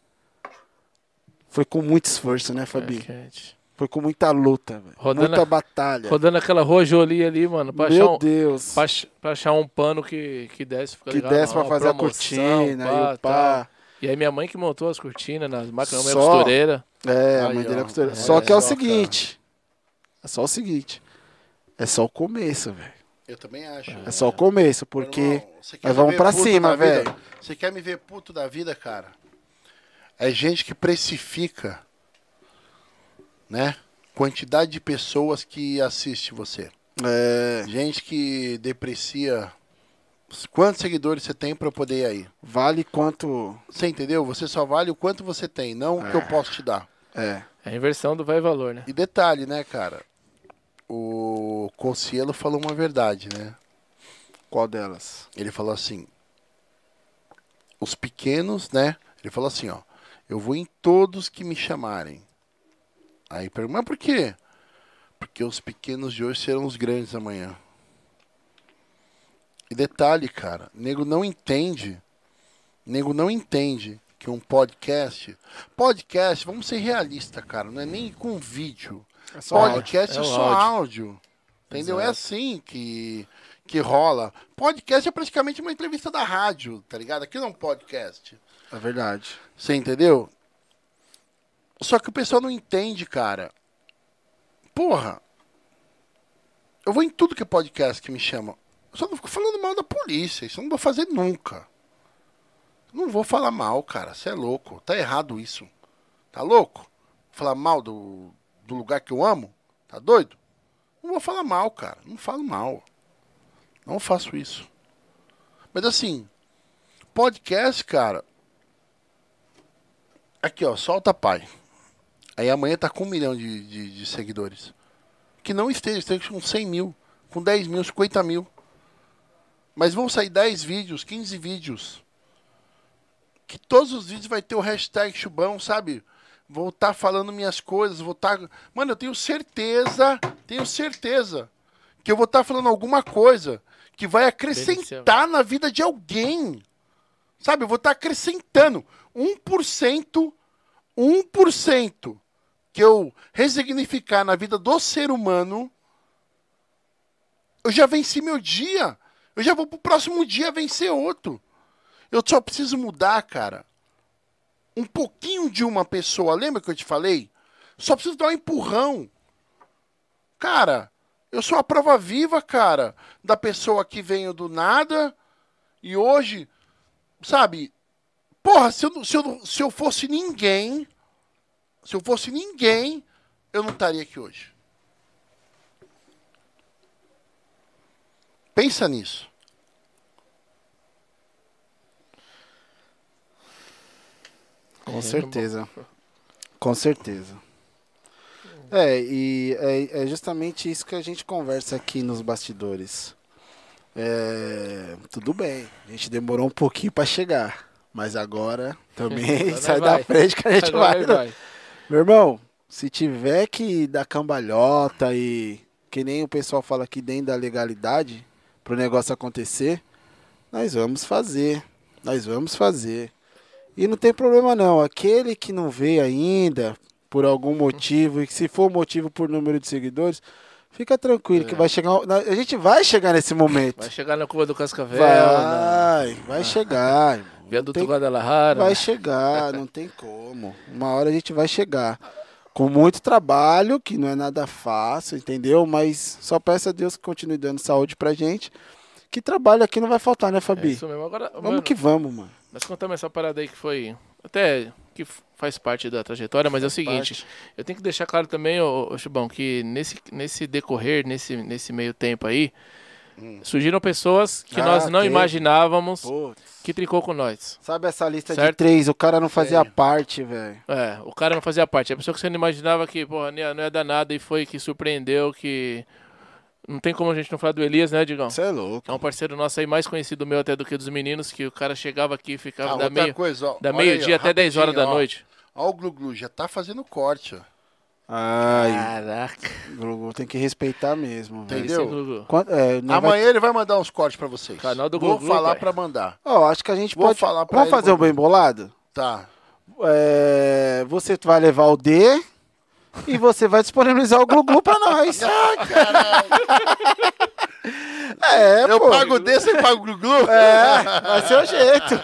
foi com muito esforço, né, Fabi? É. Foi com muita luta, velho. Rodando muita a- batalha. Rodando aquela rua Jolie ali, mano, pra achar, Meu um, Deus. pra, pra achar um pano que, que desse. Que legal, desse pra uma fazer a cortina pá, e o tal. pá. E aí minha mãe que montou as cortinas nas máquinas, minha Só- costureira. É, a Aí, mãe dele é costureira. Olha Só que é o seguinte. É só o seguinte. É só o começo, velho. Eu também acho. É só o começo, porque. Irmão, você quer nós vamos pra cima, velho. Você quer me ver puto da vida, cara? É gente que precifica, né? Quantidade de pessoas que assiste você. É. Gente que deprecia. Quantos seguidores você tem pra eu poder ir aí? Vale quanto. Você entendeu? Você só vale o quanto você tem, não o que eu posso te dar. É. É a inversão do vai valor, né? E detalhe, né, cara? O Concielo falou uma verdade, né? Qual delas? Ele falou assim: os pequenos, né? Ele falou assim, ó, eu vou em todos que me chamarem. Aí pergunta, mas por quê? Porque os pequenos de hoje serão os grandes amanhã. E detalhe, cara, nego não entende, nego não entende que um podcast, podcast, vamos ser realistas, cara, não é nem com vídeo. É só Podcast é, É o só áudio. áudio. Entendeu? É Exato. assim que, que rola. Podcast é praticamente uma entrevista da rádio, tá ligado? Aqui não é um podcast. É verdade. Você entendeu? Só que o pessoal não entende, cara. Porra. Eu vou em tudo que é podcast que me chama. Eu só não fico falando mal da polícia. Isso eu não vou fazer nunca. Não vou falar mal, cara. Você é louco. Tá errado isso. Tá louco? Falar mal do, do lugar que eu amo? Tá doido? Não vou falar mal, cara. Não falo mal. Não faço isso. Mas assim, podcast, cara. Aqui, ó, solta pai. Aí amanhã tá com um milhão de, de, de seguidores. Que não esteja, esteja com 100 mil, com 10 mil, 50 mil. Mas vão sair 10 vídeos, 15 vídeos. Que todos os vídeos vai ter o hashtag chubão, sabe? Vou estar falando minhas coisas, vou estar. Mano, eu tenho certeza, tenho certeza que eu vou estar falando alguma coisa que vai acrescentar na vida de alguém. Sabe, eu vou estar acrescentando 1%, 1% que eu resignificar na vida do ser humano, eu já venci meu dia. Eu já vou pro próximo dia vencer outro. Eu só preciso mudar, cara. Um pouquinho de uma pessoa. Lembra que eu te falei? Só preciso dar um empurrão. Cara, eu sou a prova viva, cara, da pessoa que veio do nada e hoje, sabe? Porra, se eu, se eu, se eu fosse ninguém, se eu fosse ninguém, eu não estaria aqui hoje. Pensa nisso. Com certeza. Com certeza. É, e é, é justamente isso que a gente conversa aqui nos bastidores. É, tudo bem, a gente demorou um pouquinho para chegar, mas agora também Agora sai vai. da frente que a gente Agora vai. vai. Meu irmão, se tiver que dar cambalhota e que nem o pessoal fala aqui dentro da legalidade pro negócio acontecer, nós vamos fazer. Nós vamos fazer. E não tem problema não. Aquele que não veio ainda por algum motivo e se for motivo por número de seguidores, fica tranquilo que vai chegar, a gente vai chegar nesse momento. Vai chegar na curva do Cascavel, Vai, vai chegar. irmão. Não viaduto tem- Guadalajara. Vai chegar, não tem como. Uma hora a gente vai chegar. Com muito trabalho, que não é nada fácil, entendeu? Mas só peço a Deus que continue dando saúde pra gente. Que trabalho aqui não vai faltar, né, É Fabi? isso mesmo. Agora, vamos mano, que vamos, mano. nós contamos essa parada aí que foi. Até que faz parte da trajetória, mas é o seguinte: eu tenho que deixar claro também, ô, ô Chubão, que nesse, nesse decorrer, nesse, nesse meio tempo aí, surgiram pessoas que Ah, nós não teve. imaginávamos que tricou com nós. Sabe essa lista de Certo. três? O cara não fazia Sério? parte, velho. É, o cara não fazia parte. A pessoa que você não imaginava que, porra, não ia, não ia dar nada e foi que surpreendeu, que. Não tem como a gente não falar do Elias, né, Digão? Você é louco. É um parceiro nosso aí, mais conhecido meu até do que dos meninos, que o cara chegava aqui e ficava Ah, da, meio, meio-dia ó, até 10 horas da ó. noite. Ó, o Glu-Glu já tá fazendo corte, ó. Ai, Caraca. Gugu, tem que respeitar mesmo. Entendeu? Esse é não vai- Amanhã ele vai mandar uns cortes pra vocês. Canal do Vou Glu-Glu, falar pai. pra mandar. Ó, acho que a gente Vou pode. falar pra Vamos fazer o quando- bem bolado? Tá. É, você vai levar o D e você vai disponibilizar o Glu-Glu pra nós. É, eu pô. pago desse e pago o Glu-Glu? É, vai ser o jeito.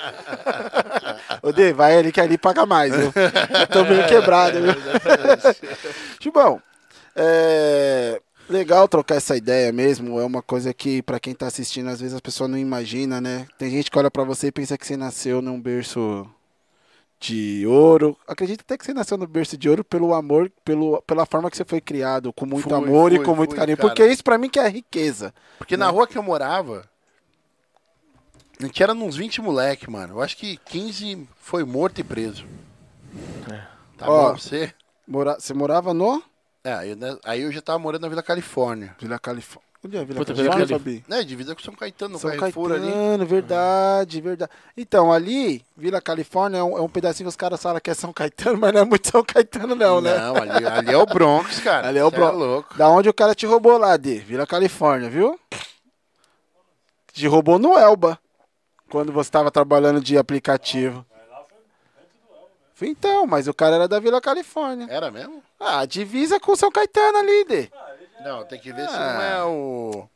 Ô, D, vai ali que ali paga mais, viu? Eu tô meio quebrado, viu? Chibão, é legal trocar essa ideia mesmo. É uma coisa que, pra quem tá assistindo, às vezes a pessoa não imagina, né? Tem gente que olha pra você e pensa que você nasceu num berço de ouro. Acredito até que você nasceu no berço de ouro pelo amor, pelo, pela forma que você foi criado, com muito Fui, amor e fui, com muito fui, carinho. cara. Porque isso pra mim que é riqueza. Porque na rua que eu morava, a gente era uns 20 moleque, mano. Eu acho que 15 foi morto e preso. Tá Ó. bom pra você? Mora... Você morava no É, aí, né, aí eu já tava morando na Vila Califórnia. Vila Califórnia. Onde é Vila Puta, Vila Califórnia, Calif- Fabi? Né, divisa com São Caetano, no São Carrefour ali. Caetano, verdade, verdade. Então, ali, Vila Califórnia é um, é um pedacinho que os caras falam que é São Caetano, mas não é muito São Caetano, não, né? Não, ali, ali é o Bronx, cara. Ali é o Cê Bronx. louco. Da onde o cara te roubou lá, de Vila Califórnia, viu? Te roubou no Elba, quando você estava trabalhando de aplicativo. Então, mas o cara era da Vila Califórnia. Era mesmo? Ah, divisa com São Caetano ali, de. Não, tem que ver se Ah. não é o...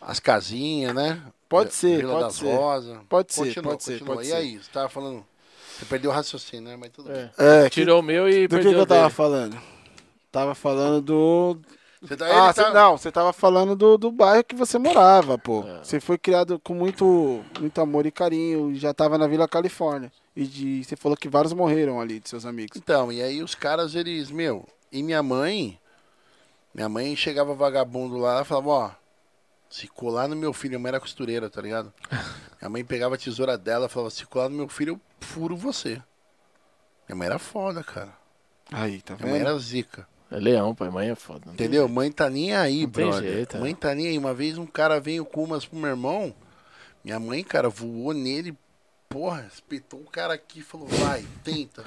As casinhas, né? Pode ser, Vila pode das ser. Rosas. Pode ser, Continua, pode ser, pode e ser. aí, você tava falando... Você perdeu o raciocínio, né? Mas tudo bem. É. É, que- Tirou o meu e do que, perdeu que eu tava dele. falando? Tava falando do, Você tá, Ah, ele cê- tá- não, você tava falando do, do bairro que você morava, pô. Você foi criado com muito, muito amor e carinho, e já tava na Vila Califórnia. E de- você falou que vários morreram ali, de seus amigos. Então, e aí os caras, eles, meu, e minha mãe, minha mãe chegava vagabundo lá e falava, ó, se colar no meu filho, minha mãe era costureira, tá ligado? minha mãe pegava a tesoura dela e falava, se colar no meu filho, eu furo você. Minha mãe era foda, cara. Aí, tá Minha mãe vendo? era zica. É leão, pai. Mãe é foda. não tem Entendeu? Mãe tá nem aí, Não tem brother. jeito, é. mãe tá nem aí. Uma vez um cara veio com umas pro meu irmão. Minha mãe, cara, voou nele. Porra, espetou o cara aqui e falou, vai, tenta.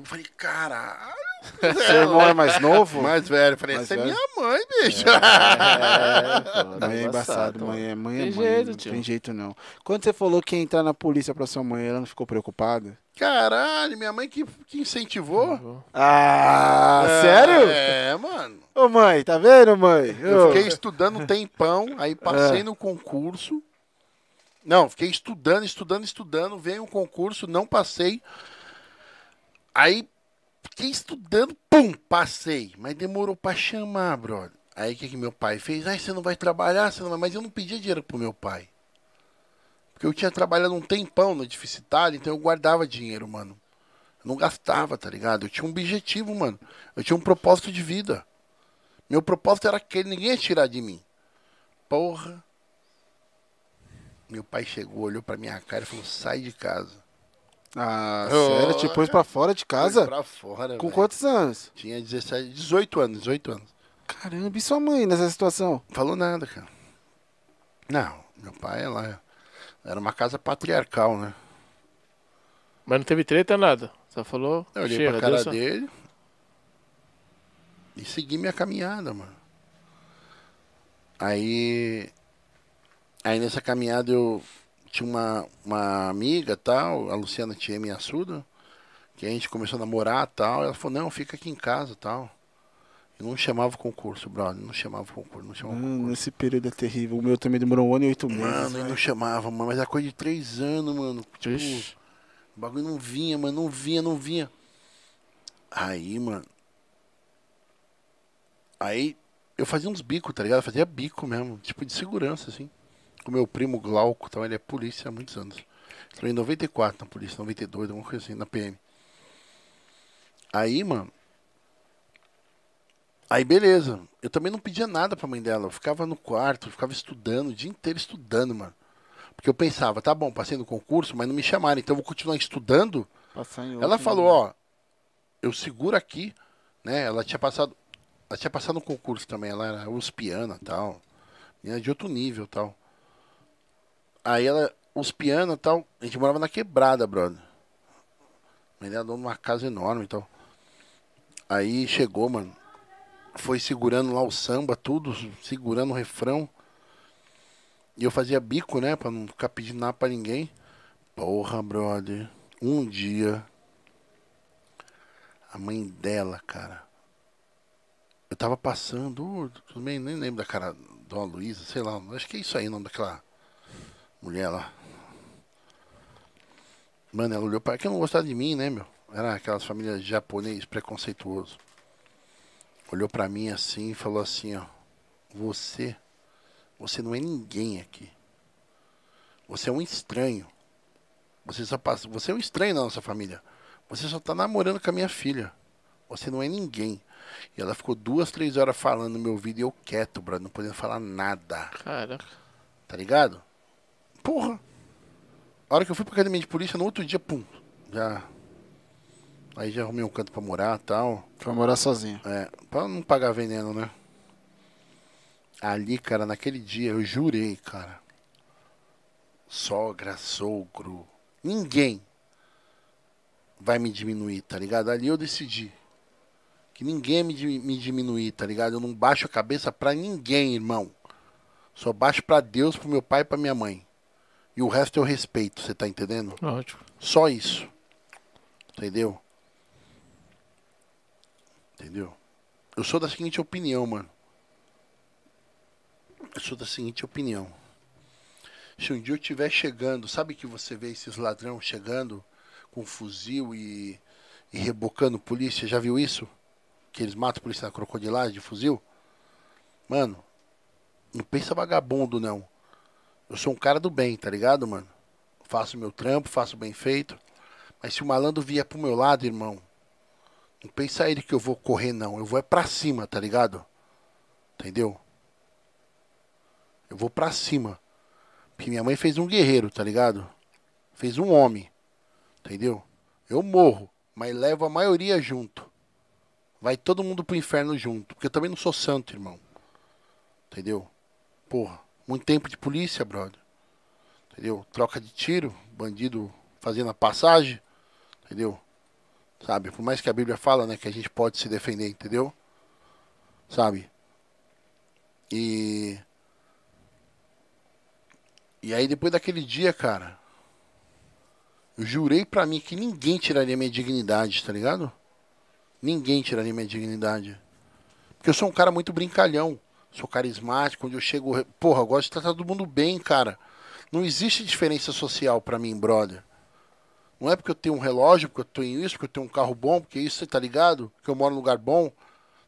Eu falei, caralho, Seu irmão é mais novo? Mais velho. Eu Falei, Mais essa é minha mãe, bicho. É, pô, Mãe é embaçado, mãe é mãe é Tem mãe, jeito, não tio. tem jeito não. Quando você falou que ia entrar na polícia pra sua mãe, ela não ficou preocupada? Caralho, minha mãe que, que incentivou. Ah, É, sério? É, mano. Ô mãe, tá vendo, mãe? Eu Ô. fiquei estudando um tempão, aí passei É. no concurso. Não, fiquei estudando, estudando, estudando. Veio um concurso, não passei. Aí fiquei estudando, pum, passei. Mas demorou pra chamar, brother. Aí o que, que meu pai fez? Ai, você não vai trabalhar, você não vai. Mas eu não pedia dinheiro pro meu pai. Porque eu tinha trabalhado um tempão no deficitário, então eu guardava dinheiro, mano. Eu não gastava, tá ligado? Eu tinha um objetivo, mano. Eu tinha um propósito de vida. Meu propósito era aquele, ninguém ia tirar de mim. Porra. Meu pai chegou, olhou pra minha cara e falou: sai de casa. Ah, Ô, sério? Te pôs pra fora de casa? Pra fora, Com velho. quantos anos? Tinha 17, 18 anos, 18 anos. Caramba, e sua mãe nessa situação? Falou nada, cara. Não, meu pai, ela era uma casa patriarcal, né? Mas não teve treta, nada. Só falou. Eu olhei chega, pra cara Deus só- dele e segui minha caminhada, mano. Aí. Aí nessa caminhada eu tinha uma, uma amiga tal, a Luciana Tia me assuda, que a gente começou a namorar tal. Ela falou, não, fica aqui em casa tal. E não chamava o concurso, brother. Não chamava o concurso, não chamava Mano, concurso. esse período é terrível. O meu também demorou um ano e oito meses. Mano, ele não chamava, mano, mas é coisa de três anos, mano. Tipo, Ixi. o bagulho não vinha, mano, não vinha, não vinha. Aí, mano. Aí eu fazia uns bicos, tá ligado? Eu fazia bico mesmo, tipo de segurança, assim. Com meu primo Glauco, então ele é polícia há muitos anos. Entrou em 94 na polícia, 92, alguma coisa assim, na PM. Aí, mano. Aí, beleza. Eu também não pedia nada pra mãe dela. Eu ficava no quarto, ficava estudando, o dia inteiro estudando, mano. Porque eu pensava, tá bom, passei no concurso, mas não me chamaram, então eu vou continuar estudando. Ela falou, ó, eu seguro aqui, né? Ela tinha passado, ela tinha passado no concurso também, ela era uspiana e tal, menina de outro nível e tal. Aí ela, uspiana e tal, a gente morava na quebrada, brother. Dona de uma casa enorme e tal. Aí chegou, mano, foi segurando lá o samba, tudo, segurando o refrão. E eu fazia bico, né, pra não ficar pedindo nada pra ninguém. Porra, brother. Um dia, a mãe dela, cara. Eu tava passando, bem, nem lembro da cara Dona Luísa, sei lá, acho que é isso aí o nome daquela mulher lá. Mano, ela olhou para que não gostava de mim, né, meu? Era aquelas famílias japonês preconceituoso. Olhou pra mim assim e falou assim, ó: "Você, você não é ninguém aqui. Você é um estranho. Você só passa, você é um estranho na nossa família. Você só tá namorando com a minha filha. Você não é ninguém." E ela ficou duas, três horas falando no meu vídeo e eu quieto, bro, não podendo falar nada. Caraca. Tá ligado? Porra. A hora que eu fui pra academia de polícia, no outro dia, pum. Já. Aí já arrumei um canto pra morar e tal. Foi morar sozinho. É, pra não pagar veneno, né? Ali, cara, naquele dia, eu jurei, cara. Sogra, sogro, ninguém vai me diminuir, tá ligado? Ali eu decidi que ninguém me, me diminuir, tá ligado? Eu não baixo a cabeça pra ninguém, irmão. Só baixo pra Deus, pro meu pai e pra minha mãe. E o resto eu respeito, você tá entendendo? Ótimo. Só isso. Entendeu? Entendeu? Eu sou da seguinte opinião, mano. Eu sou da seguinte opinião. Se um dia eu estiver chegando, sabe que você vê esses ladrão chegando com fuzil e, e rebocando polícia? Já viu isso? Que eles matam a polícia na crocodilagem de fuzil? Mano, não pensa vagabundo, não. Eu sou um cara do bem, tá ligado, mano? Faço meu trampo, faço bem feito. Mas se o malandro vier pro meu lado, irmão, não pensa ele que eu vou correr, não. Eu vou é pra cima, tá ligado? Entendeu? Eu vou pra cima. Porque minha mãe fez um guerreiro, tá ligado? Fez um homem. Entendeu? Eu morro, mas levo a maioria junto. Vai todo mundo pro inferno junto. Porque eu também não sou santo, irmão. Entendeu? Porra, muito tempo de polícia, brother. Entendeu? Troca de tiro, bandido fazendo a passagem. Entendeu? Sabe? Por mais que a Bíblia fala, né, que a gente pode se defender, entendeu? Sabe? E. E aí depois daquele dia, cara, eu jurei pra mim que ninguém tiraria minha dignidade, tá ligado? Ninguém tiraria minha dignidade. Porque eu sou um cara muito brincalhão. Sou carismático, onde eu chego. Porra, eu gosto de tratar todo mundo bem, cara. Não existe diferença social pra mim, brother. Não é porque eu tenho um relógio, porque eu tenho isso, porque eu tenho um carro bom, porque isso, tá ligado? Que eu moro num lugar bom.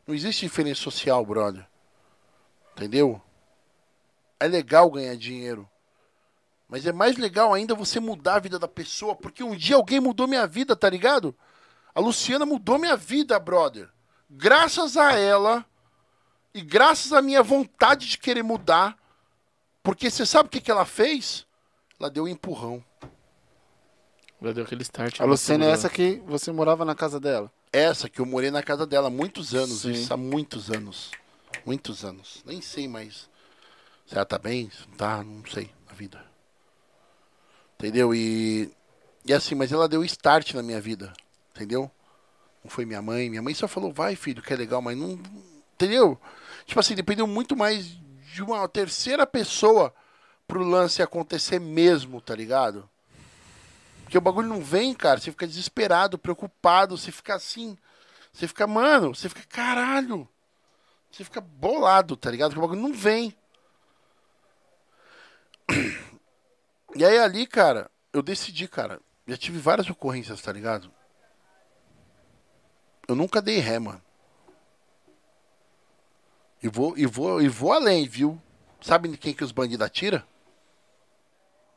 Não existe diferença social, brother. Entendeu? É legal ganhar dinheiro. Mas é mais legal ainda você mudar a vida da pessoa, porque um dia alguém mudou minha vida, tá ligado? A Luciana mudou minha vida, brother. Graças a ela e graças à minha vontade de querer mudar, porque você sabe o que, que ela fez? Ela deu um empurrão. Já deu aquele start. A Luciana é essa que você morava na casa dela. Essa que eu morei na casa dela há muitos anos, Sim. isso há muitos anos. Muitos anos. Nem sei mais se ela tá bem, se não tá, não sei, na vida. Entendeu? E, e assim, mas ela deu start na minha vida, entendeu? Não foi minha mãe. Minha mãe só falou, vai filho, que é legal, mas não. Entendeu? Tipo assim, dependeu muito mais de uma terceira pessoa pro lance acontecer mesmo, tá ligado? Porque o bagulho não vem, cara. Você fica desesperado, preocupado, você fica assim. Você fica, mano, você fica, caralho. Você fica bolado, tá ligado? Porque o bagulho não vem. E aí ali, cara, eu decidi, cara. Já tive várias ocorrências, tá ligado? Eu nunca dei ré, mano. E vou, e vou, e vou além, viu? Sabe em quem que os bandidos atiram?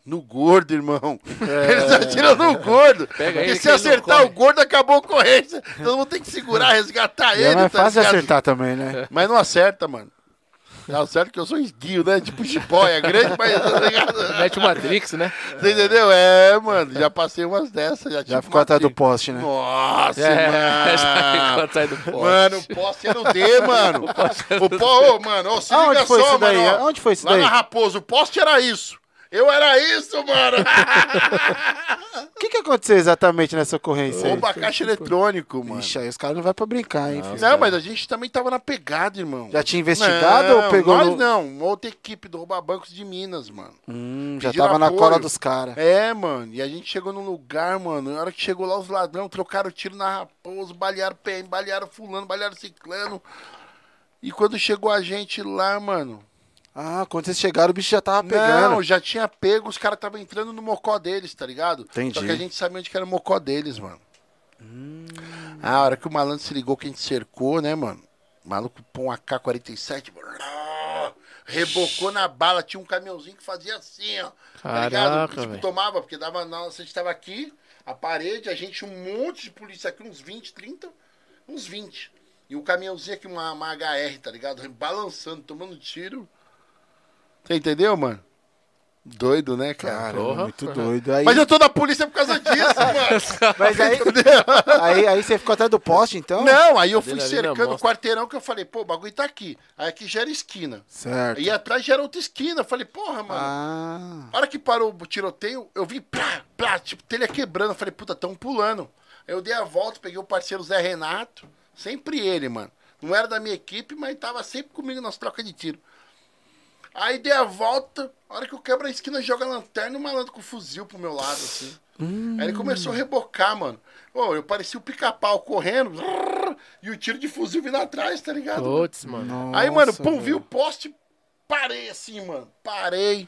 No gordo, irmão. Eles atiram no gordo. Pega Porque ele se acertar o gordo, acabou a ocorrência. Todo mundo tem que segurar, resgatar E ele. é mais tá fácil ligado? acertar também, né? Mas não acerta, mano. Não acerta que eu sou esguio, né? Tipo jiboia, grande, mas tá? Mete o Matrix, né? Você entendeu? É, mano, já passei umas dessas. Já, Já ficou atrás do poste, né? Nossa, É, já ficou mano. atrás do poste. Mano, o poste era o D, mano. O po... Ô, mano, ô, se liga Aonde foi só, isso daí? mano. ó. Aonde foi isso Lá daí? na Raposo, o poste era isso. Eu era isso, mano. O que, que aconteceu exatamente nessa ocorrência aí? Rouba caixa eletrônico, mano. Ixi, aí os caras não vão pra brincar, hein, filho? Não, mas a gente também tava na pegada, irmão. Já tinha investigado não, ou pegou Nós no- não, uma outra equipe do Rouba Bancos de Minas, mano. Hum, já tava na apoio. cola dos caras. É, mano. E a gente chegou num lugar, mano. Na hora que chegou lá, os ladrão trocaram tiro na raposa, balearam PM, balearam fulano, balearam ciclano. E quando chegou a gente lá, mano. Ah, quando vocês chegaram, o bicho já tava pegando. Não, já tinha pego, os caras estavam entrando no mocó deles, tá ligado? Entendi. Só que a gente sabia onde que era o mocó deles, mano. Ah, a hora que o malandro se ligou que a gente cercou, né, mano? O maluco pôs um AK-47, brrr, rebocou na bala, tinha um caminhãozinho que fazia assim, ó. tá ligado? Caraca, Tipo, tomava, porque dava, na, a gente tava aqui, a parede, a gente, um monte de polícia aqui, uns 20, 30, uns 20. E o caminhãozinho aqui, uma, uma HR, tá ligado? Balançando, tomando tiro. Você entendeu, mano? Doido, né, cara? Cara, Porra. muito doido. Aí, Mas eu tô na polícia por causa disso, mano. mas aí, aí, aí você ficou atrás do poste, então? Não, aí eu fui cercando o quarteirão que eu falei, pô, o bagulho tá aqui. Aí aqui já era esquina. Certo. Aí atrás já era outra esquina. Eu falei, porra, mano. Ah, A hora que parou o tiroteio, eu vi, plá, plá, tipo, telha quebrando. Eu falei, puta, tão pulando. Aí eu dei a volta, peguei o parceiro Zé Renato. Sempre ele, mano. Não era da minha equipe, mas tava sempre comigo nas trocas de tiro. Aí dei a volta, a hora que eu quebro a esquina, joga a lanterna e o malandro com o fuzil pro meu lado, assim. Aí ele começou a rebocar, mano. Ô, eu parecia o pica-pau correndo, brrr, e o tiro de fuzil vindo atrás, tá ligado? Putz, mano. Aí, mano, nossa, pum, vi o poste, parei assim, mano. Parei.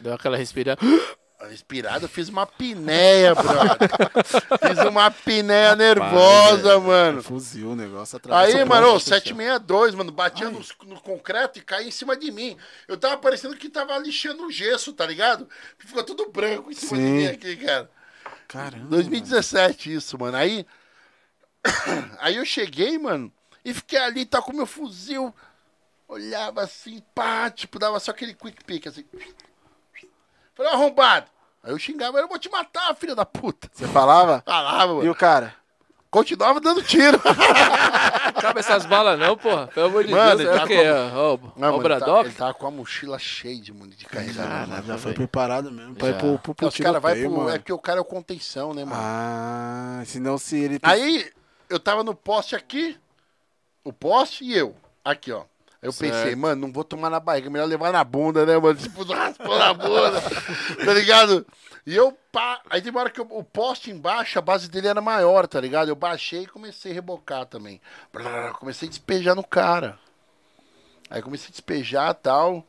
Deu aquela respirada. Respirado, eu fiz uma pinéia, brother. fiz uma pinéia nervosa, mano. fuzil o negócio através Aí, mano, ô, poste, 762, mano, batia no, no concreto e caía em cima de mim. Eu tava parecendo que tava lixando o gesso, tá ligado? Ficou tudo branco em cima de Sim. mim aqui, cara. Caramba. 2017 isso, mano. Aí, aí eu cheguei, mano, e fiquei ali, tá com meu fuzil. Olhava assim, pá, tipo, dava só aquele quick pick, assim. Falei, arrombado. Aí eu xingava, eu vou te matar, filha da puta. Você falava? Falava, mano. E o cara? continuava dando tiro. Cabe essas balas não, porra. Pelo amor de Mano, Deus. ele É tá o quê? com- Ó, Não, Ó, mano, o ele, tá, Braddock? ele tava com a mochila cheia de munição de carregar. mano. Já foi preparado mesmo. Pra ir Já. pro, pro, pro Os caras vai pro. mano. É porque o cara é o contenção, né, mano? Ah, senão se ele... Aí, eu tava no poste aqui, o poste e eu. Aqui, ó. Aí eu pensei, Certo. mano, não vou tomar na barriga, melhor levar na bunda, né, mano? Tipo, raspou na bunda, tá ligado? E eu, pá, aí tem uma hora que eu- o poste embaixo, a base dele era maior, tá ligado? Eu baixei e comecei a rebocar também. Brrr, comecei a despejar no cara. Aí comecei a despejar e tal,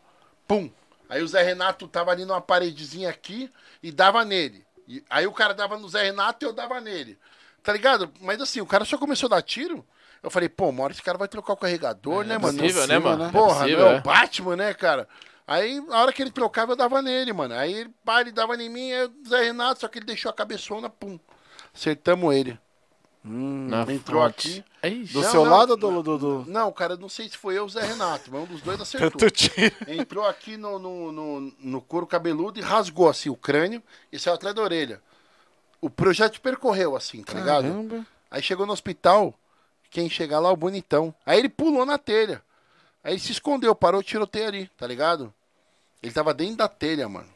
pum. Aí o Zé Renato tava ali numa paredezinha aqui e dava nele. E aí o cara dava no Zé Renato e eu dava nele. Tá ligado? Mas assim, o cara só começou a dar tiro. Eu falei, pô, uma hora esse cara vai trocar o carregador, né, É mano? possível, né, possível, mano? né? É Porra, possível, não é é. o Batman, né, cara? Aí, na hora que ele trocava, eu dava nele, mano. Aí, ele, pá, ele dava em mim, o Zé Renato, só que ele deixou a cabeçona, pum. Acertamos ele. Na entrou fonte. aqui. Do Não, seu não, lado ou do... do, do... Não, cara, não sei se foi eu ou o Zé Renato, mas um dos dois acertou. Entrou aqui no, no, no, no couro cabeludo e rasgou, assim, o crânio e saiu atrás da orelha. O projeto percorreu, assim, tá ligado? Caramba. Aí chegou no hospital, quem chegar lá, o bonitão. Aí ele pulou na telha. Aí ele se escondeu, parou o tiroteio ali, tá ligado? Ele tava dentro da telha, mano.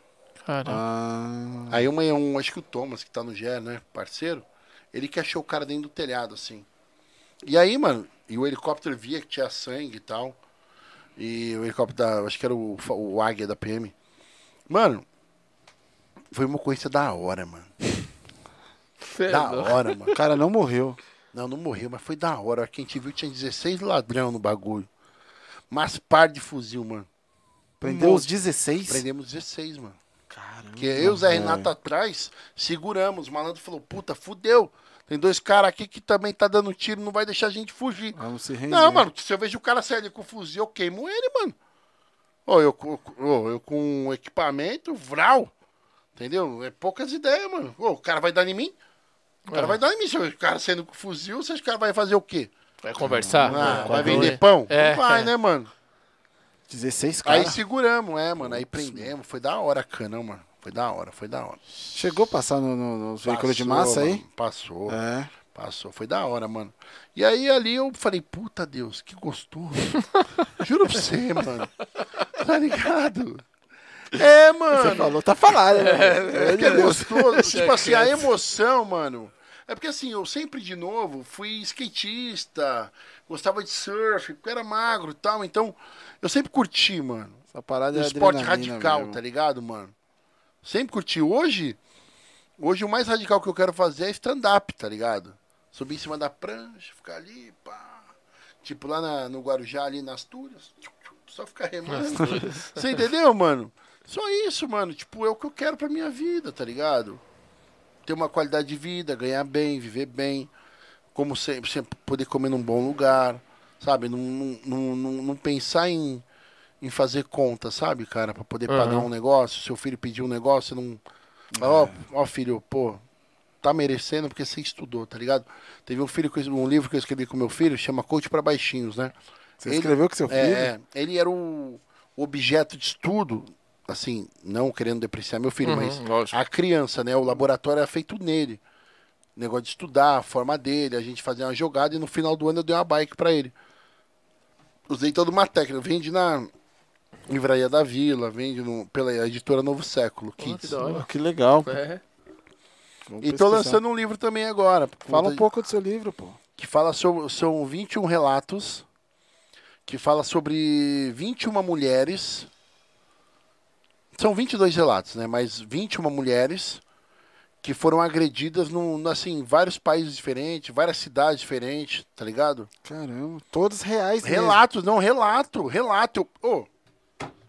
Cara, Ah, Aí uma, um, acho que o Thomas, que tá no GER, né, parceiro, ele que achou o cara dentro do telhado, assim. E aí, mano, e o helicóptero via que tinha sangue e tal. E o helicóptero da, acho que era o, o Águia da PM. Mano, foi uma coisa da hora, mano. é Da hora, mano. o cara não morreu. Não, não morreu, mas foi da hora. Quem te viu tinha 16 ladrão no bagulho. Mas par de fuzil, mano. Prendeu Um os 16? Prendemos 16, mano. Caramba. Porque eu e o Zé. Renato atrás, seguramos. O malandro falou, puta, fudeu. Tem dois caras aqui que também tá dando tiro, não vai deixar a gente fugir. Vamos se render. Não, mano, se eu vejo o cara sair ali com o fuzil, eu queimo ele, mano. Ou eu, com- ô, eu com equipamento, vral. Entendeu? É poucas ideias, mano. Ô, o cara vai dar em mim? O cara É. vai dar em mim. Se o cara saindo com fuzil, você acha que o cara vai fazer o quê? Vai conversar? Ah, vai a vender pão? É. Não vai, né, mano? 16 caras. Aí seguramos, é, mano. Aí prendemos. Foi da hora, cana, mano. Foi da hora, foi da hora. Chegou a passar no, no, nos veículos de massa aí? mano, Passou. É. Passou, foi da hora, mano. E aí ali eu falei, puta Deus, que gostoso. Juro pra você, mano. Tá ligado? É, Você mano. falou, tá falado, né? É que é gostoso. Tipo assim, a emoção, mano. É porque assim, eu sempre de novo fui skatista, gostava de surf, porque era magro e tal. Então, eu sempre curti, mano. Essa parada O é esporte radical, mesmo. tá ligado, mano? Sempre curti. Hoje, hoje o mais radical que eu quero fazer é stand-up, tá ligado? Subir em cima da prancha, ficar ali, pá. Tipo lá na- no Guarujá, ali nas Astúrias. Só ficar remando. Você entendeu, mano? Só isso, mano. Tipo, é o que eu quero pra minha vida, tá ligado? Ter uma qualidade de vida, ganhar bem, viver bem. Como sempre, sempre poder comer num bom lugar, sabe? Não, não, não, não, pensar em, em fazer conta, sabe, cara? Pra poder Aham. pagar um negócio. Seu filho pedir um negócio, você não. Ó, ó, filho, pô, tá merecendo porque você estudou, tá ligado? Teve um filho, um livro que eu escrevi com meu filho, chama Coach para Baixinhos, né? Você Ele- escreveu com seu filho? É, é, ele era o objeto de estudo, assim, não querendo depreciar meu filho, Uhum, mas lógico. a criança, né? O laboratório era feito nele. O negócio de estudar, a forma dele, a gente fazia uma jogada e no final do ano eu dei uma bike pra ele. Usei toda uma técnica. Vende na Livraria da Vila, vende no- pela editora Novo Século, Pô, que Kids. Pô, que legal. É. E tô lançando um livro também agora. Fala um de- pouco do seu livro, pô. que fala sobre são 21 relatos que fala sobre 21 mulheres. São 22 relatos, né? Mas 21 mulheres que foram agredidas no, no, assim, em vários países diferentes, várias cidades diferentes, tá ligado? Caramba, todos reais mesmo. Relatos, não, relato, relato. Eu, ô,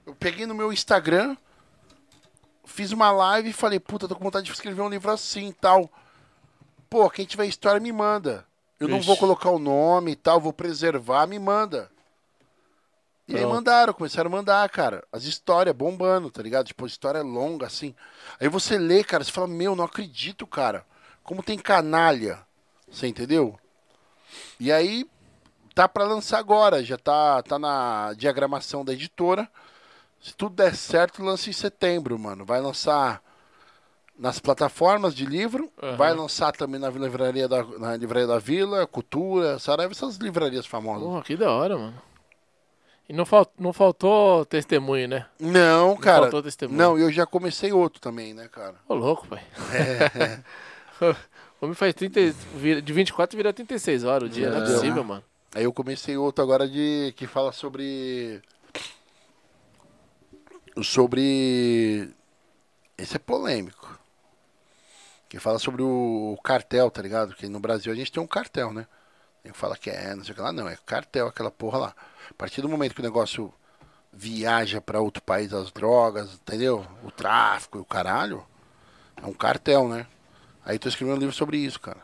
eu peguei no meu Instagram, fiz uma live e falei, puta, tô com vontade de escrever um livro assim e tal. Pô, quem tiver história me manda. Eu não Vixe. vou colocar o nome e tal, vou preservar, me manda. E aí mandaram, começaram a mandar, cara. As histórias bombando, tá ligado? Tipo, história longa, assim. Aí você lê, cara, você fala, meu, não acredito, cara. Como tem canalha. Você entendeu? E aí, tá pra lançar agora, já tá, tá na diagramação da editora. Se tudo der certo, lança em setembro, mano. Vai lançar nas plataformas de livro. Aham. Vai lançar também na livraria da, na livraria da Vila, Cultura, Saraiva, essas livrarias famosas. Porra, que da hora, mano. E não, fal... não faltou testemunho, né? Não, cara. faltou testemunho. Não, eu já comecei outro também, né, cara? Ô, louco, pai. É. O homem faz 30, vira- de 24 vira 36 horas o dia, não é É. possível, mano. Aí eu comecei outro agora de que fala sobre sobre esse é polêmico. Que fala sobre o cartel, tá ligado? Que no Brasil a gente tem um cartel, né? Tem que fala que é, não sei o que lá, não, é cartel aquela porra lá. A partir do momento que o negócio viaja pra outro país as drogas, entendeu? O tráfico e o caralho, é um cartel, né? Aí tô escrevendo um livro sobre isso, cara.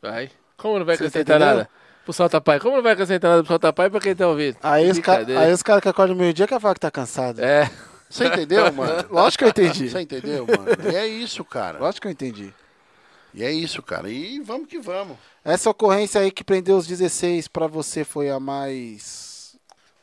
Vai. Como não vai Você tá acrescentar entendendo? nada? Pro Solta Pai. Como não vai acrescentar nada pro Solta Pai pra quem tá ouvindo? Aí os caras Brincadeira. aí os cara que acordam meio-dia quer falar que tá cansado. É. Você entendeu, mano? Lógico que eu entendi. Você entendeu, mano? E é isso, cara. Lógico que eu entendi. E é isso, cara. E vamos que vamos. Essa ocorrência aí que prendeu os 16 pra você foi a mais.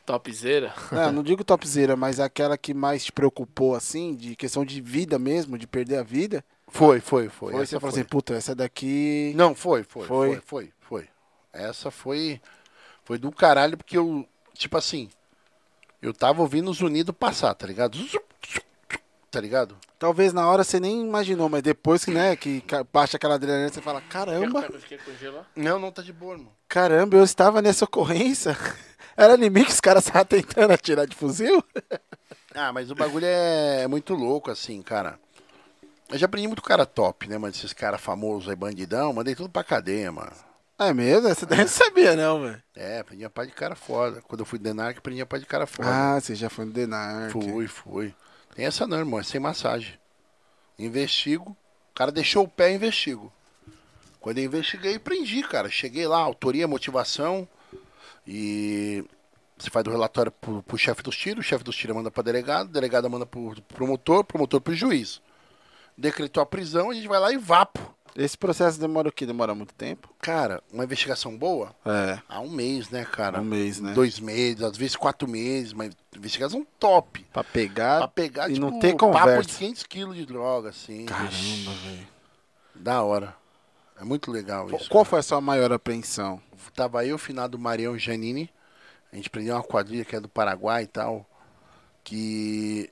Topzera. Não, não digo topzera, mas aquela que mais te preocupou, assim, de questão de vida mesmo, de perder a vida. Foi, foi, foi. Foi, Essa você falou assim, puta, essa daqui. Não, foi, foi, Foi. foi, foi, foi. Essa foi foi do caralho porque eu, tipo assim, eu tava ouvindo os Unidos passar, tá ligado? Tá ligado? Talvez na hora você nem imaginou, mas depois que, né, que baixa aquela adrenalina, você fala, caramba, Não, não tá de boa, irmão. caramba, eu estava nessa ocorrência. Era em mim que os caras estavam tentando atirar de fuzil? Ah, mas o bagulho é muito louco, assim, cara. Eu já aprendi muito cara top, né, mano? Esses caras famosos aí, bandidão, mandei tudo pra cadeia, mano. É mesmo? Essa daí eu não sabia, não, velho. É, aprendi a pá de cara foda. Quando eu fui de Denarc, aprendi a pá de cara foda. Ah, você já foi no Denark. Fui, fui. Tem essa não, irmão, é sem massagem. Investigo. O cara deixou o pé, investigo. Quando eu investiguei, prendi, cara. Cheguei lá, autoria, motivação. E você faz o relatório pro, pro chefe dos tiros, o chefe dos tiros manda pra delegado, o delegado manda pro promotor, promotor pro juiz. Decretou a prisão, a gente vai lá e vapo. Esse processo demora o quê? Demora muito tempo? Cara, uma investigação boa? É, Há um mês, né, cara? um mês, né? Dois meses, às vezes quatro meses, mas investigação top. Pra pegar. Pra pegar, e tipo, não ter papo conversa. de 500 quilos de droga, assim. Caramba, velho. Da hora. É muito legal isso. Qual cara. foi a sua maior apreensão? Tava eu, finado Marião Janine. A gente prendeu uma quadrilha que é do Paraguai e tal. Que.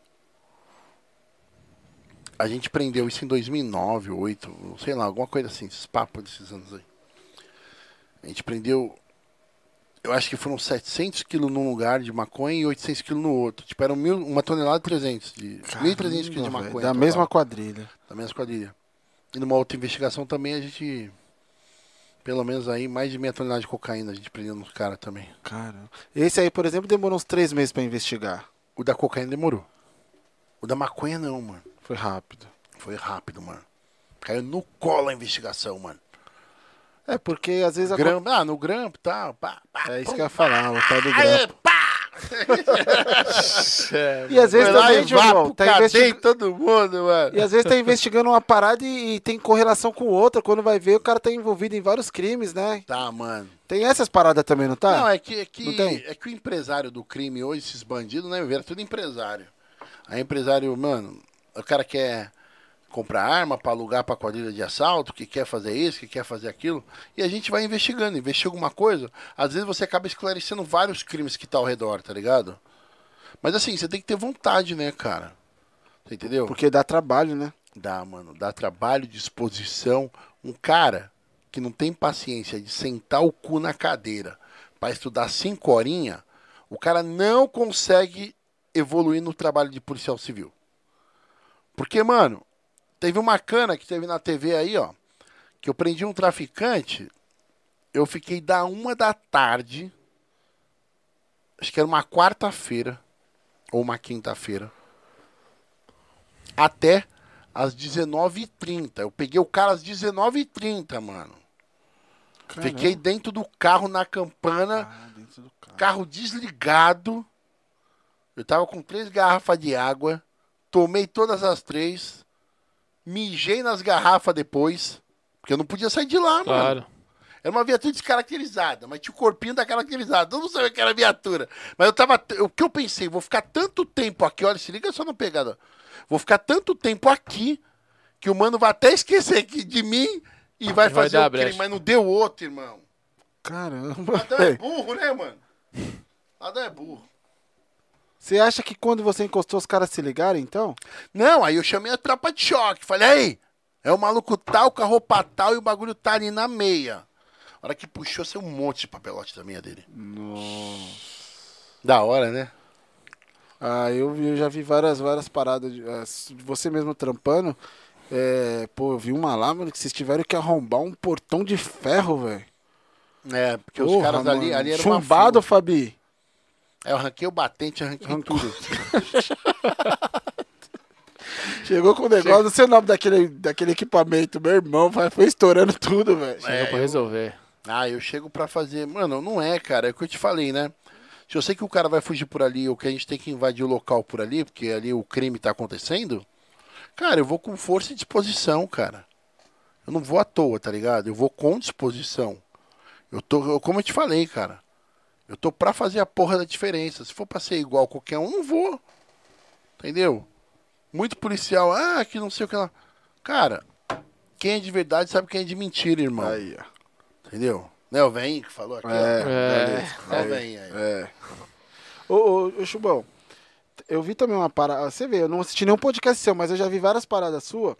A gente prendeu isso em 2009, 2008, sei lá, alguma coisa assim, esses papos desses anos aí. A gente prendeu. Eu acho que foram 700 quilos num lugar de maconha e 800 quilos no outro. Tipo, eram mil, uma tonelada e 300 de. 1.300 quilos de Caramba, maconha. velho, Da mesma quadrilha. da mesma quadrilha. E numa outra investigação também a gente. Pelo menos aí, mais de meia tonelada de cocaína a gente prendeu nos caras também. Caramba. Esse aí, por exemplo, demorou uns três meses pra investigar. O da cocaína demorou. O da maconha não, mano. Foi rápido. Foi rápido, mano. Caiu no colo a investigação, mano. É, porque às vezes... a Grampo, ah, no grampo e tal. Pá, pá, É isso pum, que eu ia falar, o tal do grampo. pá! E às vezes também, João, tá cadê investigando... todo mundo, mano. E às vezes tá investigando uma parada e, e tem correlação com outra. Quando vai ver, o cara tá envolvido em vários crimes, né? Tá, mano. Tem essas paradas também, não tá? Não, é que, é, que, Não tem? é que o empresário do crime hoje, esses bandidos, né, vira tudo empresário. Aí empresário, mano, o cara quer comprar arma pra alugar pra quadrilha de assalto, que quer fazer isso, que quer fazer aquilo, e a gente vai investigando, investiga alguma coisa, às vezes você acaba esclarecendo vários crimes que tá ao redor, tá ligado? Mas assim, você tem que ter vontade, né, cara? Você entendeu? Porque dá trabalho, né? Dá, mano. Dá trabalho, disposição. Um cara que não tem paciência de sentar o cu na cadeira pra estudar cinco horinhas, o cara não consegue evoluir no trabalho de policial civil. Porque, mano, teve uma cana que teve na TV aí, ó, que eu prendi um traficante, eu fiquei da uma da tarde, acho que era uma quarta-feira, ou uma quinta-feira, até às 19h30. Eu peguei o cara às 19h30, mano. Fiquei dentro do carro na campana, Ah, dentro do carro. carro desligado. Eu tava com três garrafas de água. Tomei todas as três. Mijei nas garrafas depois. Porque eu não podia sair de lá, mano. Claro. Era uma viatura descaracterizada, mas tinha o corpinho da caracterizada. Todo mundo sabia que era viatura. Mas eu tava. O que eu pensei? Vou ficar tanto tempo aqui, olha, se liga só na pegada. Vou ficar tanto tempo aqui que o mano vai até esquecer que de mim e vai vai fazer dar a o crime, brecha. mas não deu outro, irmão. Caramba. Ladrão é burro, né, mano? Ladrão é burro. Você acha que quando você encostou os caras se ligaram, então? Não, aí eu chamei a tropa de choque. Falei, aí, é o maluco tal, com a roupa tal e o bagulho tá ali na meia. A hora que puxou, saiu um monte de papelote da meia dele. Da hora, né? Ah, eu, eu já vi várias, várias paradas de, de você mesmo trampando. É, pô, eu vi uma lá, mano, que vocês tiveram que arrombar um portão de ferro, velho. É, porque os Porra, caras ali, mano. ali eram uma Chumbado. Fabi. Aí eu arranquei o batente, arranquei tudo. Chegou com o negócio, não sei o nome daquele, daquele equipamento, meu irmão, foi, foi estourando tudo, velho. Chegou É, pra eu- resolver. Ah, eu chego pra fazer. Mano, não é, cara. É o que eu te falei, né? Se eu sei que o cara vai fugir por ali ou que a gente tem que invadir o local por ali, porque ali o crime tá acontecendo, cara, eu vou com força e disposição, cara. Eu não vou à toa, tá ligado? Eu vou com disposição. Eu tô, eu- como eu te falei, cara. Eu tô pra fazer a porra da diferença. Se for pra ser igual a qualquer um, não vou. Entendeu? Muito policial, ah, que não sei o que lá. Cara, quem é de verdade sabe quem é de mentira, irmão. Aí, ó. Entendeu? Né, o velhinho que falou aqui. É. Ó, o velhinho aí. É. Ô, ô, ô, Chubão, eu vi também uma parada. Você vê, eu não assisti nenhum podcast seu, mas eu já vi várias paradas suas.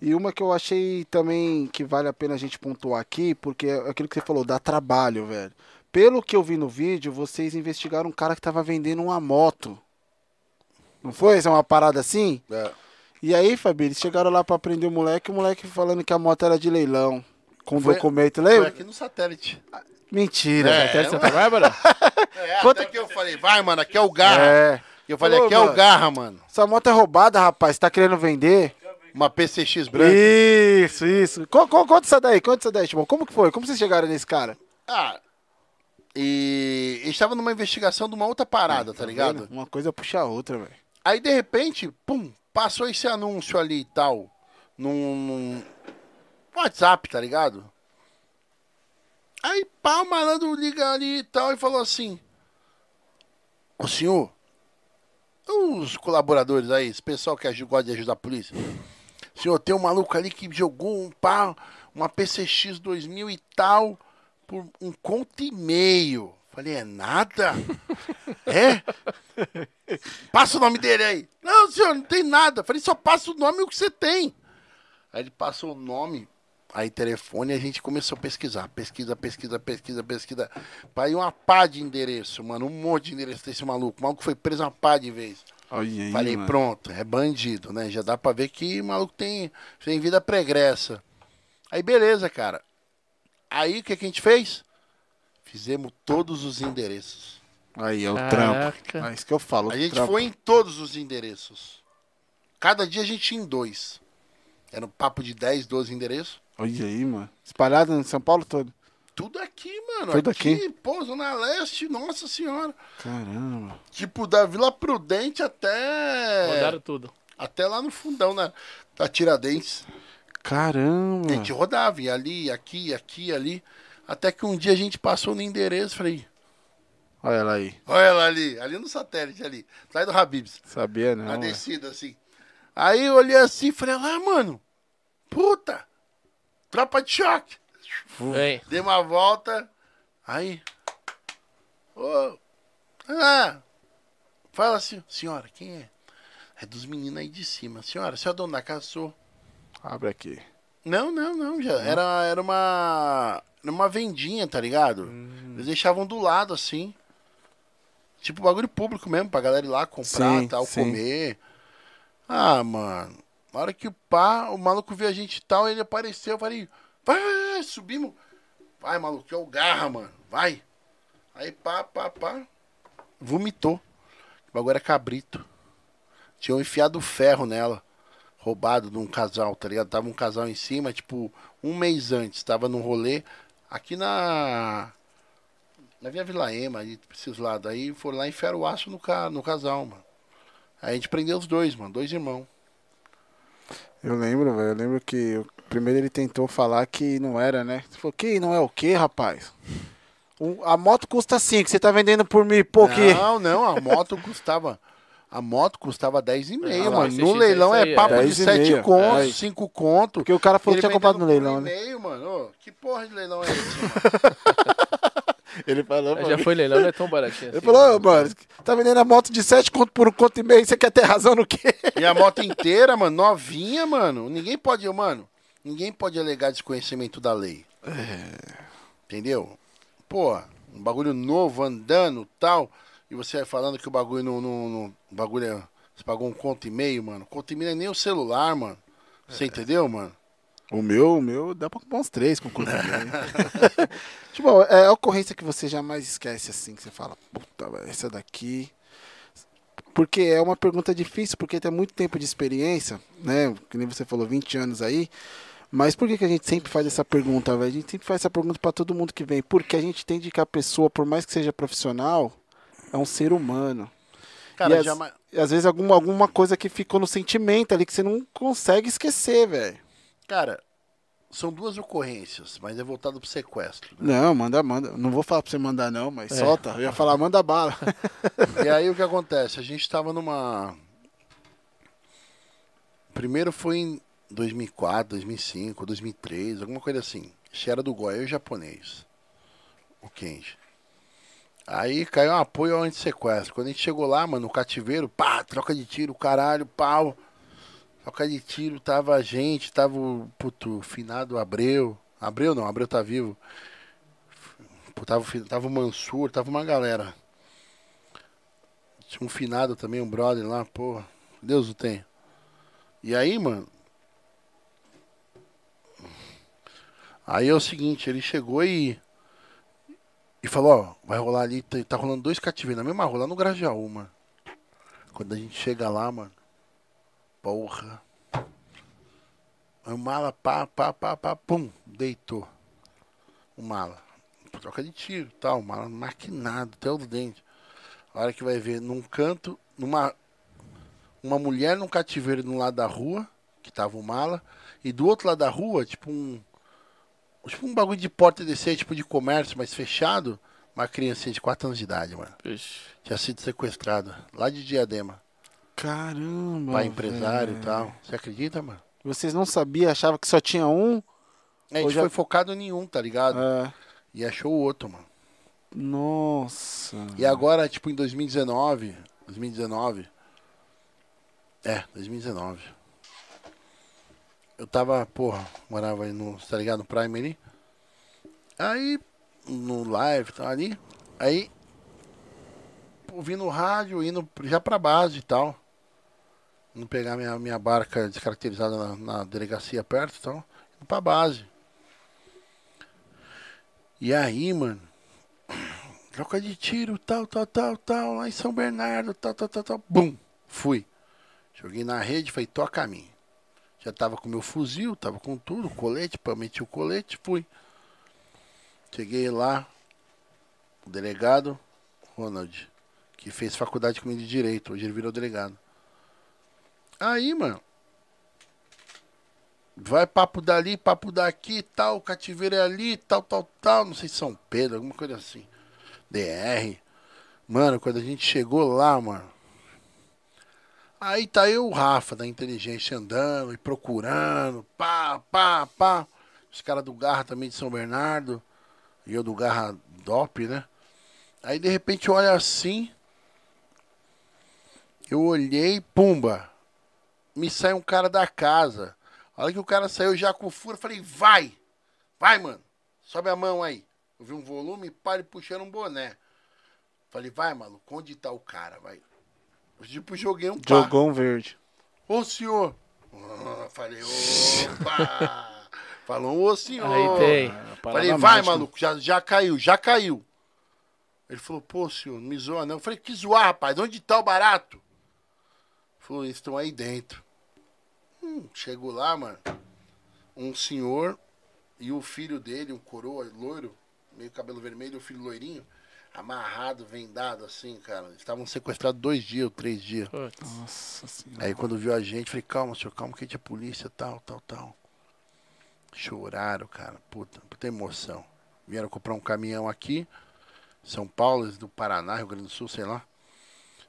E uma que eu achei também que vale a pena a gente pontuar aqui, porque é aquilo que você falou, dá trabalho, velho. Pelo que eu vi no vídeo, vocês investigaram um cara que tava vendendo uma moto. Não foi? Isso é uma parada assim? É. E aí, Fabi, eles chegaram lá pra prender o moleque, o moleque falando que a moto era de leilão. Com Foi- documento, Foi lembra? aqui no satélite. Mentira. É, Até de Santa Bárbara? É, Quanto- até que eu falei, vai, mano, aqui é o Garra. É. Eu falei, Falou, aqui é o mano. Garra, mano. Essa moto é roubada, rapaz. Tá querendo vender? Uma PCX branca. Isso, isso. Co- co- Conta isso daí, conta isso daí, Timão. Como que foi? Como vocês chegaram nesse cara? Ah, e a gente tava numa investigação de uma outra parada, tá ligado? Uma coisa puxa a outra, velho. Aí, de repente, pum, passou esse anúncio ali e tal, num, num WhatsApp, tá ligado? Aí, pá, o malandro liga ali e tal e falou assim: Ô senhor, os colaboradores aí, esse pessoal que gosta de ajudar a polícia, senhor, tem um maluco ali que jogou um pá, uma PCX 2000 e tal, por um conto e meio. Falei, é nada? é? Passa o nome dele aí. Não, senhor, não tem nada. Falei, só passa o nome e o que você tem. Aí ele passou o nome, aí telefone, e a gente começou a pesquisar. Pesquisa, pesquisa, pesquisa, pesquisa. Pra ir uma pá de endereço, mano. Um monte de endereço desse maluco. O maluco foi preso uma pá de vez. Aí, Falei, mano. pronto, é bandido, né? Já dá pra ver que o maluco tem, tem vida pregressa. Aí beleza, cara. Aí o que, que a gente fez? Fizemos todos os endereços. Aí, é o Caraca. trampo. É isso que eu falo. A gente trampo. foi em todos os endereços. Cada dia a gente ia em dois. Era um papo de 10, 12 endereços. Olha aí, mano. Espalhado em São Paulo todo. Tudo aqui, mano. Tudo aqui, aqui? pô, Zona Leste, nossa senhora. Caramba. Tipo, da Vila Prudente até. Rodaram tudo. Até lá no fundão, né? Da Tiradentes. Caramba. A gente rodava, ia ali, aqui, aqui, ali. Até que um dia a gente passou no endereço, falei, Olha ela aí. olha ela ali, ali no satélite, ali, atrás do Habibs, Sabia, não. na velho. descida, assim. Aí eu olhei assim e falei, lá, mano, puta, tropa de choque. Vem. Dei uma volta, aí, ô, ah, fala assim, senhora, quem é? É dos meninos aí de cima. Senhora, você é o dono da casa? Sou. Abre aqui. Não, não, não. Já era, era uma. Era uma vendinha, tá ligado? Hum. Eles deixavam do lado, assim. Tipo bagulho público mesmo, pra galera ir lá comprar Sim, tal, sim. comer. Ah, mano. Na hora que o pá, o maluco viu a gente e tal, ele apareceu, eu falei, vai, vai, vai, subimos. Vai, maluco, que é o garra, mano. Vai. Aí pá, pá, pá. Vomitou. O bagulho era cabrito. Tinham enfiado ferro nela roubado de um casal, tá ligado? Tava um casal em cima, tipo, um mês antes, tava num rolê aqui na. Na Via Vila Ema, ali, pra esses lados. Aí foram lá e enfiaram o aço no, ca... no casal, mano. Aí a gente prendeu os dois, mano, dois irmãos. Eu lembro, velho. Eu lembro que primeiro ele tentou falar que não era, né? Você falou, que não é o quê, rapaz? Um- a moto custa 5, você tá vendendo por mil e pouco. Não, não, a moto custava. A moto custava 10,5, Ah, mano. No leilão é aí, papo é. de 10 e 7 meia. conto, É. 5 conto. Porque o cara falou Ele que tinha comprado no leilão, né? e-mail, mano. Ô, que porra de leilão é esse, mano? Ele falou, Já foi leilão, não é tão baratinho Ele assim. falou, ô, mano, tá vendendo a moto de 7 conto por um conto e meio, você quer ter razão no quê? E a moto inteira, mano, novinha, mano. Ninguém pode, mano, ninguém pode alegar desconhecimento da lei. Entendeu? Pô, um bagulho novo, andando tal. E você vai falando que o bagulho não. não, não- o bagulho é. Você pagou um conto e meio, mano. Conto e meio não é nem o celular, mano. Você entendeu, mano? O meu, o meu, dá pra comprar uns três com conta de meio. Tipo, é a ocorrência que você jamais esquece, assim, que você fala, puta, essa daqui. Porque é uma pergunta difícil, porque tem muito tempo de experiência, né? Que nem você falou, 20 anos aí. Mas por que, que a gente sempre faz essa pergunta, velho? A gente sempre faz essa pergunta pra todo mundo que vem. Porque a gente entende que a pessoa, por mais que seja profissional, é um ser humano. Cara, e, às, jamais. às vezes alguma, alguma coisa que ficou no sentimento ali que você não consegue esquecer, velho. Cara, são duas ocorrências, mas é voltado pro sequestro. né? Não, manda, manda. Não vou falar pra você mandar, não, mas solta. Eu ia falar, manda bala. E aí o que acontece? A gente tava numa. Primeiro foi em 2004, 2005, 2003, alguma coisa assim. Acho que era do Goiás e o japonês. O Kenji. Aí caiu um apoio ao antissequestro. Quando a gente chegou lá, mano, no cativeiro, pá, troca de tiro, caralho, pau. Troca de tiro, tava a gente, tava o puto, finado Abreu. Abreu não, Abreu tá vivo. Pô, Tava, tava o Mansur, tava uma galera. Tinha um finado também, um brother lá, porra. Deus o tem. E aí, mano. Aí é o seguinte, ele chegou e. E falou, ó, vai rolar ali, tá, tá rolando dois cativeiros na mesma rua, lá no Grajaú, mano. Quando a gente chega lá, mano. Porra. O mala, pá, pá, pá, pá, pum, deitou. O mala. Troca de tiro, tal, o mala maquinado, até o dente. A hora que vai ver num canto, numa uma mulher num cativeiro um lado da rua, que tava o mala, e do outro lado da rua, tipo um tipo um bagulho de porta descer, tipo de comércio, mas fechado, uma criancinha de 4 anos de idade, mano. Vixe. Tinha sido sequestrada lá de Diadema, Caramba. pai empresário e tal. Você acredita, mano? Vocês não sabiam, achavam que só tinha um? A gente já- foi focado em nenhum, tá ligado? É. E achou o outro, mano. Nossa. E agora, tipo, em 2019. 2019. É, 2019. Eu tava, porra, morava aí no, tá ligado, no Prime ali. Aí, no live, tá ali. Aí, ouvindo o rádio, indo já pra base e tal. Indo pegar minha, minha barca descaracterizada na, na delegacia perto e tal. Indo pra base. E aí, mano, troca de tiro, tal, tal, tal, tal, lá em São Bernardo, tal, tal, tal, tal. Bum! Fui. Joguei na rede, falei, toca a mim. Já tava com meu fuzil, tava com tudo, colete, pá, meti o colete, fui. Cheguei lá, o delegado, Ronald, que fez faculdade comigo de direito, hoje ele virou delegado. Aí, mano, vai papo dali, papo daqui, tal, cativeiro é ali, tal, tal, tal, não sei se São Pedro, alguma coisa assim. DR. Mano, quando a gente chegou lá, mano. Aí tá eu, o Rafa, da inteligência, andando e procurando. Pá, pá, pá. Os caras do Garra também de São Bernardo. E eu do Garra DOP, né? Aí de repente eu olho assim. Eu olhei, pumba. Me sai um cara da casa. A hora que o cara saiu já com fura, falei, vai! Vai, mano! Sobe a mão aí. Eu vi um volume, ele puxando um boné. Falei, vai, maluco, onde tá o cara? Vai. Eu, tipo, joguei um pá. Jogou um verde. Ô, senhor! Ah, falei, opa! Falou, ô, senhor! Aí tem. A palavra Falei, vai, mágica. maluco, já, já caiu, já caiu. Ele falou, pô, senhor, não me zoa não. Eu falei, que zoar, rapaz, onde tá o barato? Ele falou, eles estão aí dentro. Hum, chegou lá, mano, um senhor e o filho dele, um coroa loiro, meio cabelo vermelho, o filho loirinho, amarrado, vendado assim, cara. Eles estavam sequestrados dois dias ou três dias. Putz. Nossa senhora. Aí quando viu a gente, falei, calma, senhor, calma que a gente é polícia, tal, tal, tal. Choraram, cara, puta, puta emoção. Vieram comprar um caminhão aqui, São Paulo, do Paraná, Rio Grande do Sul, sei lá.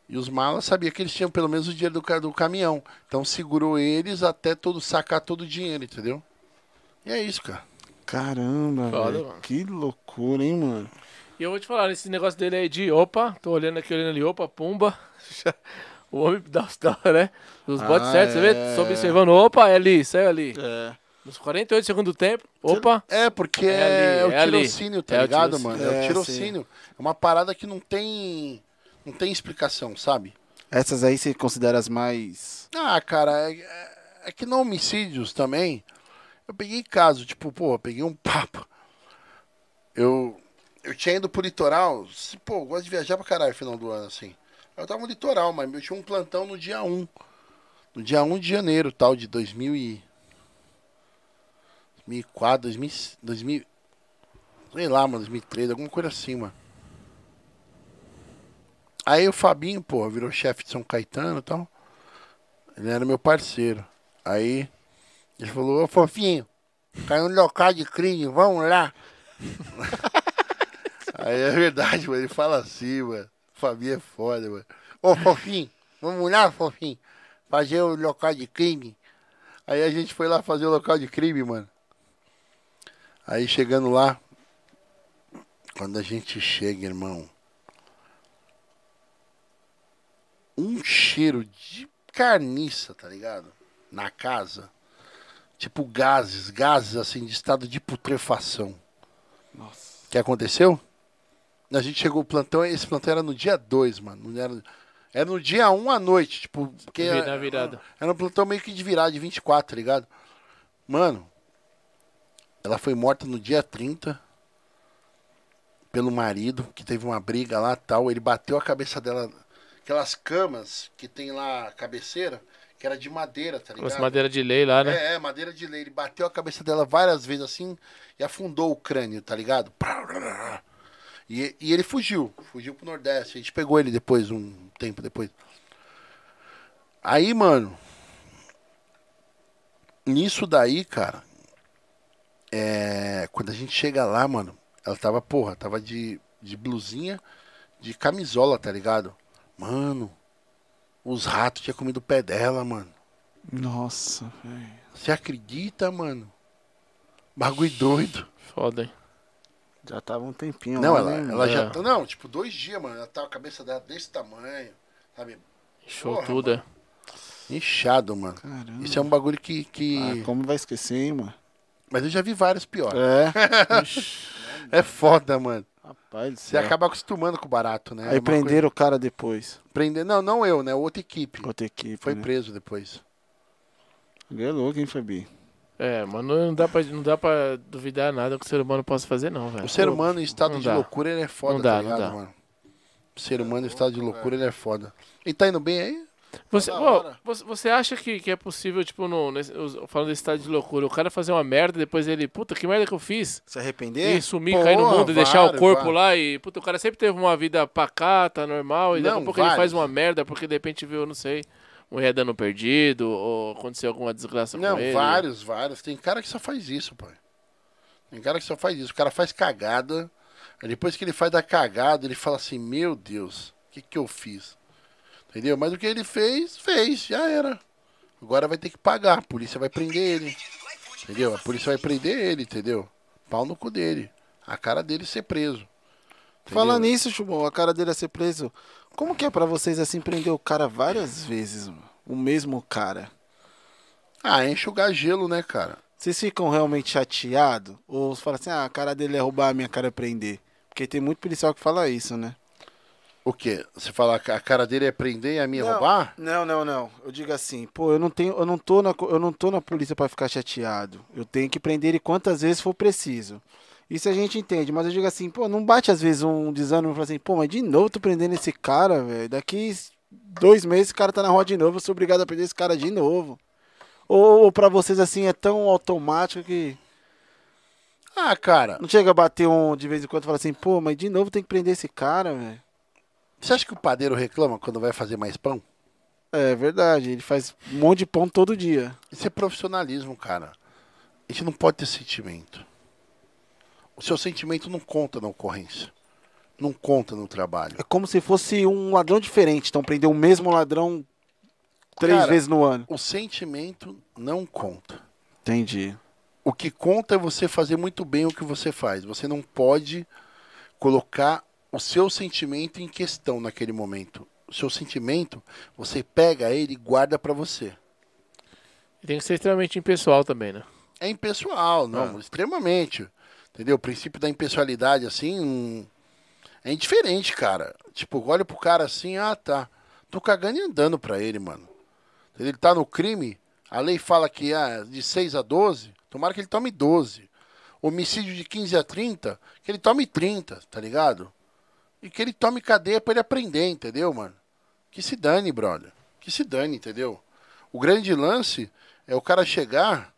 E os malas sabiam que eles tinham pelo menos o dinheiro do, do caminhão. Então segurou eles até todo sacar todo o dinheiro, entendeu? E é isso, cara. Caramba, Foda, velho. mano. Que loucura, hein, mano. E eu vou te falar, esse negócio dele aí de opa, tô olhando aqui, olhando ali, opa, pumba. o homem dá os dá, né? Os botes Ah, certos, você vê? é. Tô observando, opa, é ali, saiu ali. É. Nos 48 segundos do tempo, opa. É, porque É é, ali, o é ali. tirocínio, tá É o ligado, tirocínio. mano? É, É, o tirocínio. É uma parada que não tem. Não tem explicação, sabe? Essas aí você considera as mais. Ah, cara, é, é- é que no homicídios também. Eu peguei caso, tipo, pô, peguei um papo. Eu, eu tinha ido pro litoral. se- Pô, eu gosto de viajar pra caralho no final do ano, assim. Eu tava no litoral, mas eu tinha um plantão no dia 1. No dia 1 de janeiro, tal, de 2000 e... 2004, 2000, 2000... Sei lá, mano, 2003, alguma coisa assim, mano. Aí o Fabinho, pô, virou chefe de São Caetano e tal. Ele era meu parceiro. Aí ele falou, ô fofinho, caiu no local de crime, vamos lá. Aí é verdade, mano. Ele fala assim, mano. Fabinho é foda, mano. Ô fofinho, vamos lá, fofinho. Fazer o local de crime. Aí a gente foi lá fazer o local de crime, mano. Aí chegando lá, quando a gente chega, irmão, um cheiro de carniça, tá ligado? Na casa. Tipo gases, gases assim, de estado de putrefação. Nossa. O que aconteceu? A gente chegou o plantão, esse plantão era no dia 2, mano. Era, era no dia 1 um à noite, tipo, porque na virada. era um plantão meio que de virada, de 24, tá ligado? Mano, ela foi morta no dia 30 pelo marido, que teve uma briga lá tal. Ele bateu a cabeça dela, aquelas camas que tem lá a cabeceira, que era de madeira, tá ligado? Nossa, madeira de lei lá, né? É, é, madeira de lei. Ele bateu a cabeça dela várias vezes assim e afundou o crânio, tá ligado? E, e ele fugiu, fugiu pro Nordeste. A gente pegou ele depois, um tempo depois. Aí, mano, nisso daí, cara, é, quando a gente chega lá, mano, ela tava, porra, tava de, de blusinha, de camisola, tá ligado? Mano, os ratos tinham comido o pé dela, mano. Nossa, velho. Você acredita, mano? Bagulho doido. Foda, hein? Já tava um tempinho Não, ela, né, ela É. já. tá- Não, tipo, dois dias, mano. Ela tava com a cabeça dela desse tamanho, sabe? Show Porra, tudo, é. Inchado, mano. Caramba. Isso é um bagulho que. que... Ah, como vai esquecer, hein, mano? Mas eu já vi vários piores. É. É foda, mano. Rapaz Você céu. acaba acostumando com o barato, né? É Aí uma prenderam o cara depois. coisa- Prender... Não, não eu, né? Outra equipe. Outra equipe. Foi né? preso depois. Ele é louco, hein, Fabi? É, mano, não dá, pra, não dá pra duvidar nada que o ser humano possa fazer, não, velho. O ser humano em estado não de dá. loucura, ele é foda, Não dá, tá não ligado, dá. mano? O ser humano em estado de loucura, ele é foda. E tá indo bem aí? Você, pô, hora. você, você acha que, que é possível, tipo, no, nesse- falando desse estado de loucura, o cara fazer uma merda, depois ele, puta, que merda que eu fiz? Se arrepender? E sumir, Porra, cair no mundo, e deixar o corpo vários. lá e, puta, o cara sempre teve uma vida pacata, normal, e daqui a Não, pouco ele faz uma merda porque de repente viu, não sei, mulher dando perdido, ou aconteceu alguma desgraça Não, com ele. vários, vários. Tem cara que só faz isso, pai. Tem cara que só faz isso. O cara faz cagada. Depois que ele faz da cagada, ele fala assim: Meu Deus, o que, que eu fiz? Entendeu? Mas o que ele fez, fez, já era. Agora vai ter que pagar. A polícia vai prender ele. Entendeu? A polícia vai prender ele, entendeu? Pau no cu dele. A cara dele ser preso. Entendeu? Falando nisso, Chubão, a cara dele a ser preso. Como que é pra vocês assim prender o cara várias vezes, mano? O mesmo cara? Ah, enxugar gelo, né, cara? Vocês ficam realmente chateados? Ou falam assim, ah, a cara dele é roubar, a minha cara é prender? Porque tem muito policial que fala isso, né? O quê? Você fala que a cara dele é prender e a minha é Não. roubar? Não, não, não. Eu digo assim, pô, eu não tenho, eu não tô na, eu não tô na polícia pra ficar chateado. Eu tenho que prender ele quantas vezes for preciso. Isso a gente entende, mas eu digo assim, pô, não bate às vezes um desânimo e fala assim, pô, mas de novo tô prendendo esse cara, velho. Daqui dois meses esse cara tá na rua de novo, eu sou obrigado a prender esse cara de novo. Ou, ou pra vocês assim é tão automático que Ah, cara. não chega a bater um de vez em quando e fala assim, pô, mas de novo tem que prender esse cara, velho. Você acha que o padeiro reclama quando vai fazer mais pão? É verdade, ele faz um monte de pão todo dia. Isso é profissionalismo, cara. A gente não pode ter sentimento. O seu sentimento não conta na ocorrência. não conta no trabalho. É como se fosse um ladrão diferente. Então prender o mesmo ladrão três Cara, vezes no ano. O sentimento não conta. Entendi. O que conta é você fazer muito bem o que você faz. Você não pode colocar o seu sentimento em questão naquele momento. O seu sentimento, você pega ele e guarda pra você. Tem que ser extremamente impessoal também, né? É impessoal, não, extremamente. Entendeu? O princípio da impessoalidade, assim, é indiferente, cara. Tipo, olha pro cara assim, ah, tá. Tô cagando e andando pra ele, mano. Ele tá no crime, a lei fala que é de 6 a 12, tomara que ele tome 12. Homicídio de 15 a 30, que ele tome 30, tá ligado? E que ele tome cadeia pra ele aprender, entendeu, mano? Que se dane, brother. Que se dane, entendeu? O grande lance é o cara chegar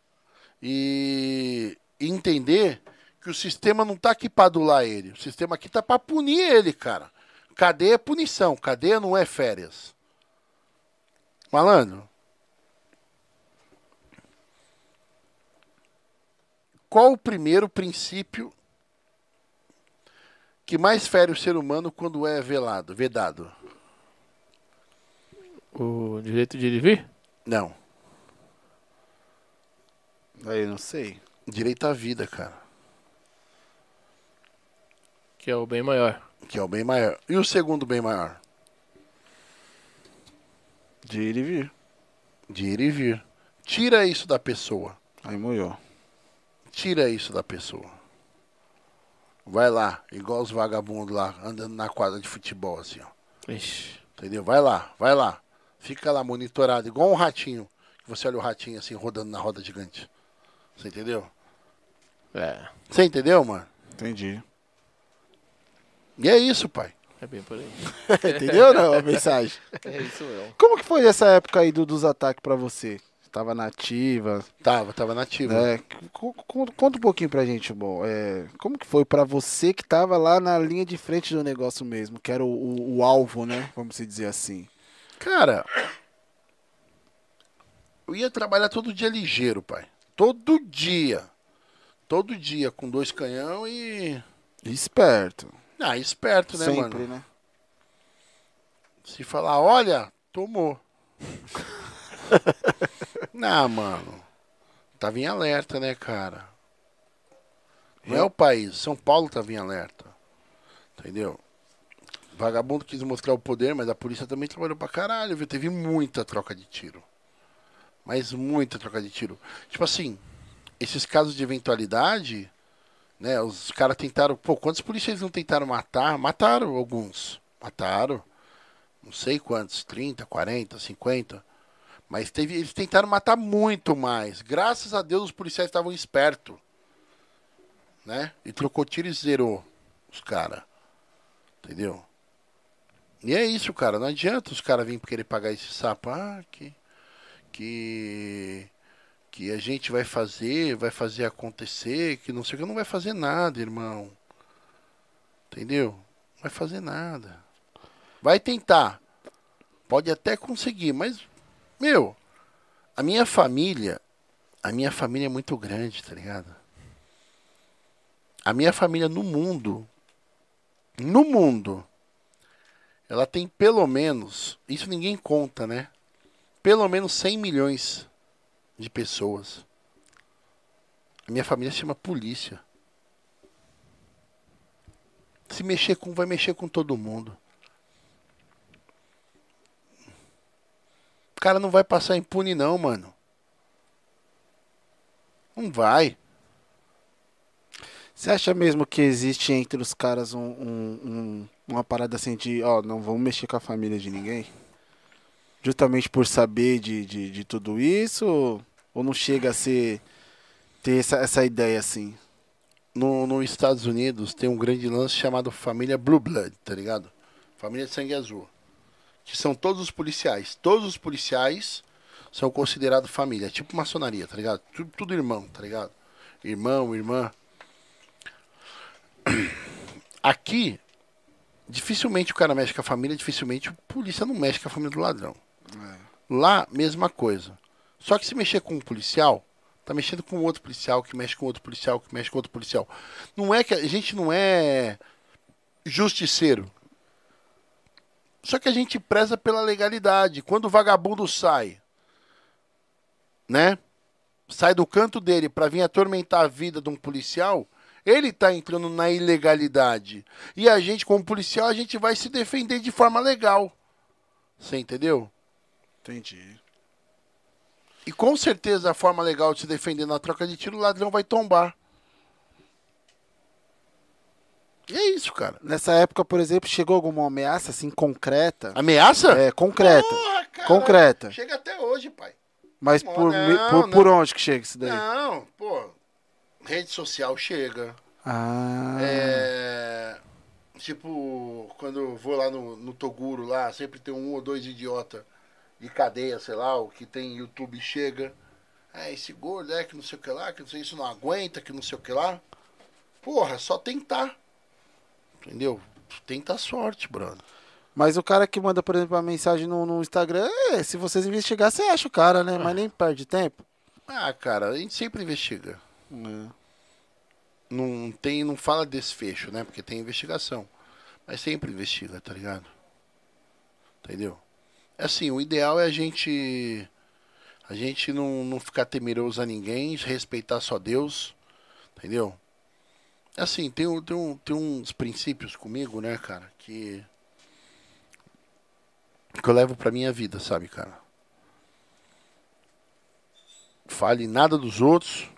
e entender que o sistema não tá aqui pra adular ele. O sistema aqui tá pra punir ele, cara. Cadeia é punição, cadeia não é férias. Malandro. Qual o primeiro princípio que mais fere o ser humano quando é velado, vedado? O direito de ir e vir? Não. Aí eu não sei. Direito à vida, cara. Que é o bem maior. Que é o bem maior. E o segundo bem maior? De ir e vir. De ir e vir. Tira isso da pessoa. Aí moiou. Tira isso da pessoa. Vai lá, igual os vagabundos lá, andando na quadra de futebol, assim, ó. Ixi. Entendeu? Vai lá, vai lá. Fica lá monitorado, igual um ratinho. Que você olha o ratinho assim, rodando na roda gigante. Você entendeu? É, Você entendeu, mano? Entendi. E é isso, pai. é bem por aí. Entendeu não a mensagem? É isso mesmo. Como que foi essa época aí do- dos ataques pra você? Você Tava nativa, Tava, tava nativo. É, co- co- conta um pouquinho pra gente, bom. É, como que foi pra você que tava lá na linha de frente do negócio mesmo, que era o, o- o alvo, né? Vamos se dizer assim. Cara, eu ia trabalhar todo dia ligeiro, pai. Todo dia. Todo dia, com dois canhão e. Esperto. Ah, esperto, né, Sempre, mano? né? Se falar, olha, tomou. Não, mano. Tava em alerta, né, cara? Não é o país. São Paulo tava em alerta. Entendeu? Vagabundo quis mostrar o poder, mas a polícia também trabalhou pra caralho, viu? Teve muita troca de tiro. Mas muita troca de tiro. Tipo assim, esses casos de eventualidade, né? Os caras tentaram. Pô, quantos policiais não tentaram matar? Mataram alguns. Mataram. Não sei quantos, 30, 40, 50. Mas teve, eles tentaram matar muito mais. Graças a Deus os policiais estavam espertos. Né? E trocou tiro e zerou os caras. Entendeu? E é isso, cara. Não adianta os caras virem querer pagar esse sapo. Ah, que. Que. Que a gente vai fazer, vai fazer acontecer, que não sei o que. Não vai fazer nada, irmão. Entendeu? Não vai fazer nada. Vai tentar. Pode até conseguir, mas. Meu. A minha família. A minha família é muito grande, tá ligado? A minha família no mundo. No mundo. Ela tem pelo menos. Isso ninguém conta, né? Pelo menos 100 milhões de pessoas. A minha família se chama polícia. Se mexer com, vai mexer com todo mundo. O cara não vai passar impune não, mano. Não vai. Você acha mesmo que existe entre os caras um, um- um- uma parada assim de, ó, não vamos mexer com a família de ninguém? Justamente por saber de, de, de tudo isso? Ou, não chega a ser. ter essa, essa ideia assim? No, nos Estados Unidos tem um grande lance chamado família Blue Blood, tá ligado? Família de sangue azul. Que são todos os policiais. Todos os policiais são considerados família. Tipo maçonaria, tá ligado? Tudo, tudo irmão, tá ligado? Irmão, irmã. Aqui, dificilmente o cara mexe com a família, dificilmente o polícia não mexe com a família do ladrão. Lá, mesma coisa. Só que se mexer com um policial, tá mexendo com outro policial, que mexe com outro policial, que mexe com outro policial. Não é que a gente não é justiceiro. Só que a gente preza pela legalidade. Quando o vagabundo sai, né? Sai do canto dele para vir atormentar a vida de um policial, ele tá entrando na ilegalidade. E a gente, como policial, a gente vai se defender de forma legal. Você entendeu? Entendi. E com certeza a forma legal de se defender na troca de tiro, o ladrão vai tombar. E é isso, cara. Nessa época, por exemplo, chegou alguma ameaça assim concreta? Ameaça? É, concreta. Porra, cara, concreta. Chega até hoje, pai. Mas Não, por, não, por, não. por onde que chega isso daí? Não, pô. Rede social chega. Ah. É. Tipo, quando eu vou lá no, no Toguro lá, sempre tem um ou dois idiota de cadeia, sei lá, o que tem YouTube chega. Ah, esse gordo é que não sei o que lá, que não sei, isso não aguenta, que não sei o que lá. Porra, é só tentar. Entendeu? Tenta sorte, brother. Mas o cara que manda, por exemplo, a mensagem no, no Instagram, é, se vocês investigar, você acha o cara, né? Mas nem perde tempo. Ah, cara, a gente sempre investiga. Não tem, não fala desfecho, né? Porque tem investigação. Mas sempre investiga, tá ligado? Entendeu? Assim, o ideal é a gente a gente não, não ficar temeroso a ninguém, respeitar só Deus, entendeu? Assim, tem, tem, um, tem uns princípios comigo, né, cara, que que eu levo pra minha vida, sabe, cara? Fale nada dos outros,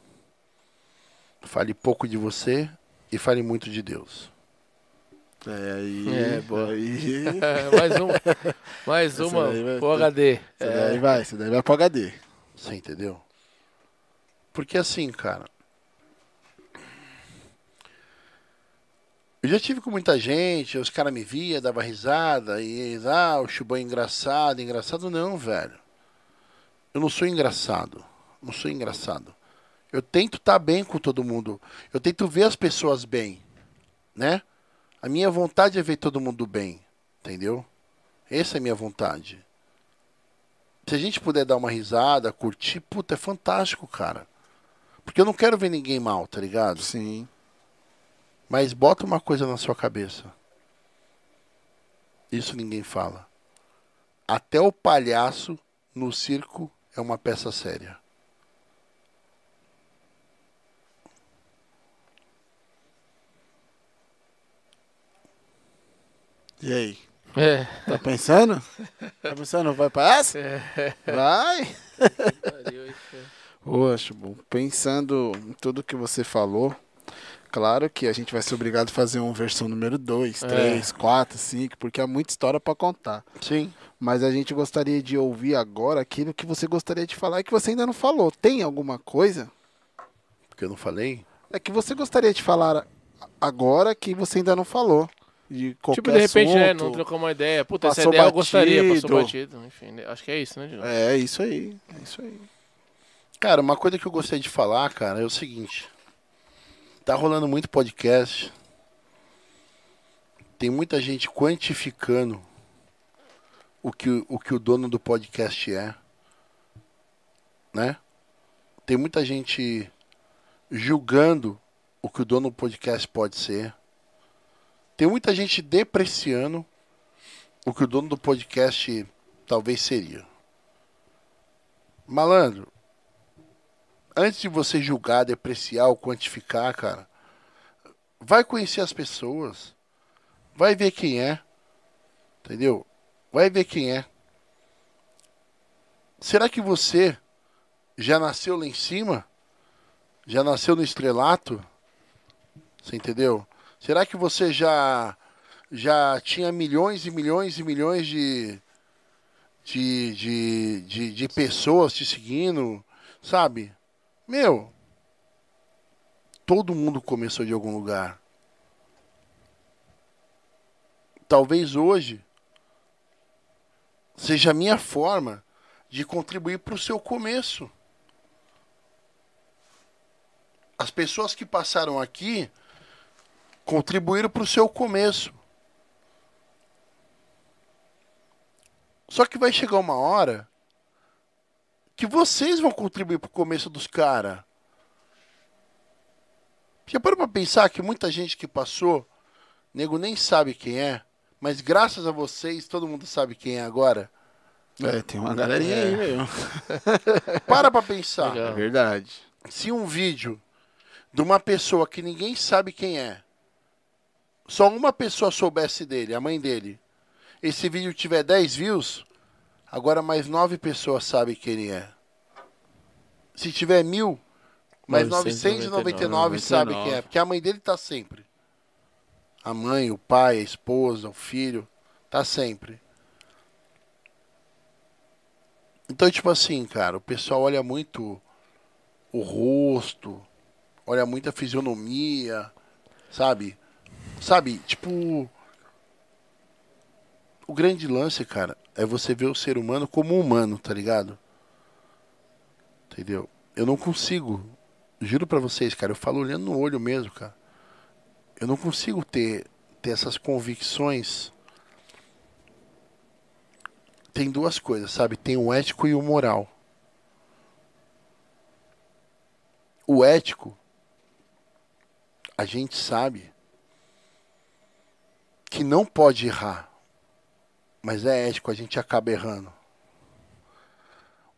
fale pouco de você e fale muito de Deus. É, aí. É, boa. Aí. mais um. Mais uma. vai- O HD. Isso É, daí vai, isso daí vai pro HD. Você entendeu? Porque assim, cara. Eu já tive com muita gente, os caras me via, dava risada, e ah, o chubão é engraçado, engraçado não, velho. Eu não sou engraçado. Não sou engraçado. Eu tento estar bem com todo mundo. Eu tento ver as pessoas bem, né? A minha vontade é ver todo mundo bem, entendeu? Essa é a minha vontade. Se a gente puder dar uma risada, curtir, puta, é fantástico, cara. Porque eu não quero ver ninguém mal, tá ligado? Sim. Mas bota uma coisa na sua cabeça. Isso ninguém fala. Até o palhaço no circo é uma peça séria. E aí? É. Tá pensando? Tá pensando? Vai pra essa? Vai! Poxa, bom, pensando em tudo que você falou, claro que a gente vai ser obrigado a fazer uma versão número 2, É. 3, 4, 5, porque há muita história pra contar. Sim. Mas a gente gostaria de ouvir agora aquilo que você gostaria de falar e que você ainda não falou. Tem alguma coisa? Porque eu não falei. É que você gostaria de falar agora que você ainda não falou. De qualquer Tipo, de repente, né? assunto. Não trocou uma ideia. Puta, essa ideia eu gostaria, batido. passou batido. Enfim, né, acho que é isso, né, Digão? É isso aí, é isso aí. Cara, uma coisa que eu gostaria de falar, cara, é o seguinte. Tá rolando muito podcast. Tem muita gente quantificando o que, o que o dono do podcast é. Né? Tem muita gente julgando o que o dono do podcast pode ser. Tem muita gente depreciando o que o dono do podcast talvez seria. Malandro, antes de você julgar, depreciar ou quantificar, cara, vai conhecer as pessoas. Vai ver quem é. Entendeu? Vai ver quem é. Será que você já nasceu lá em cima? Já nasceu no estrelato? Você entendeu? Será que você já já tinha milhões e milhões e milhões de de, de, de, de pessoas te seguindo, sabe? Meu, todo mundo começou de algum lugar. Talvez hoje seja a minha forma de contribuir para o seu começo. As pessoas que passaram aqui contribuíram para o seu começo. Só que vai chegar uma hora que vocês vão contribuir para o começo dos caras. Já parou para pensar que muita gente que passou nego nem sabe quem é, mas graças a vocês todo mundo sabe quem é agora. É, tem uma galerinha É. aí, meu. Para pra pensar. É verdade. Se um vídeo de uma pessoa que ninguém sabe quem é, só uma pessoa soubesse dele, a mãe dele, esse vídeo tiver 10 views, agora mais 9 pessoas sabem quem ele é. Se tiver mil, mais 999 sabem quem é, porque a mãe dele tá sempre. A mãe, o pai, a esposa, o filho, tá sempre. Então, tipo assim, cara, o pessoal olha muito o rosto, olha muito a fisionomia, sabe? Sabe, tipo. O grande lance, cara, é você ver o ser humano como humano, tá ligado? Entendeu? Eu não consigo, juro pra vocês, cara, eu falo olhando no olho mesmo, cara. Eu não consigo ter, ter essas convicções. Tem duas coisas, sabe? Tem o ético e o moral. O ético, a gente sabe que não pode errar, mas é ético, a gente acaba errando.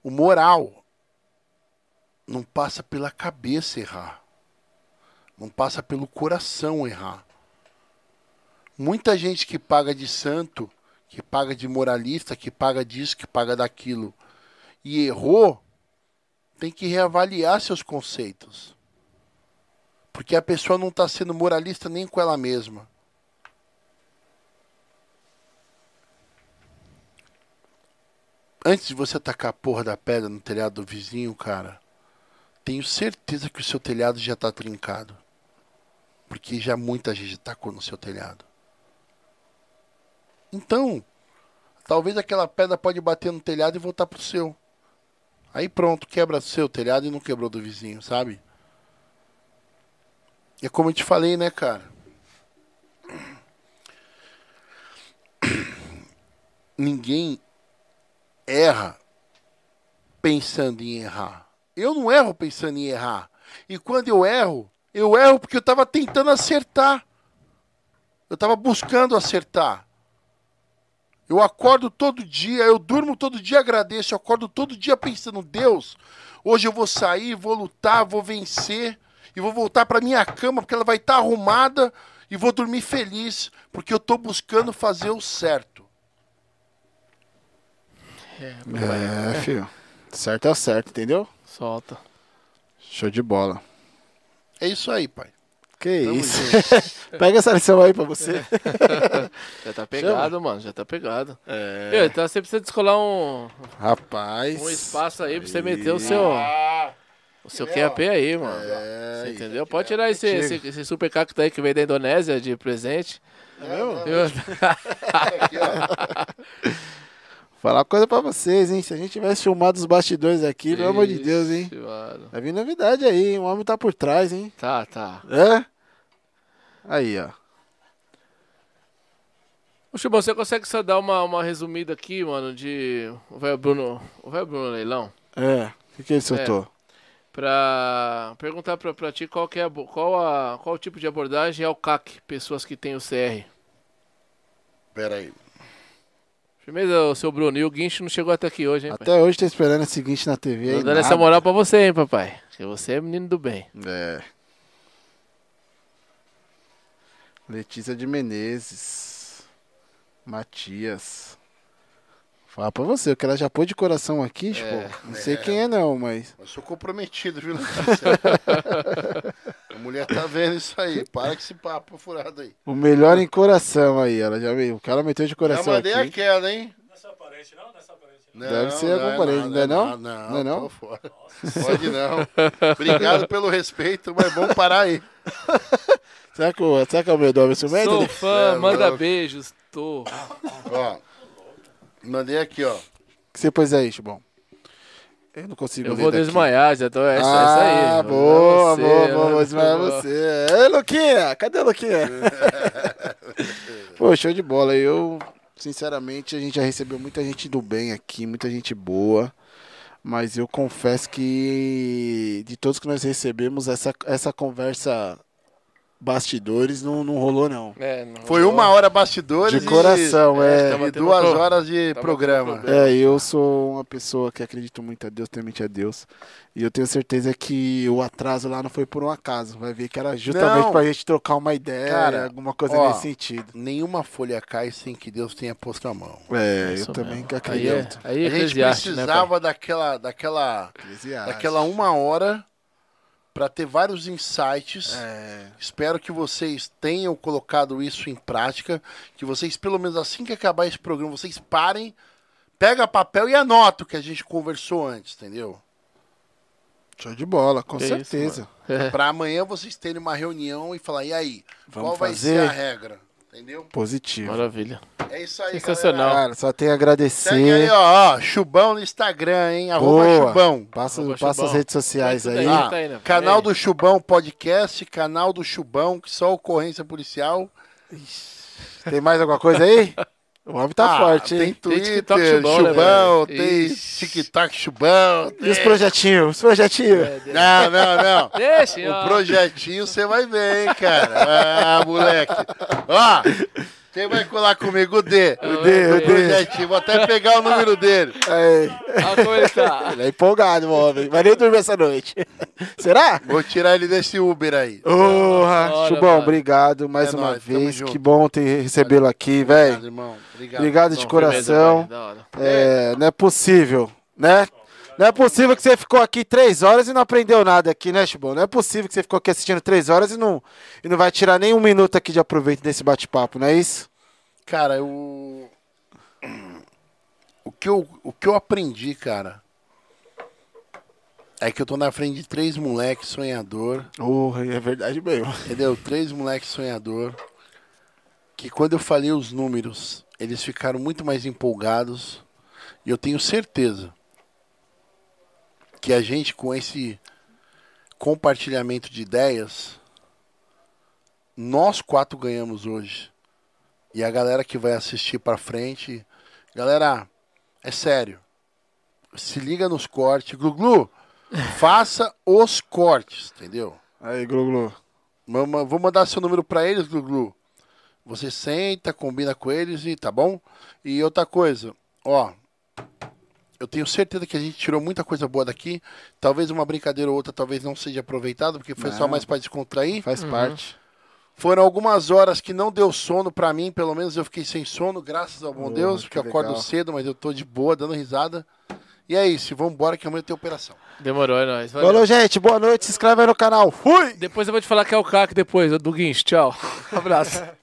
O moral não passa pela cabeça errar, não passa pelo coração errar. Muita gente que paga de santo, que paga de moralista, que paga disso, que paga daquilo, e errou, tem que reavaliar seus conceitos. Porque a pessoa não está sendo moralista nem com ela mesma. Antes de você tacar a porra da pedra no telhado do vizinho, cara, tenho certeza que o seu telhado já está trincado. Porque já muita gente tacou no seu telhado. Então, talvez aquela pedra pode bater no telhado e voltar pro seu. Aí pronto, quebra o seu telhado e não quebrou do vizinho, sabe? É como eu te falei, né, cara? Ninguém erra pensando em errar. Eu não erro pensando em errar. E quando eu erro, eu erro porque eu estava tentando acertar. Eu estava buscando acertar. Eu acordo todo dia, eu durmo todo dia, agradeço. Eu acordo todo dia pensando, Deus, hoje eu vou sair, vou lutar, vou vencer e vou voltar para minha cama porque ela vai estar arrumada e vou dormir feliz porque eu estou buscando fazer o certo. É, filho. Certo é o certo, entendeu? Solta. Show de bola. É isso aí, pai. Que Tamo isso. Pega essa lição aí pra você. Já tá pegado, mano. Já tá pegado. É. Eu, então você precisa descolar um, Rapaz. um espaço aí pra você meter o seu, o seu QAP aí, mano. É, Você entendeu? Pode tirar esse, esse, esse super cacto aí que veio da Indonésia de presente. Eu- aqui, ó. Falar uma coisa pra vocês, hein? Se a gente tivesse filmado os bastidores aqui, pelo amor de Deus, hein? Ixi, mano. Vai vir novidade aí, hein? O homem tá por trás, hein? Tá, tá. É? Aí, ó. Ô, Chubão, você consegue só dar uma, uma resumida aqui, mano, de. O velho Bruno. O velho Bruno Leilão? É. O que, que ele soltou? Pra perguntar pra, pra ti qual, que é a, qual, a, qual o tipo de abordagem é o CAC, pessoas que têm o CR. Pera aí. Firmeza, o seu Bruno. E o Guincho não chegou até aqui hoje, hein, pai? Até hoje tá esperando a seguinte na TV aí. Tô dando essa moral pra você, hein, papai. Porque você é menino do bem. É. Letícia de Menezes. Matias. Fala pra você, o que ela já pôs de coração aqui, tipo, não sei quem é não, mas. Eu sou comprometido, viu? a mulher tá vendo isso aí. Para com esse papo furado aí. O melhor em coração aí, ela já veio. O cara meteu de Já coração mandei aqui. aquela, hein? Não é sua parente, não? Não é parente, não. Deve ser algum parente, não é não? Não, Não é não? fora. Pode não. Obrigado pelo respeito, mas vamos parar aí. Será que, o- será que é o meu Alves Sou fã, É, manda louco. beijos. Tô. Ó, mandei aqui, ó. O que você pôs aí, Chubão? Eu não consigo Eu vou daqui. desmaiar, já tô. Essa, ah, essa aí. boa, Você, boa, né? boa, vou desmaiar Boa. você. Ei, Luquinha, cadê o Luquinha? Pô, show de bola. Eu, sinceramente, a gente já recebeu muita gente do bem aqui, muita gente boa. Mas eu confesso que de todos que nós recebemos, essa, essa conversa bastidores não, não rolou, não. É, não Foi rolou. uma hora bastidores De coração, É, é. e duas pro- horas de tava programa. É, eu sou uma pessoa que acredito muito a Deus, temente a Deus. E eu tenho certeza que o atraso lá não foi por um acaso. Vai ver que era justamente Não. pra gente trocar uma ideia, Cara, alguma coisa ó, nesse sentido. Nenhuma folha cai sem que Deus tenha posto a mão. É, Isso eu também mesmo. que Aí é, acredito. aí é a gente né, precisava daquela, daquela, Eclesiastes. daquela uma hora para ter vários insights. É, Espero que vocês tenham colocado isso em prática, que vocês pelo menos assim que acabar esse programa, vocês parem, pega papel e anota o que a gente conversou antes, entendeu? show de bola, com isso, certeza. É. Pra amanhã vocês terem uma reunião e falar, e aí, Vamos qual vai fazer? ser a regra? Entendeu? Positivo. Maravilha. É isso aí, Sensacional. galera. Cara, só tenho a agradecer. Segue aí, ó, ó, Chubão no Instagram, hein? Arroba Boa. Chubão. Passa, Arroba passa Chubão. as redes sociais aí. tudo Ah, tá aí, né? canal Aí. do Chubão Podcast, canal do Chubão, que só ocorrência policial. Tem mais alguma coisa aí? O homem tá Ah, forte, Tem hein? Twitter, TikTok Chubão, Chubão, né, tem. TikTok Chubão. E os projetinhos? Os projetinhos? Não, não, não. Deixa, O ó. projetinho você vai ver, hein, cara. Ah, moleque. Ó, quem vai colar comigo? O D. O D, O o D. Vou até pegar o número dele. Aí. Olha como ele tá. Ele é empolgado, o homem. Vai nem dormir essa noite. Será? Vou tirar ele desse Uber aí. Porra, Chubão, mano. obrigado mais É uma nóis, vez. Que bom ter recebê-lo aqui, Obrigado, velho. irmão. Obrigado. Obrigado de Bom, coração. É, não é possível, né? Não é possível que você ficou aqui três horas e não aprendeu nada aqui, né, Chubão? Não é possível que você ficou aqui assistindo três horas e não, e não vai tirar nem um minuto aqui de aproveito desse bate-papo, não é isso? Cara, eu... O que eu, o que eu aprendi, cara, é que eu tô na frente de três moleques sonhador, Porra, é verdade mesmo. entendeu? Três moleques sonhador, que quando eu falei os números, eles ficaram muito mais empolgados, e eu tenho certeza que a gente, com esse compartilhamento de ideias, nós quatro ganhamos hoje. E a galera que vai assistir pra frente. Galera, é sério. Se liga nos cortes. Glu-glu, faça os cortes, entendeu? Aí, Glu-Glu. Mama- Vou mandar seu número pra eles, Glu-glu. Você senta, combina com eles e tá bom? E outra coisa, ó. Eu tenho certeza que a gente tirou muita coisa boa daqui. Talvez uma brincadeira ou outra talvez não seja aproveitado, porque foi só Não. mais pra descontrair. Faz parte. Foram algumas horas que não deu sono pra mim, pelo menos eu fiquei sem sono, graças ao bom Oh, Deus, que porque eu acordo legal. cedo, mas eu tô de boa, dando risada. E é isso, vamos embora que amanhã tem operação. Demorou, é nóis. Valeu. Falou, gente. Boa noite. Se inscreve aí no canal. Fui! Depois eu vou te falar que é o CAC depois, do Guincho. Tchau. Abraço.